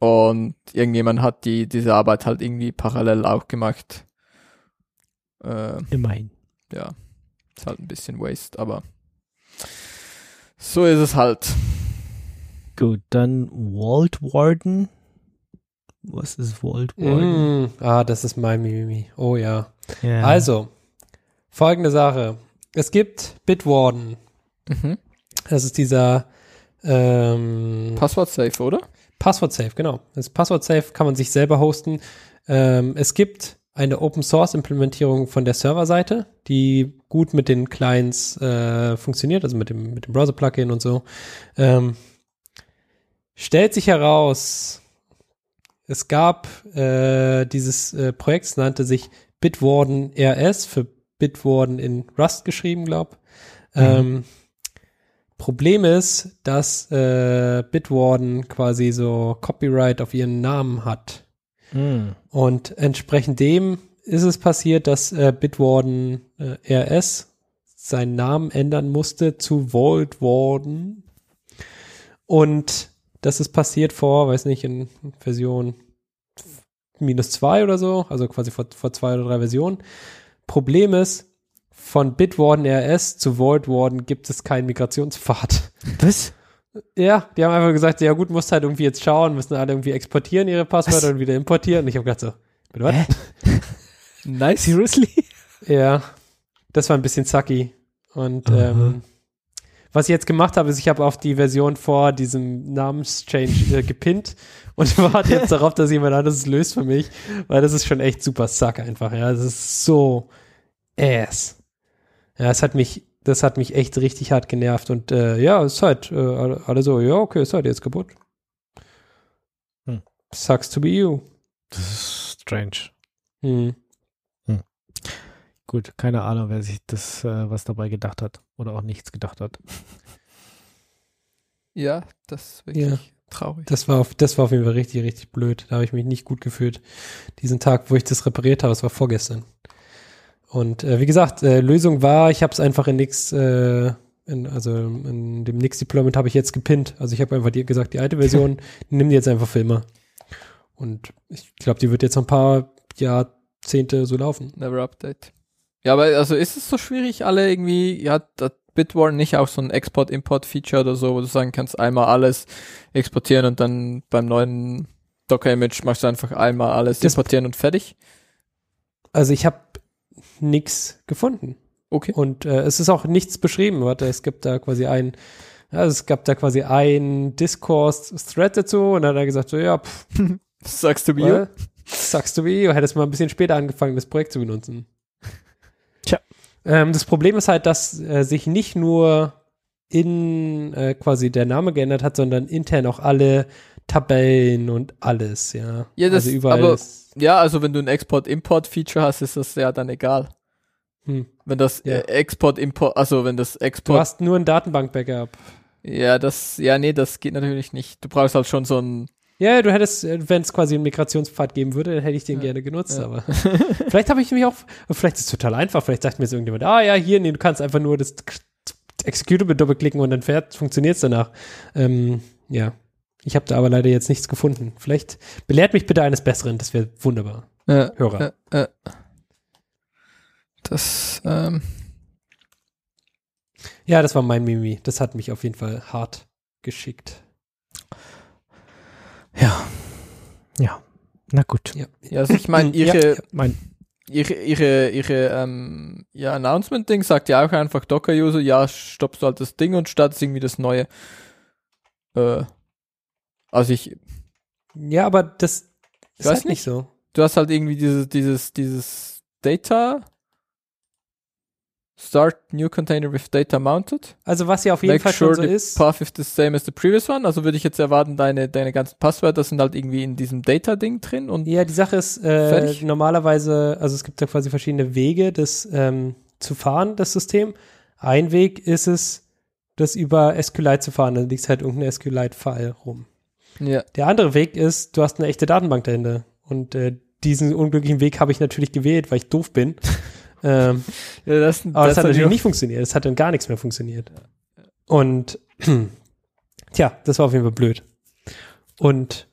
und irgendjemand hat die, diese Arbeit halt irgendwie parallel auch gemacht. Äh, Immerhin. Ja, ist halt ein bisschen Waste, aber so ist es halt. Gut, dann Walt Warden. Was ist Walt Warden? Mm, ah, das ist mein Mimimi. Oh ja. Ja. Also, folgende Sache. Es gibt Bitwarden. Mhm. Das ist dieser ähm, Passwort safe, oder? Passwort Safe, genau. Das Passwort Safe kann man sich selber hosten. Ähm, es gibt eine Open Source Implementierung von der Serverseite, die gut mit den Clients äh, funktioniert, also mit dem, mit dem Browser Plugin und so. Ähm, stellt sich heraus, es gab äh, dieses äh, Projekt, es nannte sich Bitwarden RS für Bitwarden in Rust geschrieben, glaub. Ähm, Problem ist, dass äh, Bitwarden quasi so Copyright auf ihren Namen hat. Mm. Und entsprechend dem ist es passiert, dass äh, Bitwarden äh, RS seinen Namen ändern musste zu Vault Warden. Und das ist passiert vor, weiß nicht, in Version minus zwei oder so, also quasi vor, vor zwei oder drei Versionen. Problem ist, von Bitwarden RS zu Vault Warden gibt es keinen Migrationspfad. Was? Ja, die haben einfach gesagt, ja gut, musst halt irgendwie jetzt schauen, müssen alle irgendwie exportieren ihre Passwörter Was? und wieder importieren. Und ich habe gedacht so, bitte was? [laughs] Nice. Seriously? Ja, das war ein bisschen sucky. Und Aha. ähm, was ich jetzt gemacht habe, ist, ich habe auf die Version vor diesem Namenschange äh, gepinnt [laughs] und warte jetzt darauf, dass jemand anderes es löst für mich, weil das ist schon echt super suck einfach. Ja, das ist so ass. Ja, es hat mich, das hat mich echt richtig hart genervt und äh, ja, es ist halt äh, alle so, ja, okay, ist halt jetzt kaputt. Hm. Sucks to be you. Das ist strange. Hm. Gut, keine Ahnung, wer sich das äh, was dabei gedacht hat oder auch nichts gedacht hat. [laughs] Ja, das ist wirklich Ja. traurig. Das war, auf, das war auf jeden Fall richtig, richtig blöd. Da habe ich mich nicht gut gefühlt. Diesen Tag, wo ich das repariert habe, das war vorgestern. Und äh, wie gesagt, äh, Lösung war, ich habe es einfach in Nix, äh, in, also in dem Nix-Deployment habe ich jetzt gepinnt. Also ich habe einfach dir gesagt, die alte Version, [laughs] nimm die jetzt einfach für immer. Und ich glaube, die wird jetzt noch ein paar Jahrzehnte so laufen. Never update. Ja, aber also ist es so schwierig, alle irgendwie, ja, hat Bitwarden nicht auch so ein Export-Import-Feature oder so, wo du sagen kannst, einmal alles exportieren und dann beim neuen Docker-Image machst du einfach einmal alles Das- importieren und fertig? Also ich habe nix gefunden. Okay. Und äh, es ist auch nichts beschrieben. Warte, es gibt da quasi ein, also es gab da quasi ein Discourse-Thread dazu und dann hat er gesagt, so ja, pff, [laughs] Sagst du well, sagst du wie, du hättest mal ein bisschen später angefangen, das Projekt zu benutzen. Tja. Ähm, das Problem ist halt, dass äh, sich nicht nur in äh, quasi der Name geändert hat, sondern intern auch alle Tabellen und alles, ja. Ja, das- also überall aber- ist, Ja, also wenn du ein Export-Import-Feature hast, ist das ja dann egal. hm. Wenn das Ja. äh, Export-Import, also wenn das Du Export, hast nur ein Datenbank-Backup. ja, das, ja, nee, das geht natürlich nicht. Du brauchst halt schon so ein, Ja, du hättest, wenn es quasi einen Migrationspfad geben würde, dann hätte ich den Ja. gerne genutzt, Ja. aber [laughs] vielleicht habe ich mich auch, vielleicht ist es total einfach, vielleicht sagt mir jetzt irgendjemand, ah ja, hier, nee, du kannst einfach nur das Executable doppelklicken und dann funktioniert es danach. Ähm, ja, ich habe da aber leider jetzt nichts gefunden. Vielleicht belehrt mich bitte eines Besseren, das wäre wunderbar. äh, Hörer. äh, äh, das, ähm, Ja, das war mein Mimi. Das hat mich auf jeden Fall hart geschickt. Ja. Ja. Na gut. Ja, ja, also ich meine, Ja, ihre, ja. Mein, ihre, ihre, ihre, ähm, ihr Announcement-Ding sagt ja auch einfach Docker-User, ja, stoppst du halt das Ding und startest irgendwie das neue. Äh, also ich, ja, aber das ist halt nicht so. du hast halt irgendwie dieses, dieses, dieses Data, start new container with data mounted. Also was ja auf jeden Make Fall sure schon so the ist. path is the same as the previous one. Also würde ich jetzt erwarten, deine, deine ganzen Passwörter sind halt irgendwie in diesem Data-Ding drin und Ja, die Sache ist, äh, normalerweise, also es gibt ja quasi verschiedene Wege, das ähm, zu fahren, das System. Ein Weg ist es, das über SQLite zu fahren, dann liegt halt irgendein SQLite-File rum. Ja, Der andere Weg ist, du hast eine echte Datenbank dahinter. Und äh, diesen unglücklichen Weg habe ich natürlich gewählt, weil ich doof bin. [laughs] Ähm, [laughs] Ja, das, aber das, hat natürlich nicht funktioniert. Es hat dann gar nichts mehr funktioniert. Und [clears throat] tja, das war auf jeden Fall blöd. Und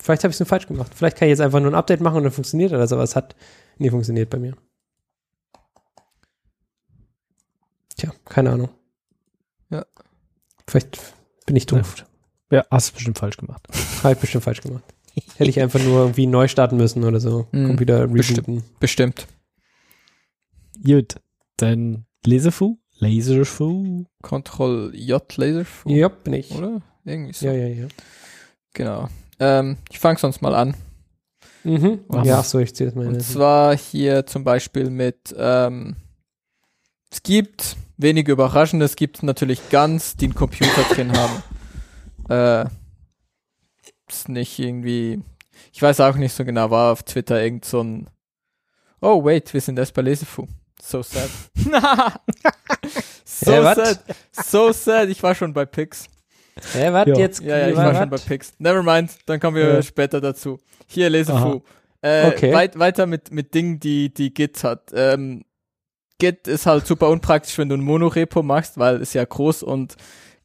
vielleicht habe ich es nur falsch gemacht. Vielleicht kann ich jetzt einfach nur ein Update machen und dann funktioniert das, aber es hat nie funktioniert bei mir. Tja, keine Ahnung. Ja. Vielleicht bin ich doof. Ja, hast du bestimmt falsch gemacht. [laughs] Habe ich bestimmt falsch gemacht. Hätte ich einfach nur irgendwie neu starten müssen oder so. Mhm. Computer rebooten. Bestimmt. Bestimmt. Gut, dann Laserfu? Laserfu? Control J Laser, Ja, bin ich. oder? Irgendwie so. Ja, ja, ja. Genau. Ähm, ich fange sonst mal an. Mhm. Was? Ja, so, ich zähle das mal. Und zwar hier zum Beispiel mit, ähm, es gibt wenig Überraschendes, es gibt natürlich Guns, die einen Computer drin haben. [laughs] Äh, ist nicht irgendwie, ich weiß auch nicht so genau, war auf Twitter irgend so ein, oh wait, wir sind erst bei Lesefu. So sad. [laughs] so wat? sad. So sad, ich war schon bei Pix. Hä, was Ja. jetzt? Ja, ja, ich Wa- war schon bei? Pix. Nevermind, dann kommen wir Ja. später dazu. Hier, Lesefu. Äh, Okay. weit, weiter mit, mit Dingen, die, die Git hat. Ähm, Git ist halt super unpraktisch, wenn du ein Monorepo machst, weil es ja groß und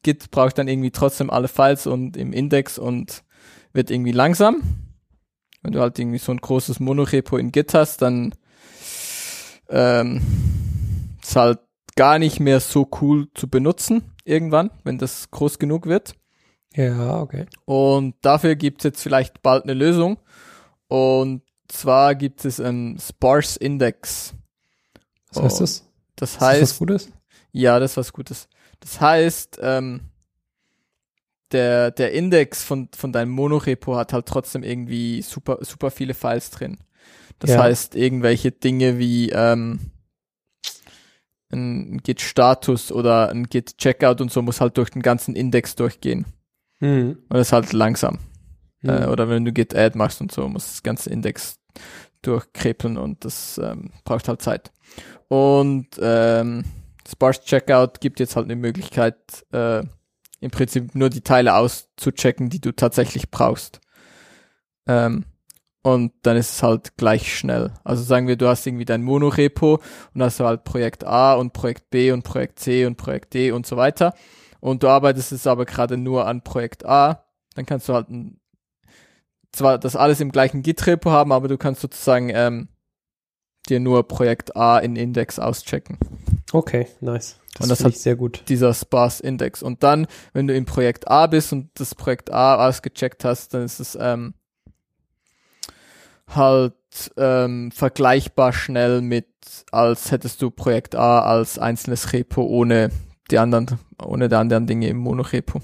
Git braucht dann irgendwie trotzdem alle Files und im Index und wird irgendwie langsam. Wenn du halt irgendwie so ein großes Monorepo in Git hast, dann ähm, ist halt gar nicht mehr so cool zu benutzen irgendwann, wenn das groß genug wird. Ja, okay. Und dafür gibt es jetzt vielleicht bald eine Lösung. Und zwar gibt es einen Sparse Index. Was heißt das? Das Ist das was heißt, Gutes? ja, das ist was Gutes. Das heißt, ähm, der, der Index von, von deinem Monorepo hat halt trotzdem irgendwie super, super viele Files drin. Das Ja. heißt, irgendwelche Dinge wie ähm, ein Git-Status oder ein Git-Checkout und so muss halt durch den ganzen Index durchgehen. Mhm. Und das ist halt langsam. Mhm. Äh, oder wenn du Git Add machst und so, muss das ganze Index durchkrebeln und das ähm, braucht halt Zeit. Und ähm, Sparse Checkout gibt jetzt halt eine Möglichkeit, äh, im Prinzip nur die Teile auszuchecken, die du tatsächlich brauchst. Ähm, und dann ist es halt gleich schnell. Also sagen wir, du hast irgendwie dein Monorepo und hast halt Projekt A und Projekt B und Projekt C und Projekt D und so weiter. Und du arbeitest es aber gerade nur an Projekt A, dann kannst du halt ein, zwar das alles im gleichen Git-Repo haben, aber du kannst sozusagen ähm, dir nur Projekt A in Index auschecken. Okay, nice. Das, Und das hat- ich sehr gut. Dieser Sparse-Index. Und dann, wenn du im Projekt A bist und das Projekt A ausgecheckt hast, dann ist es ähm, halt ähm, vergleichbar schnell mit, als hättest du Projekt A als einzelnes Repo ohne die anderen, ohne die anderen Dinge im Monorepo.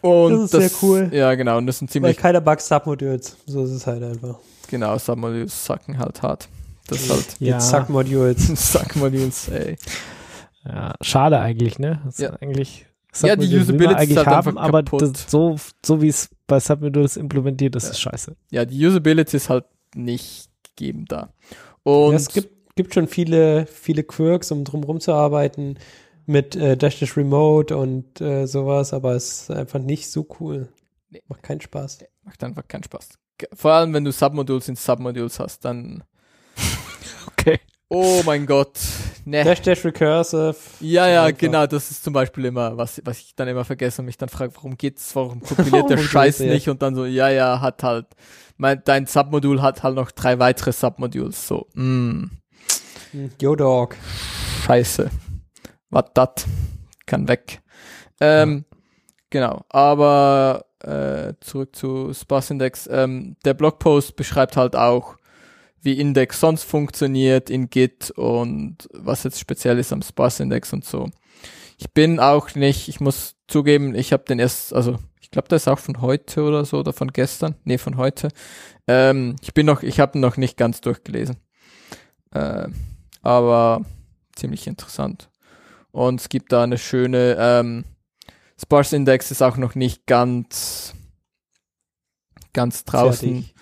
Und Das ist sehr cool. Ja, genau. Und das sind Weil ziemlich, keiner Bug Submodules. So ist es halt einfach. genau, Submodules sacken halt hart. Das ist halt [laughs] Ja. Jetzt Suck Modules. Submodules, ey. Ja, schade eigentlich, ne? Das Ja. ist eigentlich, Ja, die Usability ist eigentlich halt haben, aber das, so, so wie es bei Submodules implementiert ist, ist scheiße. Ja, die Usability ist halt nicht gegeben da. Und Ja, es gibt, gibt schon viele, viele Quirks, um drumherum zu arbeiten mit äh, Dash Dash Remote und äh, sowas, aber es ist einfach nicht so cool. Nee. Macht keinen Spaß. macht einfach keinen Spaß. Vor allem, wenn du Submodules in Submodules hast, dann. Oh mein Gott. Ne. Dash Dash Recursive. Ja, ja, genau, das ist zum Beispiel immer, was, was ich dann immer vergesse und mich dann frage, warum geht's, warum [laughs] kompiliert der Scheiß geht's, ja. nicht und dann so, ja, ja, hat halt, mein, dein Submodul hat halt noch drei weitere Submodules, so, mm, Hm, Yo Dog. scheiße. Was dat? Kann weg. Ähm, genau, aber äh, zurück zu Sparse Index. Ähm, der Blogpost beschreibt halt auch, wie Index sonst funktioniert in Git und was jetzt speziell ist am Sparse Index und so. Ich bin auch nicht, ich muss zugeben, ich habe den erst, also ich glaube, der ist auch von heute oder so oder von gestern, nee, von heute. Ähm, ich bin noch, ich habe ihn noch nicht ganz durchgelesen. Äh, aber ziemlich interessant. Und es gibt da eine schöne, ähm, Sparse Index ist auch noch nicht ganz, ganz draußen. Fertig.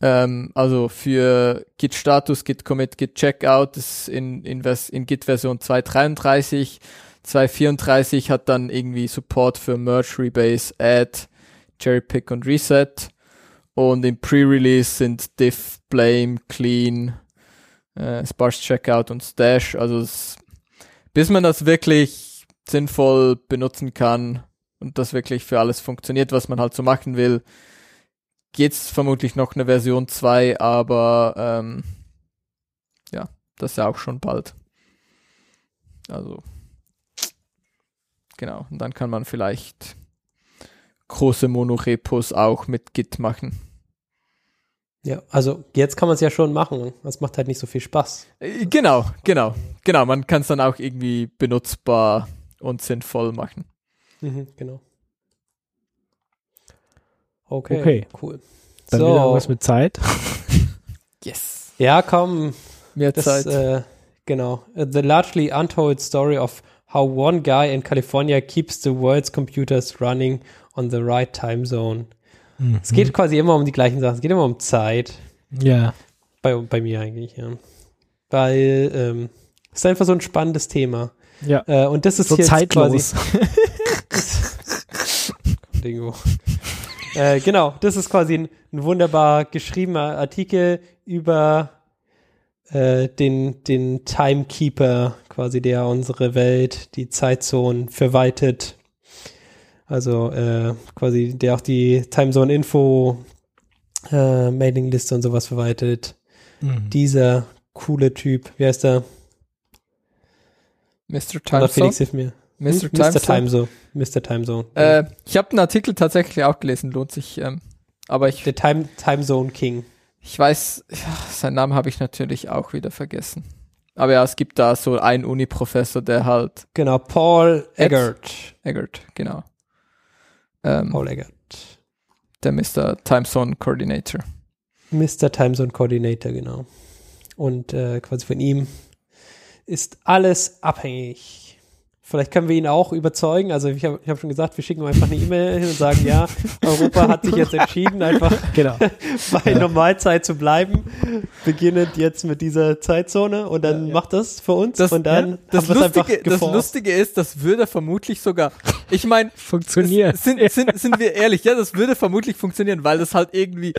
Ähm, also für Git Status, Git Commit, Git Checkout ist in, in, Vers in Git Version 2.33. 2.34 hat dann irgendwie Support für Merge, Rebase, Add, Cherry Pick und Reset. Und im Pre-Release sind Diff, Blame, Clean, äh, Sparse Checkout und Stash. Also es, bis man das wirklich sinnvoll benutzen kann und das wirklich für alles funktioniert, was man halt so machen will, geht's vermutlich noch eine Version 2, aber ähm, ja, das ist ja auch schon bald. Also genau, und dann kann man vielleicht große Monorepos auch mit Git machen. Ja, also jetzt kann man es ja schon machen. Das macht halt nicht so viel Spaß. Äh, Genau, genau, genau. Man kann es dann auch irgendwie benutzbar und sinnvoll machen. Mhm, genau. Okay, Okay. cool. Dann wieder irgendwas mit Zeit. [laughs] Yes. ja, komm, Mehr das, Zeit. äh, genau. Uh, The largely untold story of how one guy in California keeps the world's computers running on the right time zone. Es geht quasi immer um die gleichen Sachen. Es geht immer um Zeit. Ja. Bei, bei mir eigentlich, ja. Weil ähm, es ist einfach so ein spannendes Thema. Ja. Äh, und das ist So jetzt zeitlos. quasi [laughs] [laughs] Dingo. Äh, genau, das ist quasi ein, ein wunderbar geschriebener Artikel über äh, den, den Timekeeper, quasi der unsere Welt, die Zeitzonen verwaltet. Also äh, quasi der auch die Timezone Info äh, Mailingliste und sowas verwaltet. Mhm. Dieser coole Typ, wie heißt der? Mr. Timezone. Felix hilf mir. Mr. Hm? Mr. Timezone. Timezone. Mr. Timezone. Äh, ich habe einen Artikel tatsächlich auch gelesen, lohnt sich. Ähm, aber ich, der Time, Timezone King. ich weiß, seinen Namen habe ich natürlich auch wieder vergessen. Aber ja, es gibt da so einen Uni-Professor, der halt, Genau, Paul Eggert. Eggert, genau. Ähm, Paul Eggert. der Mr. Timezone Coordinator. Mr. Timezone Coordinator, genau. Und äh, quasi von ihm ist alles abhängig. Vielleicht können wir ihn auch überzeugen. Also ich habe ich hab schon gesagt, wir schicken ihm einfach eine E-Mail hin und sagen, ja, Europa hat sich jetzt entschieden, einfach [laughs] Genau. [laughs] bei Normalzeit zu bleiben, beginnend jetzt mit dieser Zeitzone und dann macht das für uns Das, und dann ja, das, haben wir's einfach Lustige, das. Lustige ist, das würde vermutlich sogar, ich meine, [laughs] Funktioniert. sind, sind, sind wir ehrlich, ja, das würde vermutlich funktionieren, weil das halt irgendwie,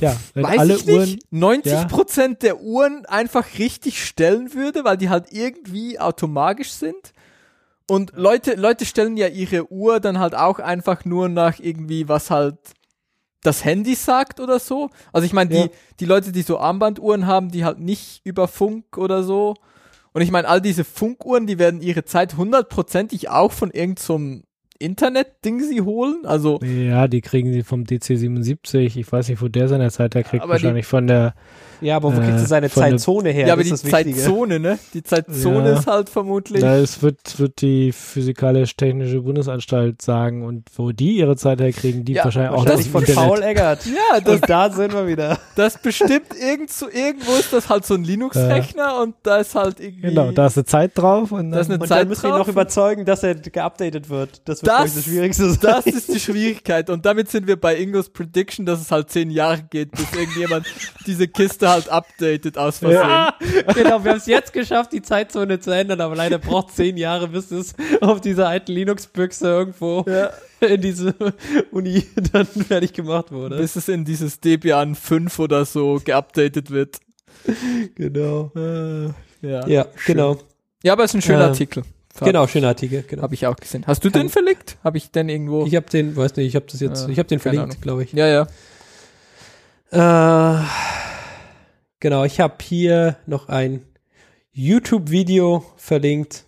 Ja, wenn weiß alle ich Uhren. nicht, 90 Prozent der Uhren einfach richtig stellen würde, weil die halt irgendwie automatisch sind. Und Leute, Leute stellen ja ihre Uhr dann halt auch einfach nur nach irgendwie, was halt das Handy sagt oder so. Also ich meine, die, Ja. die Leute, die so Armbanduhren haben, die halt nicht über Funk oder so. Und ich meine, all diese Funkuhren, die werden ihre Zeit hundertprozentig auch von irgendeinem so Internet-Ding sie holen. Also Ja, die kriegen sie vom DC77. Ich weiß nicht, wo der seine Zeit her kriegt. Aber die- Wahrscheinlich von der. Ja, aber wo Äh, kriegt er seine Zeitzone her? Ja, aber Das die das. Zeitzone, ne? Die Zeitzone Ja. ist halt vermutlich. Da es wird, wird die Physikalisch-Technische Bundesanstalt sagen und wo die ihre Zeit herkriegen, die Ja, wahrscheinlich auch Wahrscheinlich aus von. Paul Eggert. [laughs] ja, das, Und da sind wir wieder. das bestimmt irgend so, irgendwo ist das halt so ein Linux-Rechner und da ist halt irgendwie. Genau, da ist eine Zeit drauf und Da ist dann, eine Und Zeit dann müssen wir ihn noch überzeugen, dass er geupdatet wird. Das wird, Das- das Schwierigste sein. Das ist die Schwierigkeit. Und damit sind wir bei Ingos Prediction, dass es halt zehn Jahre geht, bis irgendjemand diese Kiste halt updatet aus Versehen. Ah, genau, wir haben es jetzt geschafft, die Zeitzone zu ändern, aber leider braucht zehn Jahre, bis es auf dieser alten Linux-Büchse irgendwo Ja. in diese Uni dann fertig gemacht wurde. Bis es in dieses Debian 5 oder so geupdatet wird. genau. Äh, ja. Ja, genau. Ja, aber es ist ein schöner Ähm, Artikel. Genau, schöner Artikel. Genau. Habe ich auch gesehen. Hast du Kann- den verlinkt? Habe ich den irgendwo? Ich habe den, weiß nicht, ich habe das jetzt, Äh, ich habe den verlinkt, glaube ich. ja, ja. Äh, genau, ich habe hier noch ein YouTube-Video verlinkt.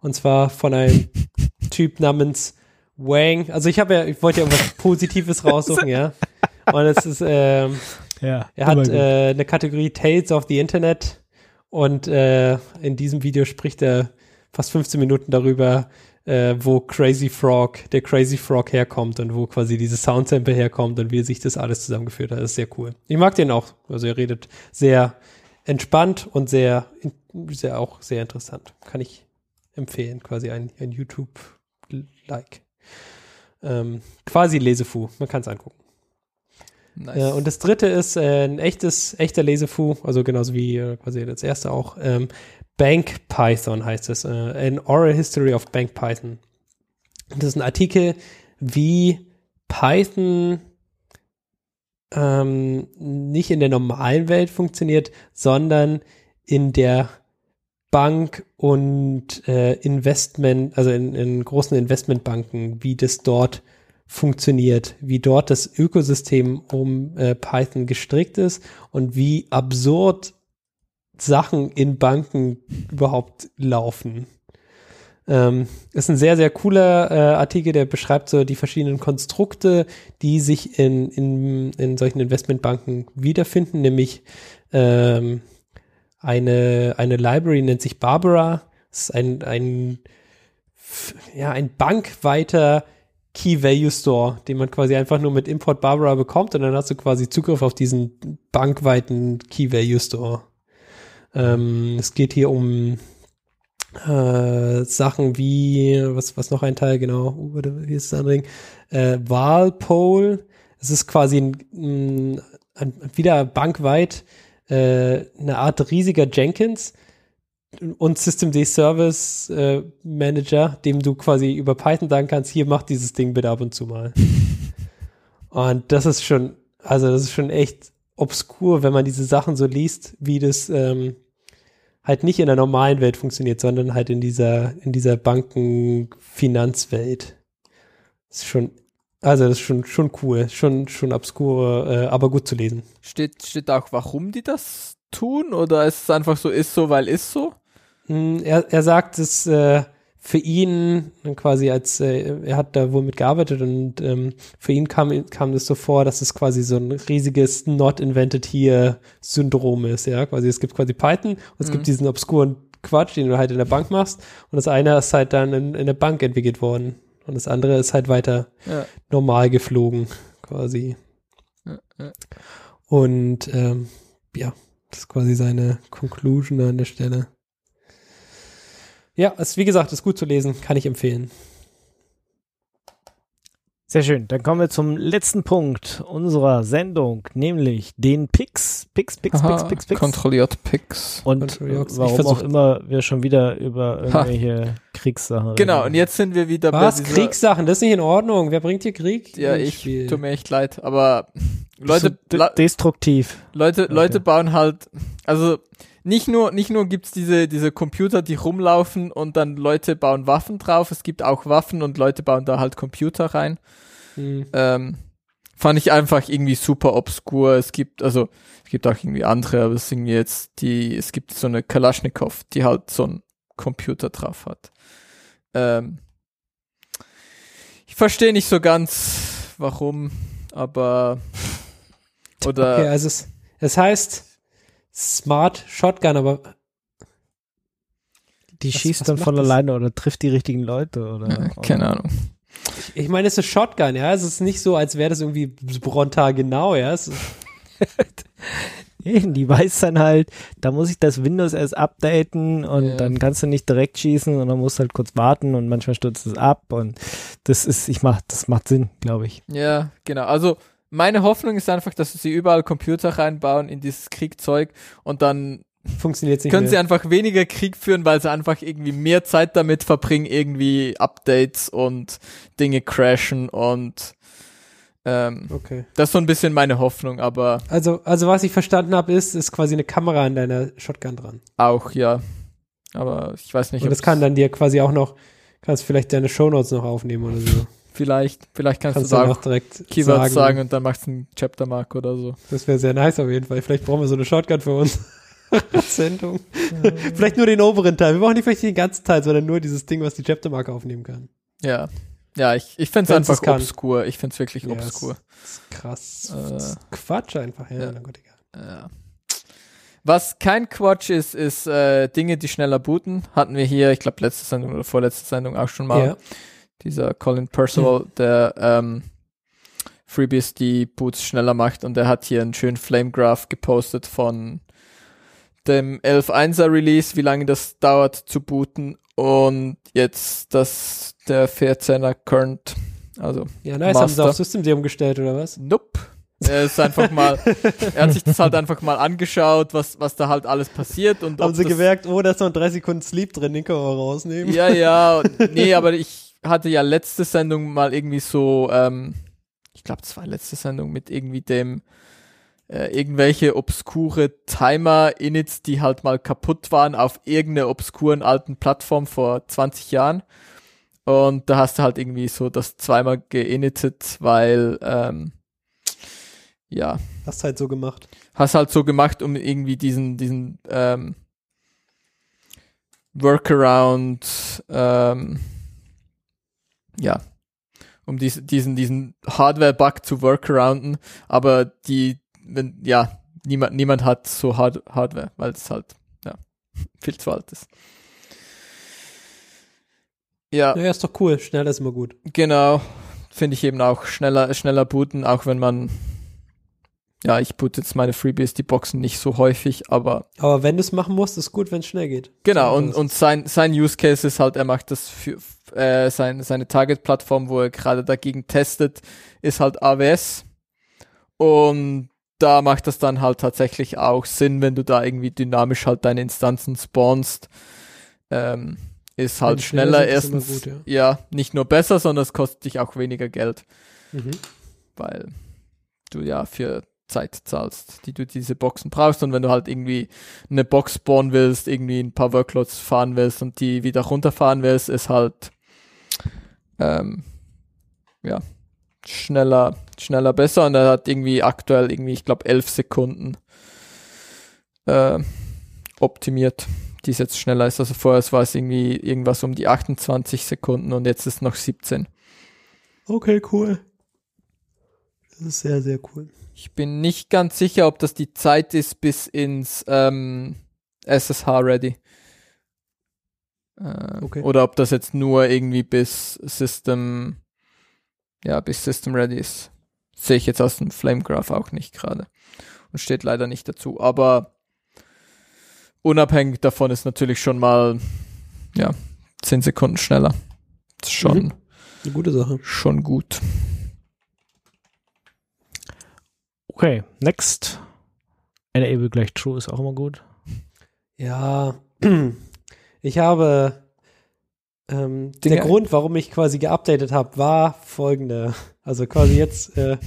Und zwar von einem [laughs] Typ namens Wang. Also ich habe ja, ich wollte ja irgendwas Positives [laughs] raussuchen, ja. Und es ist, ähm, ja, er hat äh, eine Kategorie Tales of the Internet. Und äh, in diesem Video spricht er fast 15 Minuten darüber, äh, wo Crazy Frog, der Crazy Frog herkommt und wo quasi dieses Soundsample herkommt und wie sich das alles zusammengeführt hat. Das ist sehr cool. Ich mag den auch. Also er redet sehr entspannt und sehr, sehr auch sehr interessant. Kann ich empfehlen. Quasi ein, ein YouTube-like. Ähm, quasi Lesefu. Man kann es angucken. Nice. Ja, und das dritte ist äh, ein echtes, echter Lesefu, also genauso wie äh, quasi das erste auch. Ähm, Bank Python heißt es. Äh, an Oral History of Bank Python. Das ist ein Artikel, wie Python ähm, nicht in der normalen Welt funktioniert, sondern in der Bank und äh, Investment, also in, in großen Investmentbanken, wie das dort funktioniert, wie dort das Ökosystem um äh, Python gestrickt ist und wie absurd Sachen in Banken überhaupt laufen. Ähm, ist ein sehr, sehr cooler äh, Artikel, der beschreibt so die verschiedenen Konstrukte, die sich in, in, in solchen Investmentbanken wiederfinden, nämlich ähm, eine, eine Library nennt sich Barbara. Das ist ein, ein, ja, ein bankweiter Key Value Store, den man quasi einfach nur mit Import Barbara bekommt und dann hast du quasi Zugriff auf diesen bankweiten Key Value Store. Ähm, es geht hier um äh, Sachen wie, was, was noch ein Teil, genau, wie ist das andere Ding? Äh, Walpole. Es ist quasi ein, ein, ein, wieder bankweit äh, eine Art riesiger Jenkins und System D Service äh, Manager, dem du quasi über Python sagen kannst, hier mach dieses Ding bitte ab und zu mal. [laughs] und das ist schon, also das ist schon echt obskur, wenn man diese Sachen so liest, wie das ähm, halt nicht in der normalen Welt funktioniert, sondern halt in dieser, in dieser Banken-Finanzwelt. Ist schon, also das ist schon, schon cool, schon, schon obskur, äh, aber gut zu lesen. Steht, steht auch, warum die das tun? Oder ist es einfach so, ist so, weil ist so? Hm, er, er sagt, es äh, für ihn quasi als, äh, er hat da wohl mitgearbeitet und ähm, für ihn kam, kam das so vor, dass es quasi so ein riesiges Not Invented Here Syndrom ist, ja, quasi es gibt quasi Python und es mhm. gibt diesen obskuren Quatsch, den du halt in der Bank machst und das eine ist halt dann in, in der Bank entwickelt worden und das andere ist halt weiter ja. normal geflogen, quasi. Ja, ja. Und ähm, ja, das ist quasi seine Conclusion an der Stelle. Ja, ist, wie gesagt, ist gut zu lesen, kann ich empfehlen. Sehr schön. Dann kommen wir zum letzten Punkt unserer Sendung, nämlich den Picks. Picks, Picks, Picks, Picks, Picks. Kontrolliert Picks. Und Kontrolliert. warum auch immer wir schon wieder über irgendwelche ha. Kriegssachen Genau, und jetzt sind wir wieder Was? bei Was? Kriegssachen? Das ist nicht in Ordnung. Wer bringt hier Krieg? Ja, ich. Spiel? Tut mir echt leid, aber Leute. So destruktiv. Leute, okay. Leute bauen halt, also nicht nur, nicht nur gibt's diese, diese Computer, die rumlaufen und dann Leute bauen Waffen drauf, es gibt auch Waffen und Leute bauen da halt Computer rein. Mhm. Ähm, fand ich einfach irgendwie super obskur. Es gibt, also, es gibt auch irgendwie andere, aber es sind jetzt die, es gibt so eine Kalaschnikow, die halt so ein Computer drauf hat. Ähm, ich verstehe nicht so ganz, warum, aber, [laughs] oder. Okay, also es, es heißt, Smart Shotgun, aber die was, schießt was dann von das? alleine oder trifft die richtigen Leute oder, ja, keine oder? Ahnung. Ich, ich meine, es ist Shotgun, ja. Es ist nicht so, als wäre das irgendwie brontar genau, ja. [laughs] die weiß dann halt, da muss ich das Windows erst updaten und ja. dann kannst du nicht direkt schießen und dann musst du halt kurz warten und manchmal stürzt es ab und das ist, ich mach, das macht Sinn, glaube ich. Ja, genau. Also meine Hoffnung ist einfach, dass sie überall Computer reinbauen in dieses Kriegzeug und dann funktioniert nicht können mehr. sie einfach weniger Krieg führen, weil sie einfach irgendwie mehr Zeit damit verbringen, irgendwie Updates und Dinge crashen und ähm, okay. Das ist so ein bisschen meine Hoffnung, aber. Also, also was ich verstanden habe, ist, ist quasi eine Kamera an deiner Shotgun dran. Auch, ja. Aber ich weiß nicht. Und das kann dann dir quasi auch noch, kannst vielleicht deine Shownotes noch aufnehmen oder so. Vielleicht, vielleicht kannst, kannst du da auch direkt Keywords sagen. sagen. und dann machst du einen Chaptermark oder so. Das wäre sehr nice auf jeden Fall. Vielleicht brauchen wir so eine Shotgun für uns. [laughs] Sendung. [laughs] vielleicht nur den oberen Teil. Wir brauchen nicht vielleicht den ganzen Teil, sondern nur dieses Ding, was die Chaptermark aufnehmen kann. Ja. Ja, ich, ich finde es einfach obskur. Ich finde es wirklich ja, obskur. Ist krass. Äh, ist Quatsch einfach, ja. ja. Gott, egal. ja. Was kein Quatsch ist, ist äh, Dinge, die schneller booten. Hatten wir hier, ich glaube, letzte Sendung oder vorletzte Sendung auch schon mal. Ja dieser Colin Percival, mhm. der ähm, Freebies die Boots schneller macht und er hat hier einen schönen Flame Graph gepostet von dem 11.1er Release, wie lange das dauert zu booten und jetzt das der 14er Current, also Ja, nice, Master. haben sie auf System D umgestellt oder was? Nope. Er ist einfach mal, er hat sich das halt einfach mal angeschaut, was, was da halt alles passiert und Haben sie gemerkt, oh, da ist noch drei Sekunden Sleep drin, den können wir rausnehmen. Ja, ja, nee, aber ich hatte ja letzte Sendung mal irgendwie so, ähm, ich glaube, das war letzte Sendung mit irgendwie dem äh, irgendwelche obskure Timer-Inits, die halt mal kaputt waren auf irgendeiner obskuren alten Plattform vor 20 Jahren. Und da hast du halt irgendwie so das zweimal geinittet, weil ähm, ja. Hast halt so gemacht. Hast halt so gemacht, um irgendwie diesen, diesen ähm, Workaround, ähm, ja, um dies, diesen, diesen Hardware-Bug zu workarounden, aber die, wenn, ja, niemand, niemand hat so Hard Hardware, weil es halt, ja, [laughs] viel zu alt ist. Ja. Ja, ist doch cool. Schneller ist immer gut. Genau. Finde ich eben auch schneller, schneller booten, auch wenn man ja, ich boote jetzt meine FreeBSD-Boxen nicht so häufig, aber. Aber wenn du es machen musst, ist gut, wenn es schnell geht. Genau, und, und sein, sein Use Case ist halt, er macht das für äh, sein, seine Target-Plattform, wo er gerade dagegen testet, ist halt AWS. Und da macht das dann halt tatsächlich auch Sinn, wenn du da irgendwie dynamisch halt deine Instanzen spawnst. Ähm, ist halt schneller, schneller erstens. Gut, ja. ja. nicht nur besser, sondern es kostet dich auch weniger Geld. Mhm. Weil du ja für Zeit zahlst, die du diese Boxen brauchst. Und wenn du halt irgendwie eine Box spawnen willst, irgendwie ein paar Workloads fahren willst und die wieder runterfahren willst, ist halt ähm, ja schneller, schneller besser. Und er hat irgendwie aktuell irgendwie, ich glaube, elf Sekunden äh, optimiert, die jetzt schneller ist. Also vorher war es irgendwie irgendwas um die 28 Sekunden und jetzt ist noch 17. Okay, cool. Das ist sehr, sehr cool. Ich bin nicht ganz sicher, ob das die Zeit ist bis ins ähm, SSH Ready. Äh, okay. Oder ob das jetzt nur irgendwie bis System, ja, bis System Ready ist. Sehe ich jetzt aus dem Flame Graph auch nicht gerade. Und steht leider nicht dazu. Aber unabhängig davon ist natürlich schon mal, ja, 10 Sekunden schneller. Das ist schon, mhm. eine gute Sache. Schon gut. Okay, next. Enable gleich true ist auch immer gut. Ja, [clears throat] ich habe ähm, der Grund, warum ich quasi geupdatet habe, war folgende. Also quasi jetzt äh,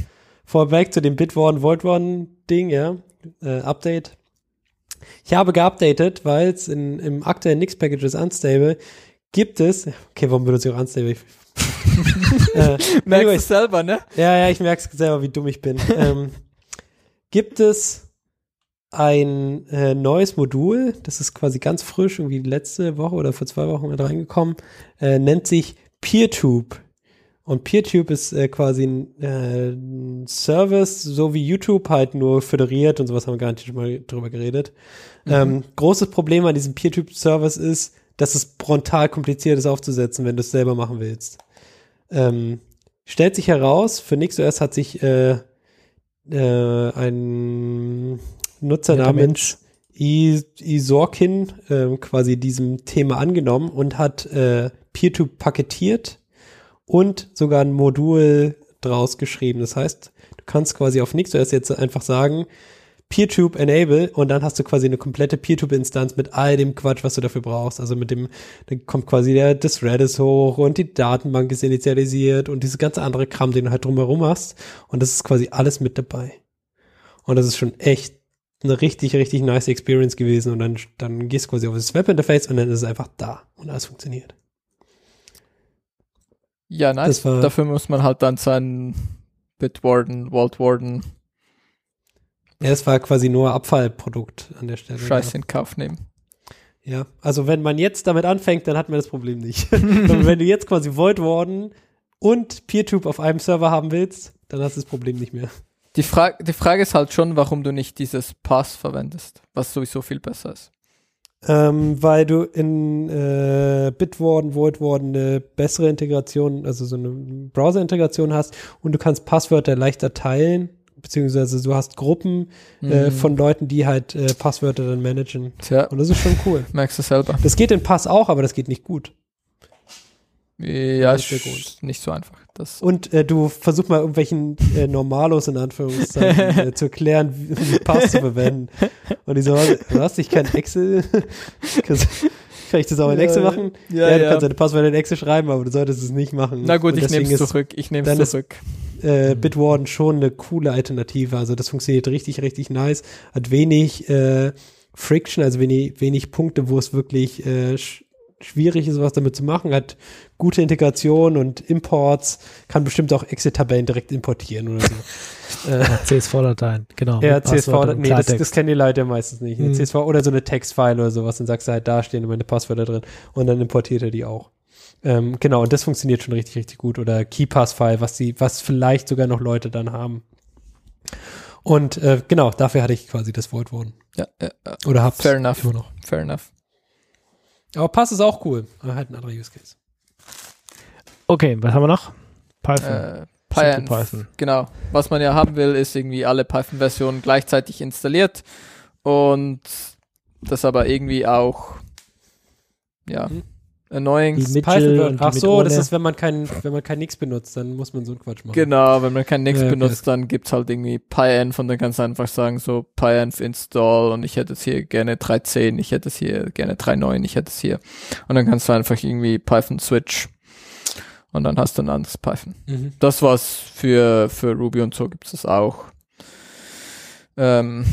vorweg zu dem Bitwarden Voidwarden Ding, ja, äh, Update. Ich habe geupdatet, weil es im aktuellen Nix Packages Unstable gibt es, okay, warum benutze ich auch Unstable? [laughs] Äh, Merkst du selber, ne? Ja, ja, ich merke es selber, wie dumm ich bin. ähm, gibt es ein äh, neues Modul, das ist quasi ganz frisch, irgendwie letzte Woche oder vor zwei Wochen mit reingekommen, äh, nennt sich PeerTube. Und PeerTube ist äh, quasi ein, äh, ein Service, so wie YouTube halt nur föderiert und sowas haben wir gar nicht schon mal drüber geredet. Mhm. Ähm, großes Problem an diesem PeerTube-Service ist, dass es brutal kompliziert ist aufzusetzen, wenn du es selber machen willst. Ähm, stellt sich heraus, für NixOS hat sich äh, äh, ein Nutzer namens Isorkin äh, quasi diesem Thema angenommen und hat äh, PeerTube paketiert und sogar ein Modul draus geschrieben. Das heißt, du kannst quasi auf NixOS jetzt einfach sagen, PeerTube Enable und dann hast du quasi eine komplette PeerTube-Instanz mit all dem Quatsch, was du dafür brauchst. Also mit dem, dann kommt quasi der, das Redis hoch und die Datenbank ist initialisiert und diese ganze andere Kram, den du halt drumherum hast. Und das ist quasi alles mit dabei. Und das ist schon echt eine richtig, richtig nice Experience gewesen. Und dann, dann gehst du quasi auf das Webinterface und dann ist es einfach da und alles funktioniert. Ja, nice. Dafür muss man halt dann seinen Bitwarden, Vault Warden ja, es war quasi nur Abfallprodukt an der Stelle. Scheiß in Kauf nehmen. Ja, also wenn man jetzt damit anfängt, dann hat man das Problem nicht. [laughs] wenn du jetzt quasi Void Warden und PeerTube auf einem Server haben willst, dann hast du das Problem nicht mehr. Die, Fra die Frage ist halt schon, warum du nicht dieses Pass verwendest, was sowieso viel besser ist. Ähm, weil du in äh, Bitwarden, Voidwarden eine bessere Integration, also so eine Browser-Integration hast und du kannst Passwörter leichter teilen beziehungsweise du hast Gruppen äh, mhm. von Leuten, die halt äh, Passwörter dann managen. Tja. Und das ist schon cool. [laughs] Merkst du selber. Das geht in Pass auch, aber das geht nicht gut. Ja, ist, ist nicht so einfach. Das und äh, du versuch mal irgendwelchen äh, Normalos in Anführungszeichen [laughs] äh, zu erklären, wie, Pass zu verwenden. Und die so, was, ich kann Excel, [laughs] kann ich das auch in Excel machen? Ja, ja du ja. kannst deine Passwörter in Excel schreiben, aber du solltest es nicht machen. Na gut, und ich nehme es zurück. Ich nehme es zurück äh, Bitwarden schon eine coole Alternative. Also das funktioniert richtig, richtig nice. Hat wenig äh, Friction, also wenig, wenig Punkte, wo es wirklich äh, sch schwierig ist, was damit zu machen. Hat gute Integration und Imports, kann bestimmt auch Exit-Tabellen direkt importieren oder so. [laughs] äh, CSV-Dateien, genau. ja, CSV, nee, das, das kennen die Leute ja meistens nicht. Mhm. CSV oder so eine Textfile oder sowas, dann sagst du halt, da stehen meine Passwörter drin und dann importiert er die auch. Ähm, genau, und das funktioniert schon richtig, richtig gut. Oder KeyPass-File, was die, was vielleicht sogar noch Leute dann haben. Und äh, genau, dafür hatte ich quasi das Voidwarden. Ja, ja, ja. Oder hab's Fair enough. immer noch. Fair enough. Aber Pass ist auch cool. Aber halt ein anderer Use Case. Okay, was haben wir noch? Python. Äh, Python. Python. Genau. Was man ja haben will, ist irgendwie alle Python-Versionen gleichzeitig installiert und das aber irgendwie auch ja Mhm. Annoying. Die mit- Python ach so, das ist, wenn man kein, wenn man kein Nix benutzt, dann muss man so einen Quatsch machen. Genau, wenn man kein Nix Ja, okay, benutzt, dann gibt's halt irgendwie PyEnv und dann kannst du einfach sagen so PyEnv install und ich hätte es hier gerne 3.10, ich hätte es hier gerne 3.9, ich hätte es hier. Und dann kannst du einfach irgendwie Python switch und dann hast du ein anderes Python. Mhm. Das was für, für Ruby und so gibt's das auch. Ähm,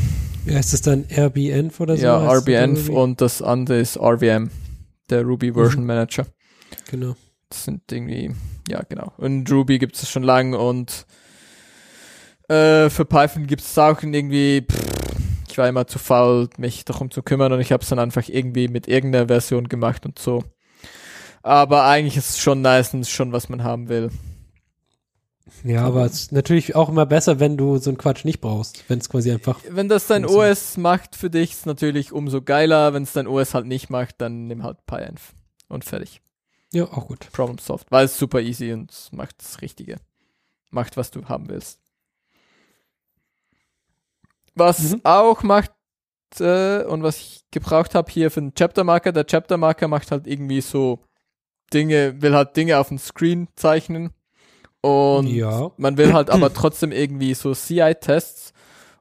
Ja, ist das dann RBNV oder so? ja, Ruby? und das andere ist RVM, der Ruby Version Manager. Genau. Das sind irgendwie, ja genau. Und Ruby gibt es schon lange und äh, für Python gibt es auch irgendwie, pff, ich war immer zu faul, mich darum zu kümmern und ich habe es dann einfach irgendwie mit irgendeiner Version gemacht und so. Aber eigentlich ist es schon nice und ist schon, was man haben will. Ja, aber es ist natürlich auch immer besser, wenn du so einen Quatsch nicht brauchst. Wenn es quasi einfach. Wenn das dein. OS macht für dich, ist natürlich umso geiler. Wenn es dein OS halt nicht macht, dann nimm halt PyEnv und fertig. Ja, auch gut. Problem solved. Weil es super easy und macht das Richtige. Macht, was du haben willst. Was Mhm. auch macht äh, und was ich gebraucht habe hier für den Chapter Marker, der Chapter Marker macht halt irgendwie so Dinge, will halt Dinge auf dem Screen zeichnen und Ja. man will halt aber trotzdem irgendwie so CI-Tests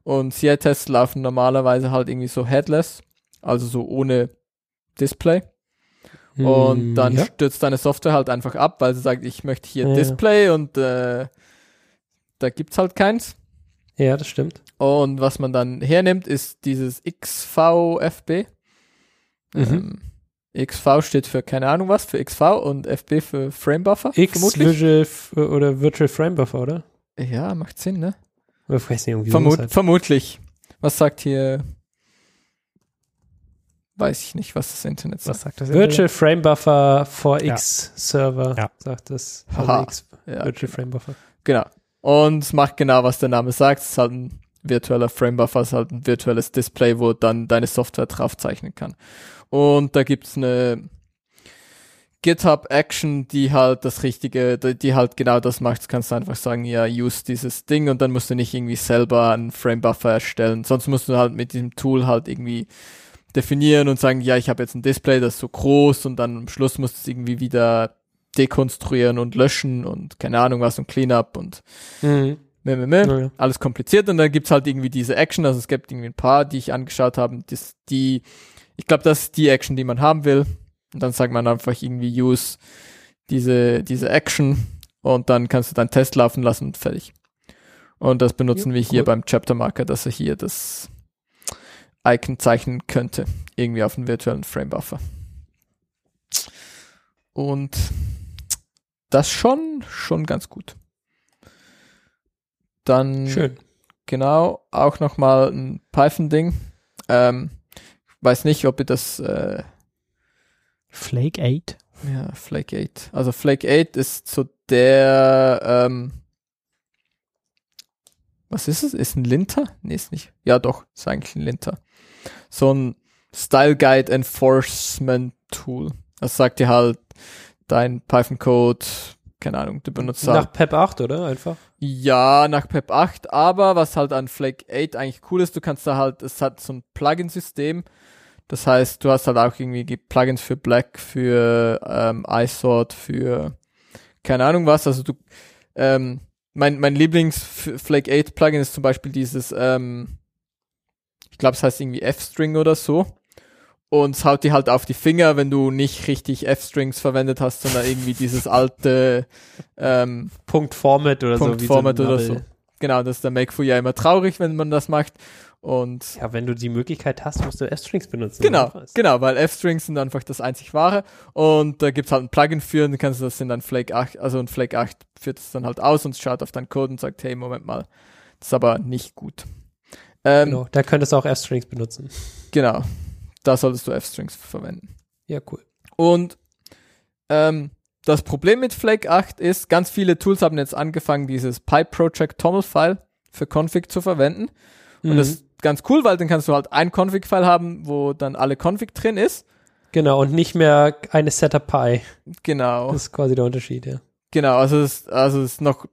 und CI-Tests laufen normalerweise halt irgendwie so headless, also so ohne Display. Und Hm, dann ja. stürzt deine Software halt einfach ab, weil sie sagt, ich möchte hier Ja. Display und äh, da gibt's halt keins. ja, das stimmt. Und was man dann hernimmt, ist dieses XVFB. Mhm. Ähm, XV steht für keine Ahnung was, für XV und FB für Frame Buffer. X vermutlich. Visual oder Virtual Frame Buffer, oder? Ja, macht Sinn, ne? Ich weiß nicht, irgendwie Vermut halt. Vermutlich. Was sagt hier? Weiß ich nicht, was das Internet sagt. Was sagt das? Virtual Frame Buffer for Ja. X Server, Ja. sagt das. Haha. Also X Ja, Virtual genau. Frame Buffer. Genau. Und es macht genau, was der Name sagt. Es ist halt ein virtueller Framebuffer, es ist halt ein virtuelles Display, wo dann deine Software draufzeichnen kann. Und da gibt's eine GitHub-Action, die halt das Richtige, die halt genau das macht. Du kannst einfach sagen, ja, use dieses Ding und dann musst du nicht irgendwie selber einen Framebuffer erstellen. Sonst musst du halt mit diesem Tool halt irgendwie definieren und sagen, ja, ich habe jetzt ein Display, das ist so groß und dann am Schluss musst du es irgendwie wieder dekonstruieren und löschen und keine Ahnung was und Cleanup und Mhm. meh, meh, meh. Ja, ja. alles kompliziert und dann gibt's halt irgendwie diese Action, also es gibt irgendwie ein paar, die ich angeschaut habe, die, ich glaube, das ist die Action, die man haben will und dann sagt man einfach irgendwie use diese, diese Action und dann kannst du deinen Test laufen lassen und fertig. Und das benutzen Ja, wir hier cool. beim Chapter Marker, dass er hier das Icon zeichnen könnte, irgendwie auf einen virtuellen Frame Buffer. Und das schon, schon ganz gut. Dann Schön. genau auch nochmal ein Python-Ding. Ähm, weiß nicht, ob ihr das äh, Flake 8? ja, Flake 8. Also Flake 8 ist so der ähm, was ist es? Ist ein Linter? Nee, ist nicht. Ja, doch, ist eigentlich ein Linter. So ein Style Guide Enforcement Tool. Das sagt dir halt dein Python-Code, keine Ahnung, du benutzt halt Nach PEP 8, oder? Einfach. Ja, nach PEP 8, aber was halt an Flake 8 eigentlich cool ist, du kannst da halt, es hat so ein Plugin-System. Das heißt, du hast halt auch irgendwie Plugins für Black, für ähm, iSort, für keine Ahnung was. Also du, ähm, mein, mein Lieblings-Flake 8 Plugin ist zum Beispiel dieses, ähm, ich glaube, es heißt irgendwie F-String oder so. Und es haut dir halt auf die Finger, wenn du nicht richtig F-Strings verwendet hast, sondern irgendwie dieses alte ähm, Punkt Format oder Punkt so. Format so oder Nabel. so. Genau, das ist der Makefu ja immer traurig, wenn man das macht. Und Ja, wenn du die Möglichkeit hast, musst du S-Strings benutzen. genau, genau, weil F-Strings sind einfach das einzig wahre. Und da gibt's halt ein Plugin für und du kannst das in dann Flake 8, also ein Flake 8 führt es dann halt aus und schaut auf deinen Code und sagt, hey, Moment mal, das ist aber nicht gut. Ähm, Genau, da könntest du auch S-Strings benutzen. genau, da solltest du F-Strings verwenden. Ja, cool. Und ähm, das Problem mit Flake 8 ist, ganz viele Tools haben jetzt angefangen, dieses Pipe Project TOML-File für Config zu verwenden. Und Mhm. das ist ganz cool, weil dann kannst du halt ein Config-File haben, wo dann alle Config drin ist. Genau, und nicht mehr eine Setup-Pie. Genau, Das ist quasi der Unterschied, ja. genau. Also es, also es ist noch,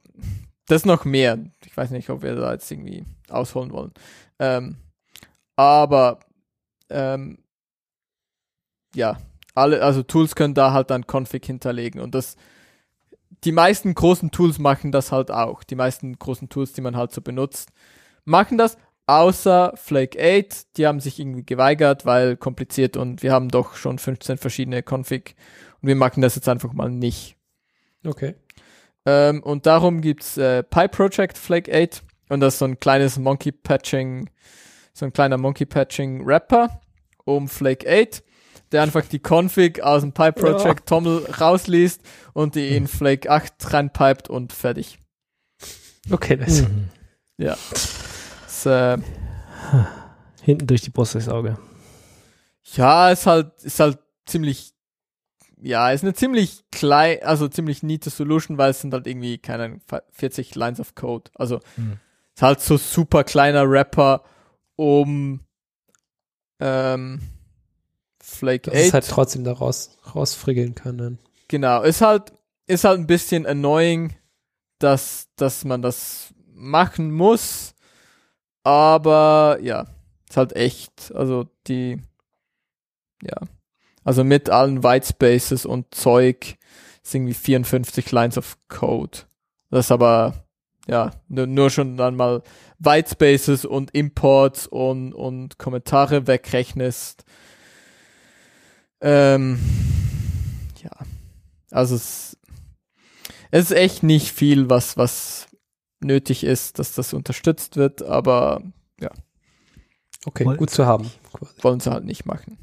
das ist noch mehr. Ich weiß nicht, ob wir da jetzt irgendwie ausholen wollen. Ähm, aber ähm, ja, alle, also Tools können da halt dann Config hinterlegen und das die meisten großen Tools machen das halt auch. Die meisten großen Tools, die man halt so benutzt, machen das, außer Flake 8. Die haben sich irgendwie geweigert, weil kompliziert und wir haben doch schon 15 verschiedene Config und wir machen das jetzt einfach mal nicht. Okay. Ähm, und darum gibt's äh, Pi Project Flake 8 und das ist so ein kleines Monkey Patching, so ein kleiner Monkey Patching Wrapper um Flake 8, der einfach die Config aus dem Pi Project Tommel rausliest und die in Flake 8 reinpipet und fertig. Okay, das Mhm. Das, äh, Hinten durch die Brust durchs Auge. ja, ist halt, ist halt ziemlich, ja, ist eine ziemlich klein, also ziemlich neate Solution, weil es sind halt irgendwie, keine Ahnung, 40 Lines of Code. Also, Hm. ist halt so super kleiner Rapper um ähm, Flake dass es 8. halt trotzdem da raus, rausfrickeln kann dann. genau, ist halt, ist halt ein bisschen annoying, dass, dass man das machen muss. Aber ja, ist halt echt. Also die, ja, also mit allen Whitespaces und Zeug ist irgendwie 54 Lines of Code. Das ist aber, ja, nur, nur schon dann mal Whitespaces und Imports und, und Kommentare wegrechnest. Ähm, ja, also es, es ist echt nicht viel, was, was nötig ist, dass das unterstützt wird, aber Okay, Wollen gut zu haben. quasi. wollen sie halt nicht machen.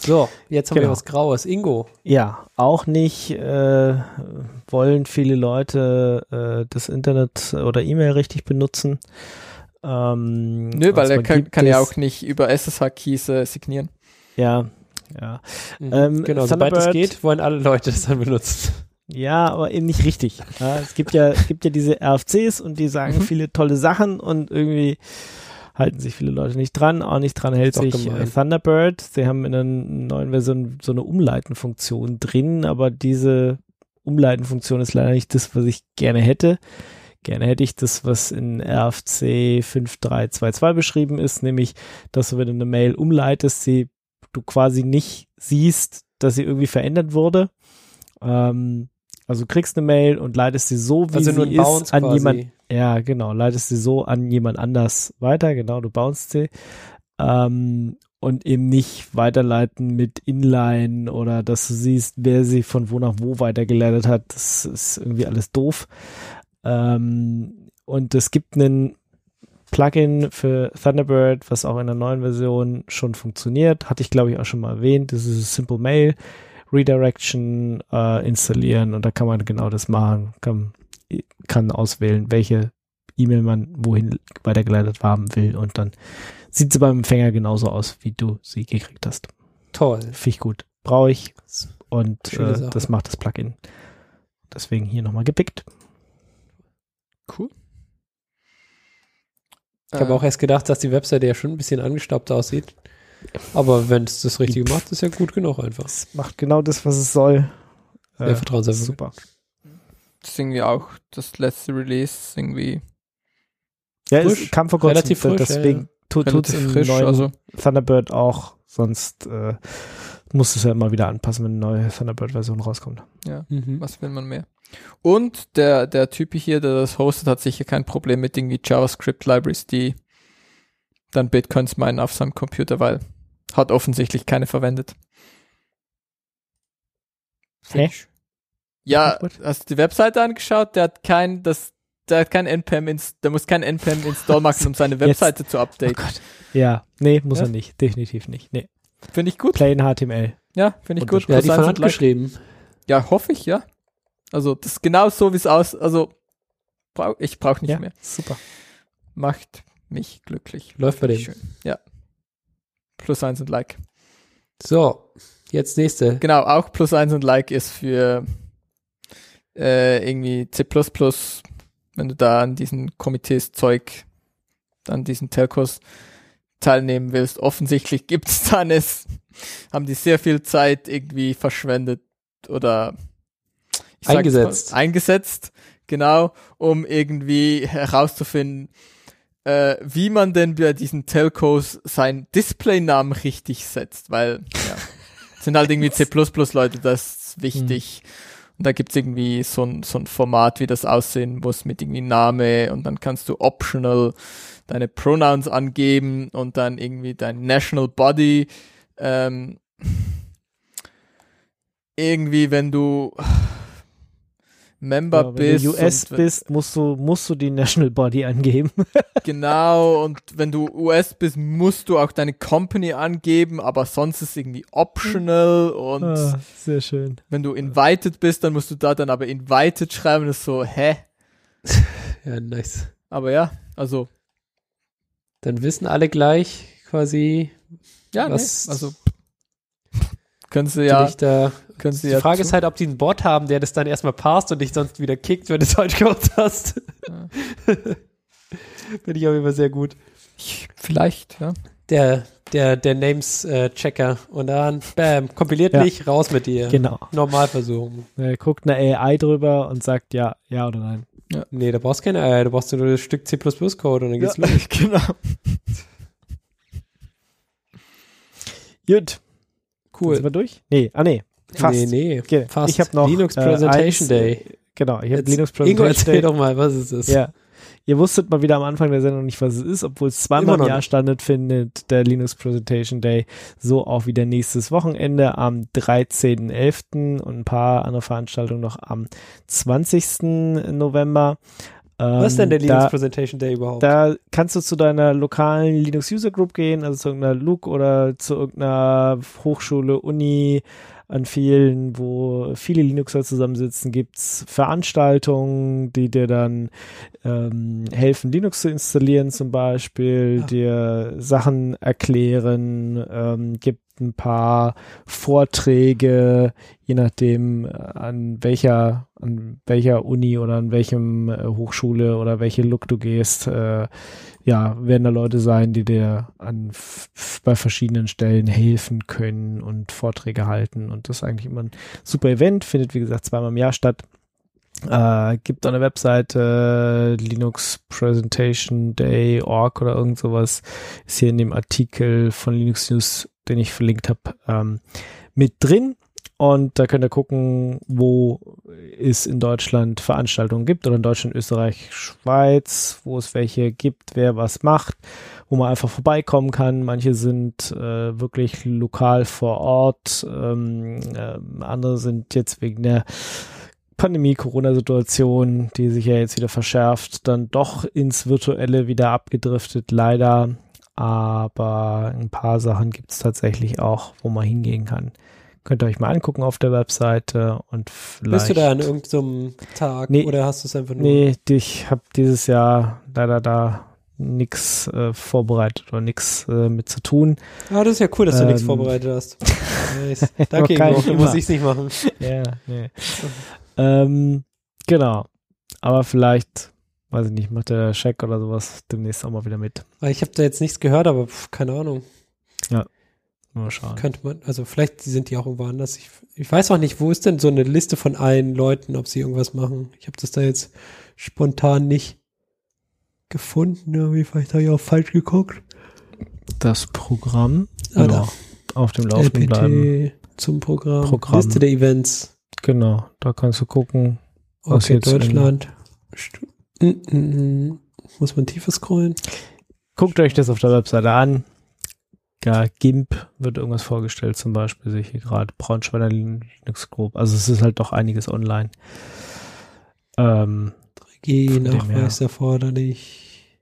So, jetzt haben wir Genau. was Graues. Ingo. Ja, auch nicht äh, wollen viele Leute äh, das Internet oder E-Mail richtig benutzen. Ähm, Nö, weil er kann, kann ja auch nicht über SSH-Keys äh, signieren. Ja, ja. Mhm. Ähm, genau, sobald es geht, wollen alle Leute das dann benutzen. Ja, aber eben nicht richtig. Ja, es gibt ja, es gibt ja diese RFCs und die sagen Mhm. viele tolle Sachen und irgendwie halten sich viele Leute nicht dran, auch nicht dran hält sich gemein. äh, Thunderbird. Sie haben in der neuen Version so eine Umleitenfunktion drin, aber diese Umleitenfunktion ist leider nicht das, was ich gerne hätte. Gerne hätte ich das, was in RFC 5322 beschrieben ist, nämlich, dass du, wenn du eine Mail umleitest, sie, du quasi nicht siehst, dass sie irgendwie verändert wurde. Ähm, also du kriegst eine Mail und leitest sie so, wie Also nur sie ist, an quasi. jemand, ja, genau, leitest sie so an jemand anders weiter, genau, du bounst sie. Ähm, und eben nicht weiterleiten mit Inline oder dass du siehst, wer sie von wo nach wo weitergeleitet hat. Das ist irgendwie alles doof. Ähm, und es gibt einen Plugin für Thunderbird, was auch in der neuen Version schon funktioniert. Hatte ich, glaube ich, auch schon mal erwähnt. Das ist Simple Mail Redirection äh, installieren und da kann man genau das machen. Kann, kann auswählen, welche E-Mail man wohin weitergeleitet haben will und dann sieht sie beim Empfänger genauso aus, wie du sie gekriegt hast. Toll. Finde ich gut. Brauche ich und äh, das macht das Plugin. Deswegen hier nochmal gepickt. Cool. Ich habe Äh, auch erst gedacht, dass die Webseite ja schon ein bisschen angestaubt aussieht. Aber wenn es das Richtige macht, ist ja gut genug einfach. Es macht genau das, was es soll. Sehr Äh, vertrauenserweckend. super. das ist irgendwie auch das letzte Release irgendwie Ja, Frisch. es kam vor kurzem. Relativ frisch, deswegen ja, tu- tut's relativ im frisch. neuen Also Thunderbird auch. Sonst äh, muss es ja immer wieder anpassen, wenn eine neue Thunderbird-Version rauskommt. Mhm. was will man mehr? Und der, der Typ hier, der das hostet, hat sicher kein Problem mit irgendwie JavaScript-Libraries, die dann Bitcoins meinen auf seinem Computer, weil hat offensichtlich keine verwendet. Hä? Ja, hast du die Webseite angeschaut? Der hat kein, das, der hat kein NPM ins, der muss kein NPM Install machen, um seine Webseite zu Oh updaten. Gott. Ja, nee, muss Ja? er nicht. Definitiv nicht. Nee. Finde ich gut. Plain HTML. Ja, finde ich gut. Ja, die von Hand und geschrieben. Ja, hoffe ich, ja. Also, das ist genau so, wie es aus, also, brau, ich brauche nicht ja, mehr. super. Macht mich glücklich. Läuft bei dem. Schön. Ja. Plus eins und Like. So, jetzt nächste. Genau, auch plus eins und Like ist für äh, irgendwie C++, wenn du da an diesen Komitees Zeug, an diesen Telcos teilnehmen willst. Offensichtlich gibt's [laughs] dann es, haben die sehr viel Zeit irgendwie verschwendet oder Eingesetzt. Mal, eingesetzt, genau, um irgendwie herauszufinden, äh, wie man denn bei diesen Telcos seinen Displaynamen richtig setzt, weil ja, [laughs] sind halt irgendwie C++-Leute, das ist wichtig. Und da gibt's irgendwie so ein, so ein Format, wie das aussehen muss mit irgendwie Name und dann kannst du optional deine Pronouns angeben und dann irgendwie dein National Body ähm, irgendwie, wenn du Member Ja, wenn bist. du US bist, musst du, musst du die National Body angeben. [laughs] Genau, und wenn du US bist, musst du auch deine Company angeben, aber sonst ist irgendwie optional und ah, sehr schön. wenn du invited bist, dann musst du da dann aber invited schreiben, das ist so, hä? [laughs] Ja, nice. Aber ja, also, Dann wissen alle gleich quasi, ja, Was- nee, also können sie ja. da. können sie Die ja Frage ist halt, ob die einen Bot haben, der das dann erstmal passt und dich sonst wieder kickt, wenn du es falsch gemacht hast. Ja. [laughs] Finde ich auf jeden Fall sehr gut. vielleicht, ja. Der, der, der Names-Checker. und dann, bam, kompiliert Ja. nicht, raus mit dir. Genau. Normal versuchen. Er guckt eine AI drüber und sagt ja, ja oder nein. Nee, da brauchst du keine Eier, du brauchst nur das Stück C++-Code und dann geht's ja, los. [laughs] genau. [laughs] Gut. Cool. Sind wir durch? Nee, ah nee. Fast. Nee, nee. Okay. Fast. Ich habe noch Linux äh, Presentation eins, Day. äh, Genau, ich habe Linux Ingo, Presentation erzähl Day. doch mal, was ist das? Ja. Ihr wusstet mal wieder am Anfang der Sendung nicht, was es ist, obwohl es zweimal im Jahr nicht. stattfindet, der Linux Presentation Day. So auch wieder nächstes Wochenende am 13.11. und ein paar andere Veranstaltungen noch am 20. November. Was ist Ähm, denn der Linux da, Presentation Day überhaupt? da kannst du zu deiner lokalen Linux User Group gehen, also zu irgendeiner LUG oder zu irgendeiner Hochschule, Uni, an vielen, wo viele Linuxer zusammensitzen, gibt's Veranstaltungen, die dir dann ähm, helfen, Linux zu installieren zum Beispiel, Ja. dir Sachen erklären, ähm, gibt ein paar Vorträge, je nachdem äh, an welcher an welcher Uni oder an welchem äh, Hochschule oder welche Look du gehst, äh, ja, werden da Leute sein, die dir an bei verschiedenen Stellen helfen können und Vorträge halten und das ist eigentlich immer ein super Event, findet wie gesagt zweimal im Jahr statt. Äh, gibt eine Webseite Linux Presentation Day Org oder irgend sowas ist hier in dem Artikel von Linux News, den ich verlinkt habe, ähm, mit drin. Und da könnt ihr gucken, wo es in Deutschland Veranstaltungen gibt oder in Deutschland, Österreich, Schweiz, wo es welche gibt, wer was macht, wo man einfach vorbeikommen kann. Manche sind äh, wirklich lokal vor Ort, ähm, ähm, andere sind jetzt wegen der Pandemie, Corona-Situation, die sich ja jetzt wieder verschärft, dann doch ins Virtuelle wieder abgedriftet, leider. Aber ein paar Sachen gibt es tatsächlich auch, wo man hingehen kann. Könnt ihr euch mal angucken auf der Webseite und vielleicht. Bist du da an irgendeinem Tag Nee. oder hast du es einfach nur? Nee, ich habe dieses Jahr leider da nix äh, vorbereitet oder nix äh, mit zu tun. Ah, das ist ja cool, dass du nichts Ähm. vorbereitet hast. [laughs] Nice. Danke, Ingo. ich muss ich es nicht machen. Ja, nee. ähm, genau. Aber vielleicht, weiß ich nicht, macht der Check oder sowas demnächst auch mal wieder mit. Weil Ich habe da jetzt nichts gehört, aber pf, keine Ahnung. Mal schauen. Könnte man, also vielleicht sind die auch irgendwo anders. Ich, ich weiß auch nicht, wo ist denn so eine Liste von allen Leuten, ob sie irgendwas machen. Ich habe das da jetzt spontan nicht gefunden. Irgendwie vielleicht habe ich auch falsch geguckt. Das Programm. Ah, ja, auf dem Laufenden LPT bleiben. zum Programm. Programm. Liste der Events. Genau, da kannst du gucken. Was Okay, jetzt in- Deutschland. Mm. Muss man tiefer scrollen? Guckt euch das auf der Webseite an. Ja, GIMP wird irgendwas vorgestellt, zum Beispiel sehe ich hier gerade Braunschweiger Linux Group. Also es ist halt doch einiges online. Ähm. G-Nachweis erforderlich.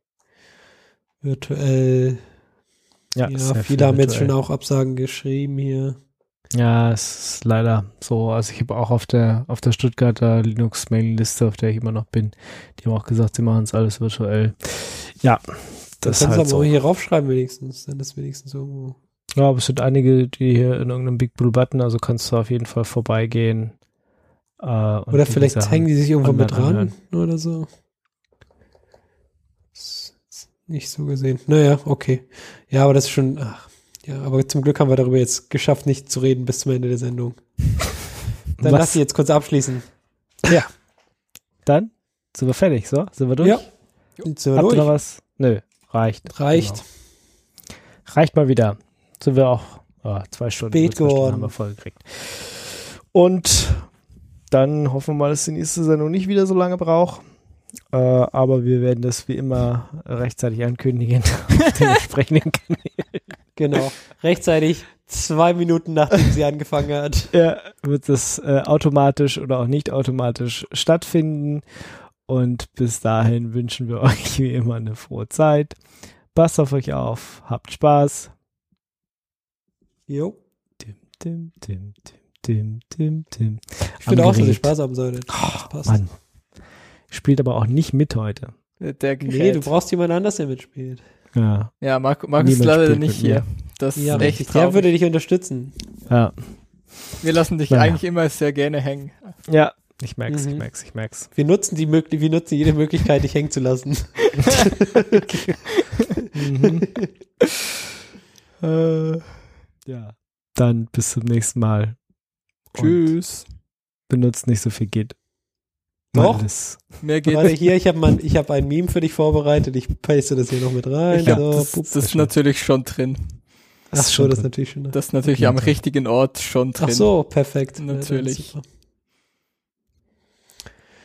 Virtuell. ja, Ja, sehr viel viele haben jetzt schon auch Absagen geschrieben hier. Ja, es ist leider so. Also ich habe auch auf der auf der Stuttgarter Linux Mailingliste, auf der ich immer noch bin, die haben auch gesagt, sie machen es alles virtuell. Ja, das kannst du halt aber so. auch hier raufschreiben wenigstens. Dann ist wenigstens irgendwo. Ja, aber es sind einige, die hier in irgendeinem Big Blue Button, also kannst du auf jeden Fall vorbeigehen. Äh, Oder vielleicht hängen die sich irgendwo mit ran oder so. Nicht so gesehen. Naja, okay. Ja, aber das ist schon. Ach, ja, aber zum Glück haben wir darüber jetzt geschafft, nicht zu reden bis zum Ende der Sendung. [laughs] Dann Was? lass ich jetzt kurz abschließen. Dann sind wir fertig, so? Sind wir durch? Ja. Sind wir Habt ihr durch. noch was? Nö, reicht. Reicht. Genau. Reicht mal wieder. Sind wir auch ah, zwei Stunden. Spät Stunden geworden. haben wir voll gekriegt. Und dann hoffen wir mal, dass die nächste Sendung nicht wieder so lange braucht. Äh, aber wir werden das wie immer rechtzeitig ankündigen [laughs] auf den entsprechenden Kanälen. Genau. Rechtzeitig zwei Minuten nachdem sie angefangen hat. Ja, wird das äh, automatisch oder auch nicht automatisch stattfinden. Und bis dahin wünschen wir [laughs] euch wie immer eine frohe Zeit. Passt auf euch auf, habt Spaß. Jo. Tim, tim, tim, tim, tim, tim, tim. Ich finde auch, dass ihr. Spaß haben solltet. Oh, passt. Mann. Spielt aber auch nicht mit heute. Der Gerät. Nee, du brauchst jemand anders, der mitspielt. Ja, ja, Marco, Markus ist leider nicht hier. Das Ja, ist richtig. echt Der traurig. würde dich unterstützen. ja, Wir lassen dich Naja. eigentlich immer sehr gerne hängen. ja. Ich merk's, ich Mhm. merk's, ich merk's. Wir nutzen die Möglich wir nutzen jede Möglichkeit, dich hängen zu lassen. [laughs] Mhm. äh, [laughs] ja. Dann bis zum nächsten Mal. Und Tschüss. Benutzt nicht so viel Git. Doch. Alles. Mehr geht Warte, hier, ich habe ich habe ein Meme für dich vorbereitet. Ich paste das hier noch mit rein. Ich hab so, das, das ist natürlich schon drin. Ach so, das ist drin. natürlich schon. Das ist natürlich Ja, am drin. richtigen Ort schon drin. Ach so, perfekt. Natürlich. Ja.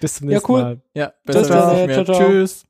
Bis zum Ja, nächsten cool. Mal. Ja, besser Ciao. Ciao, ciao. Tschüss.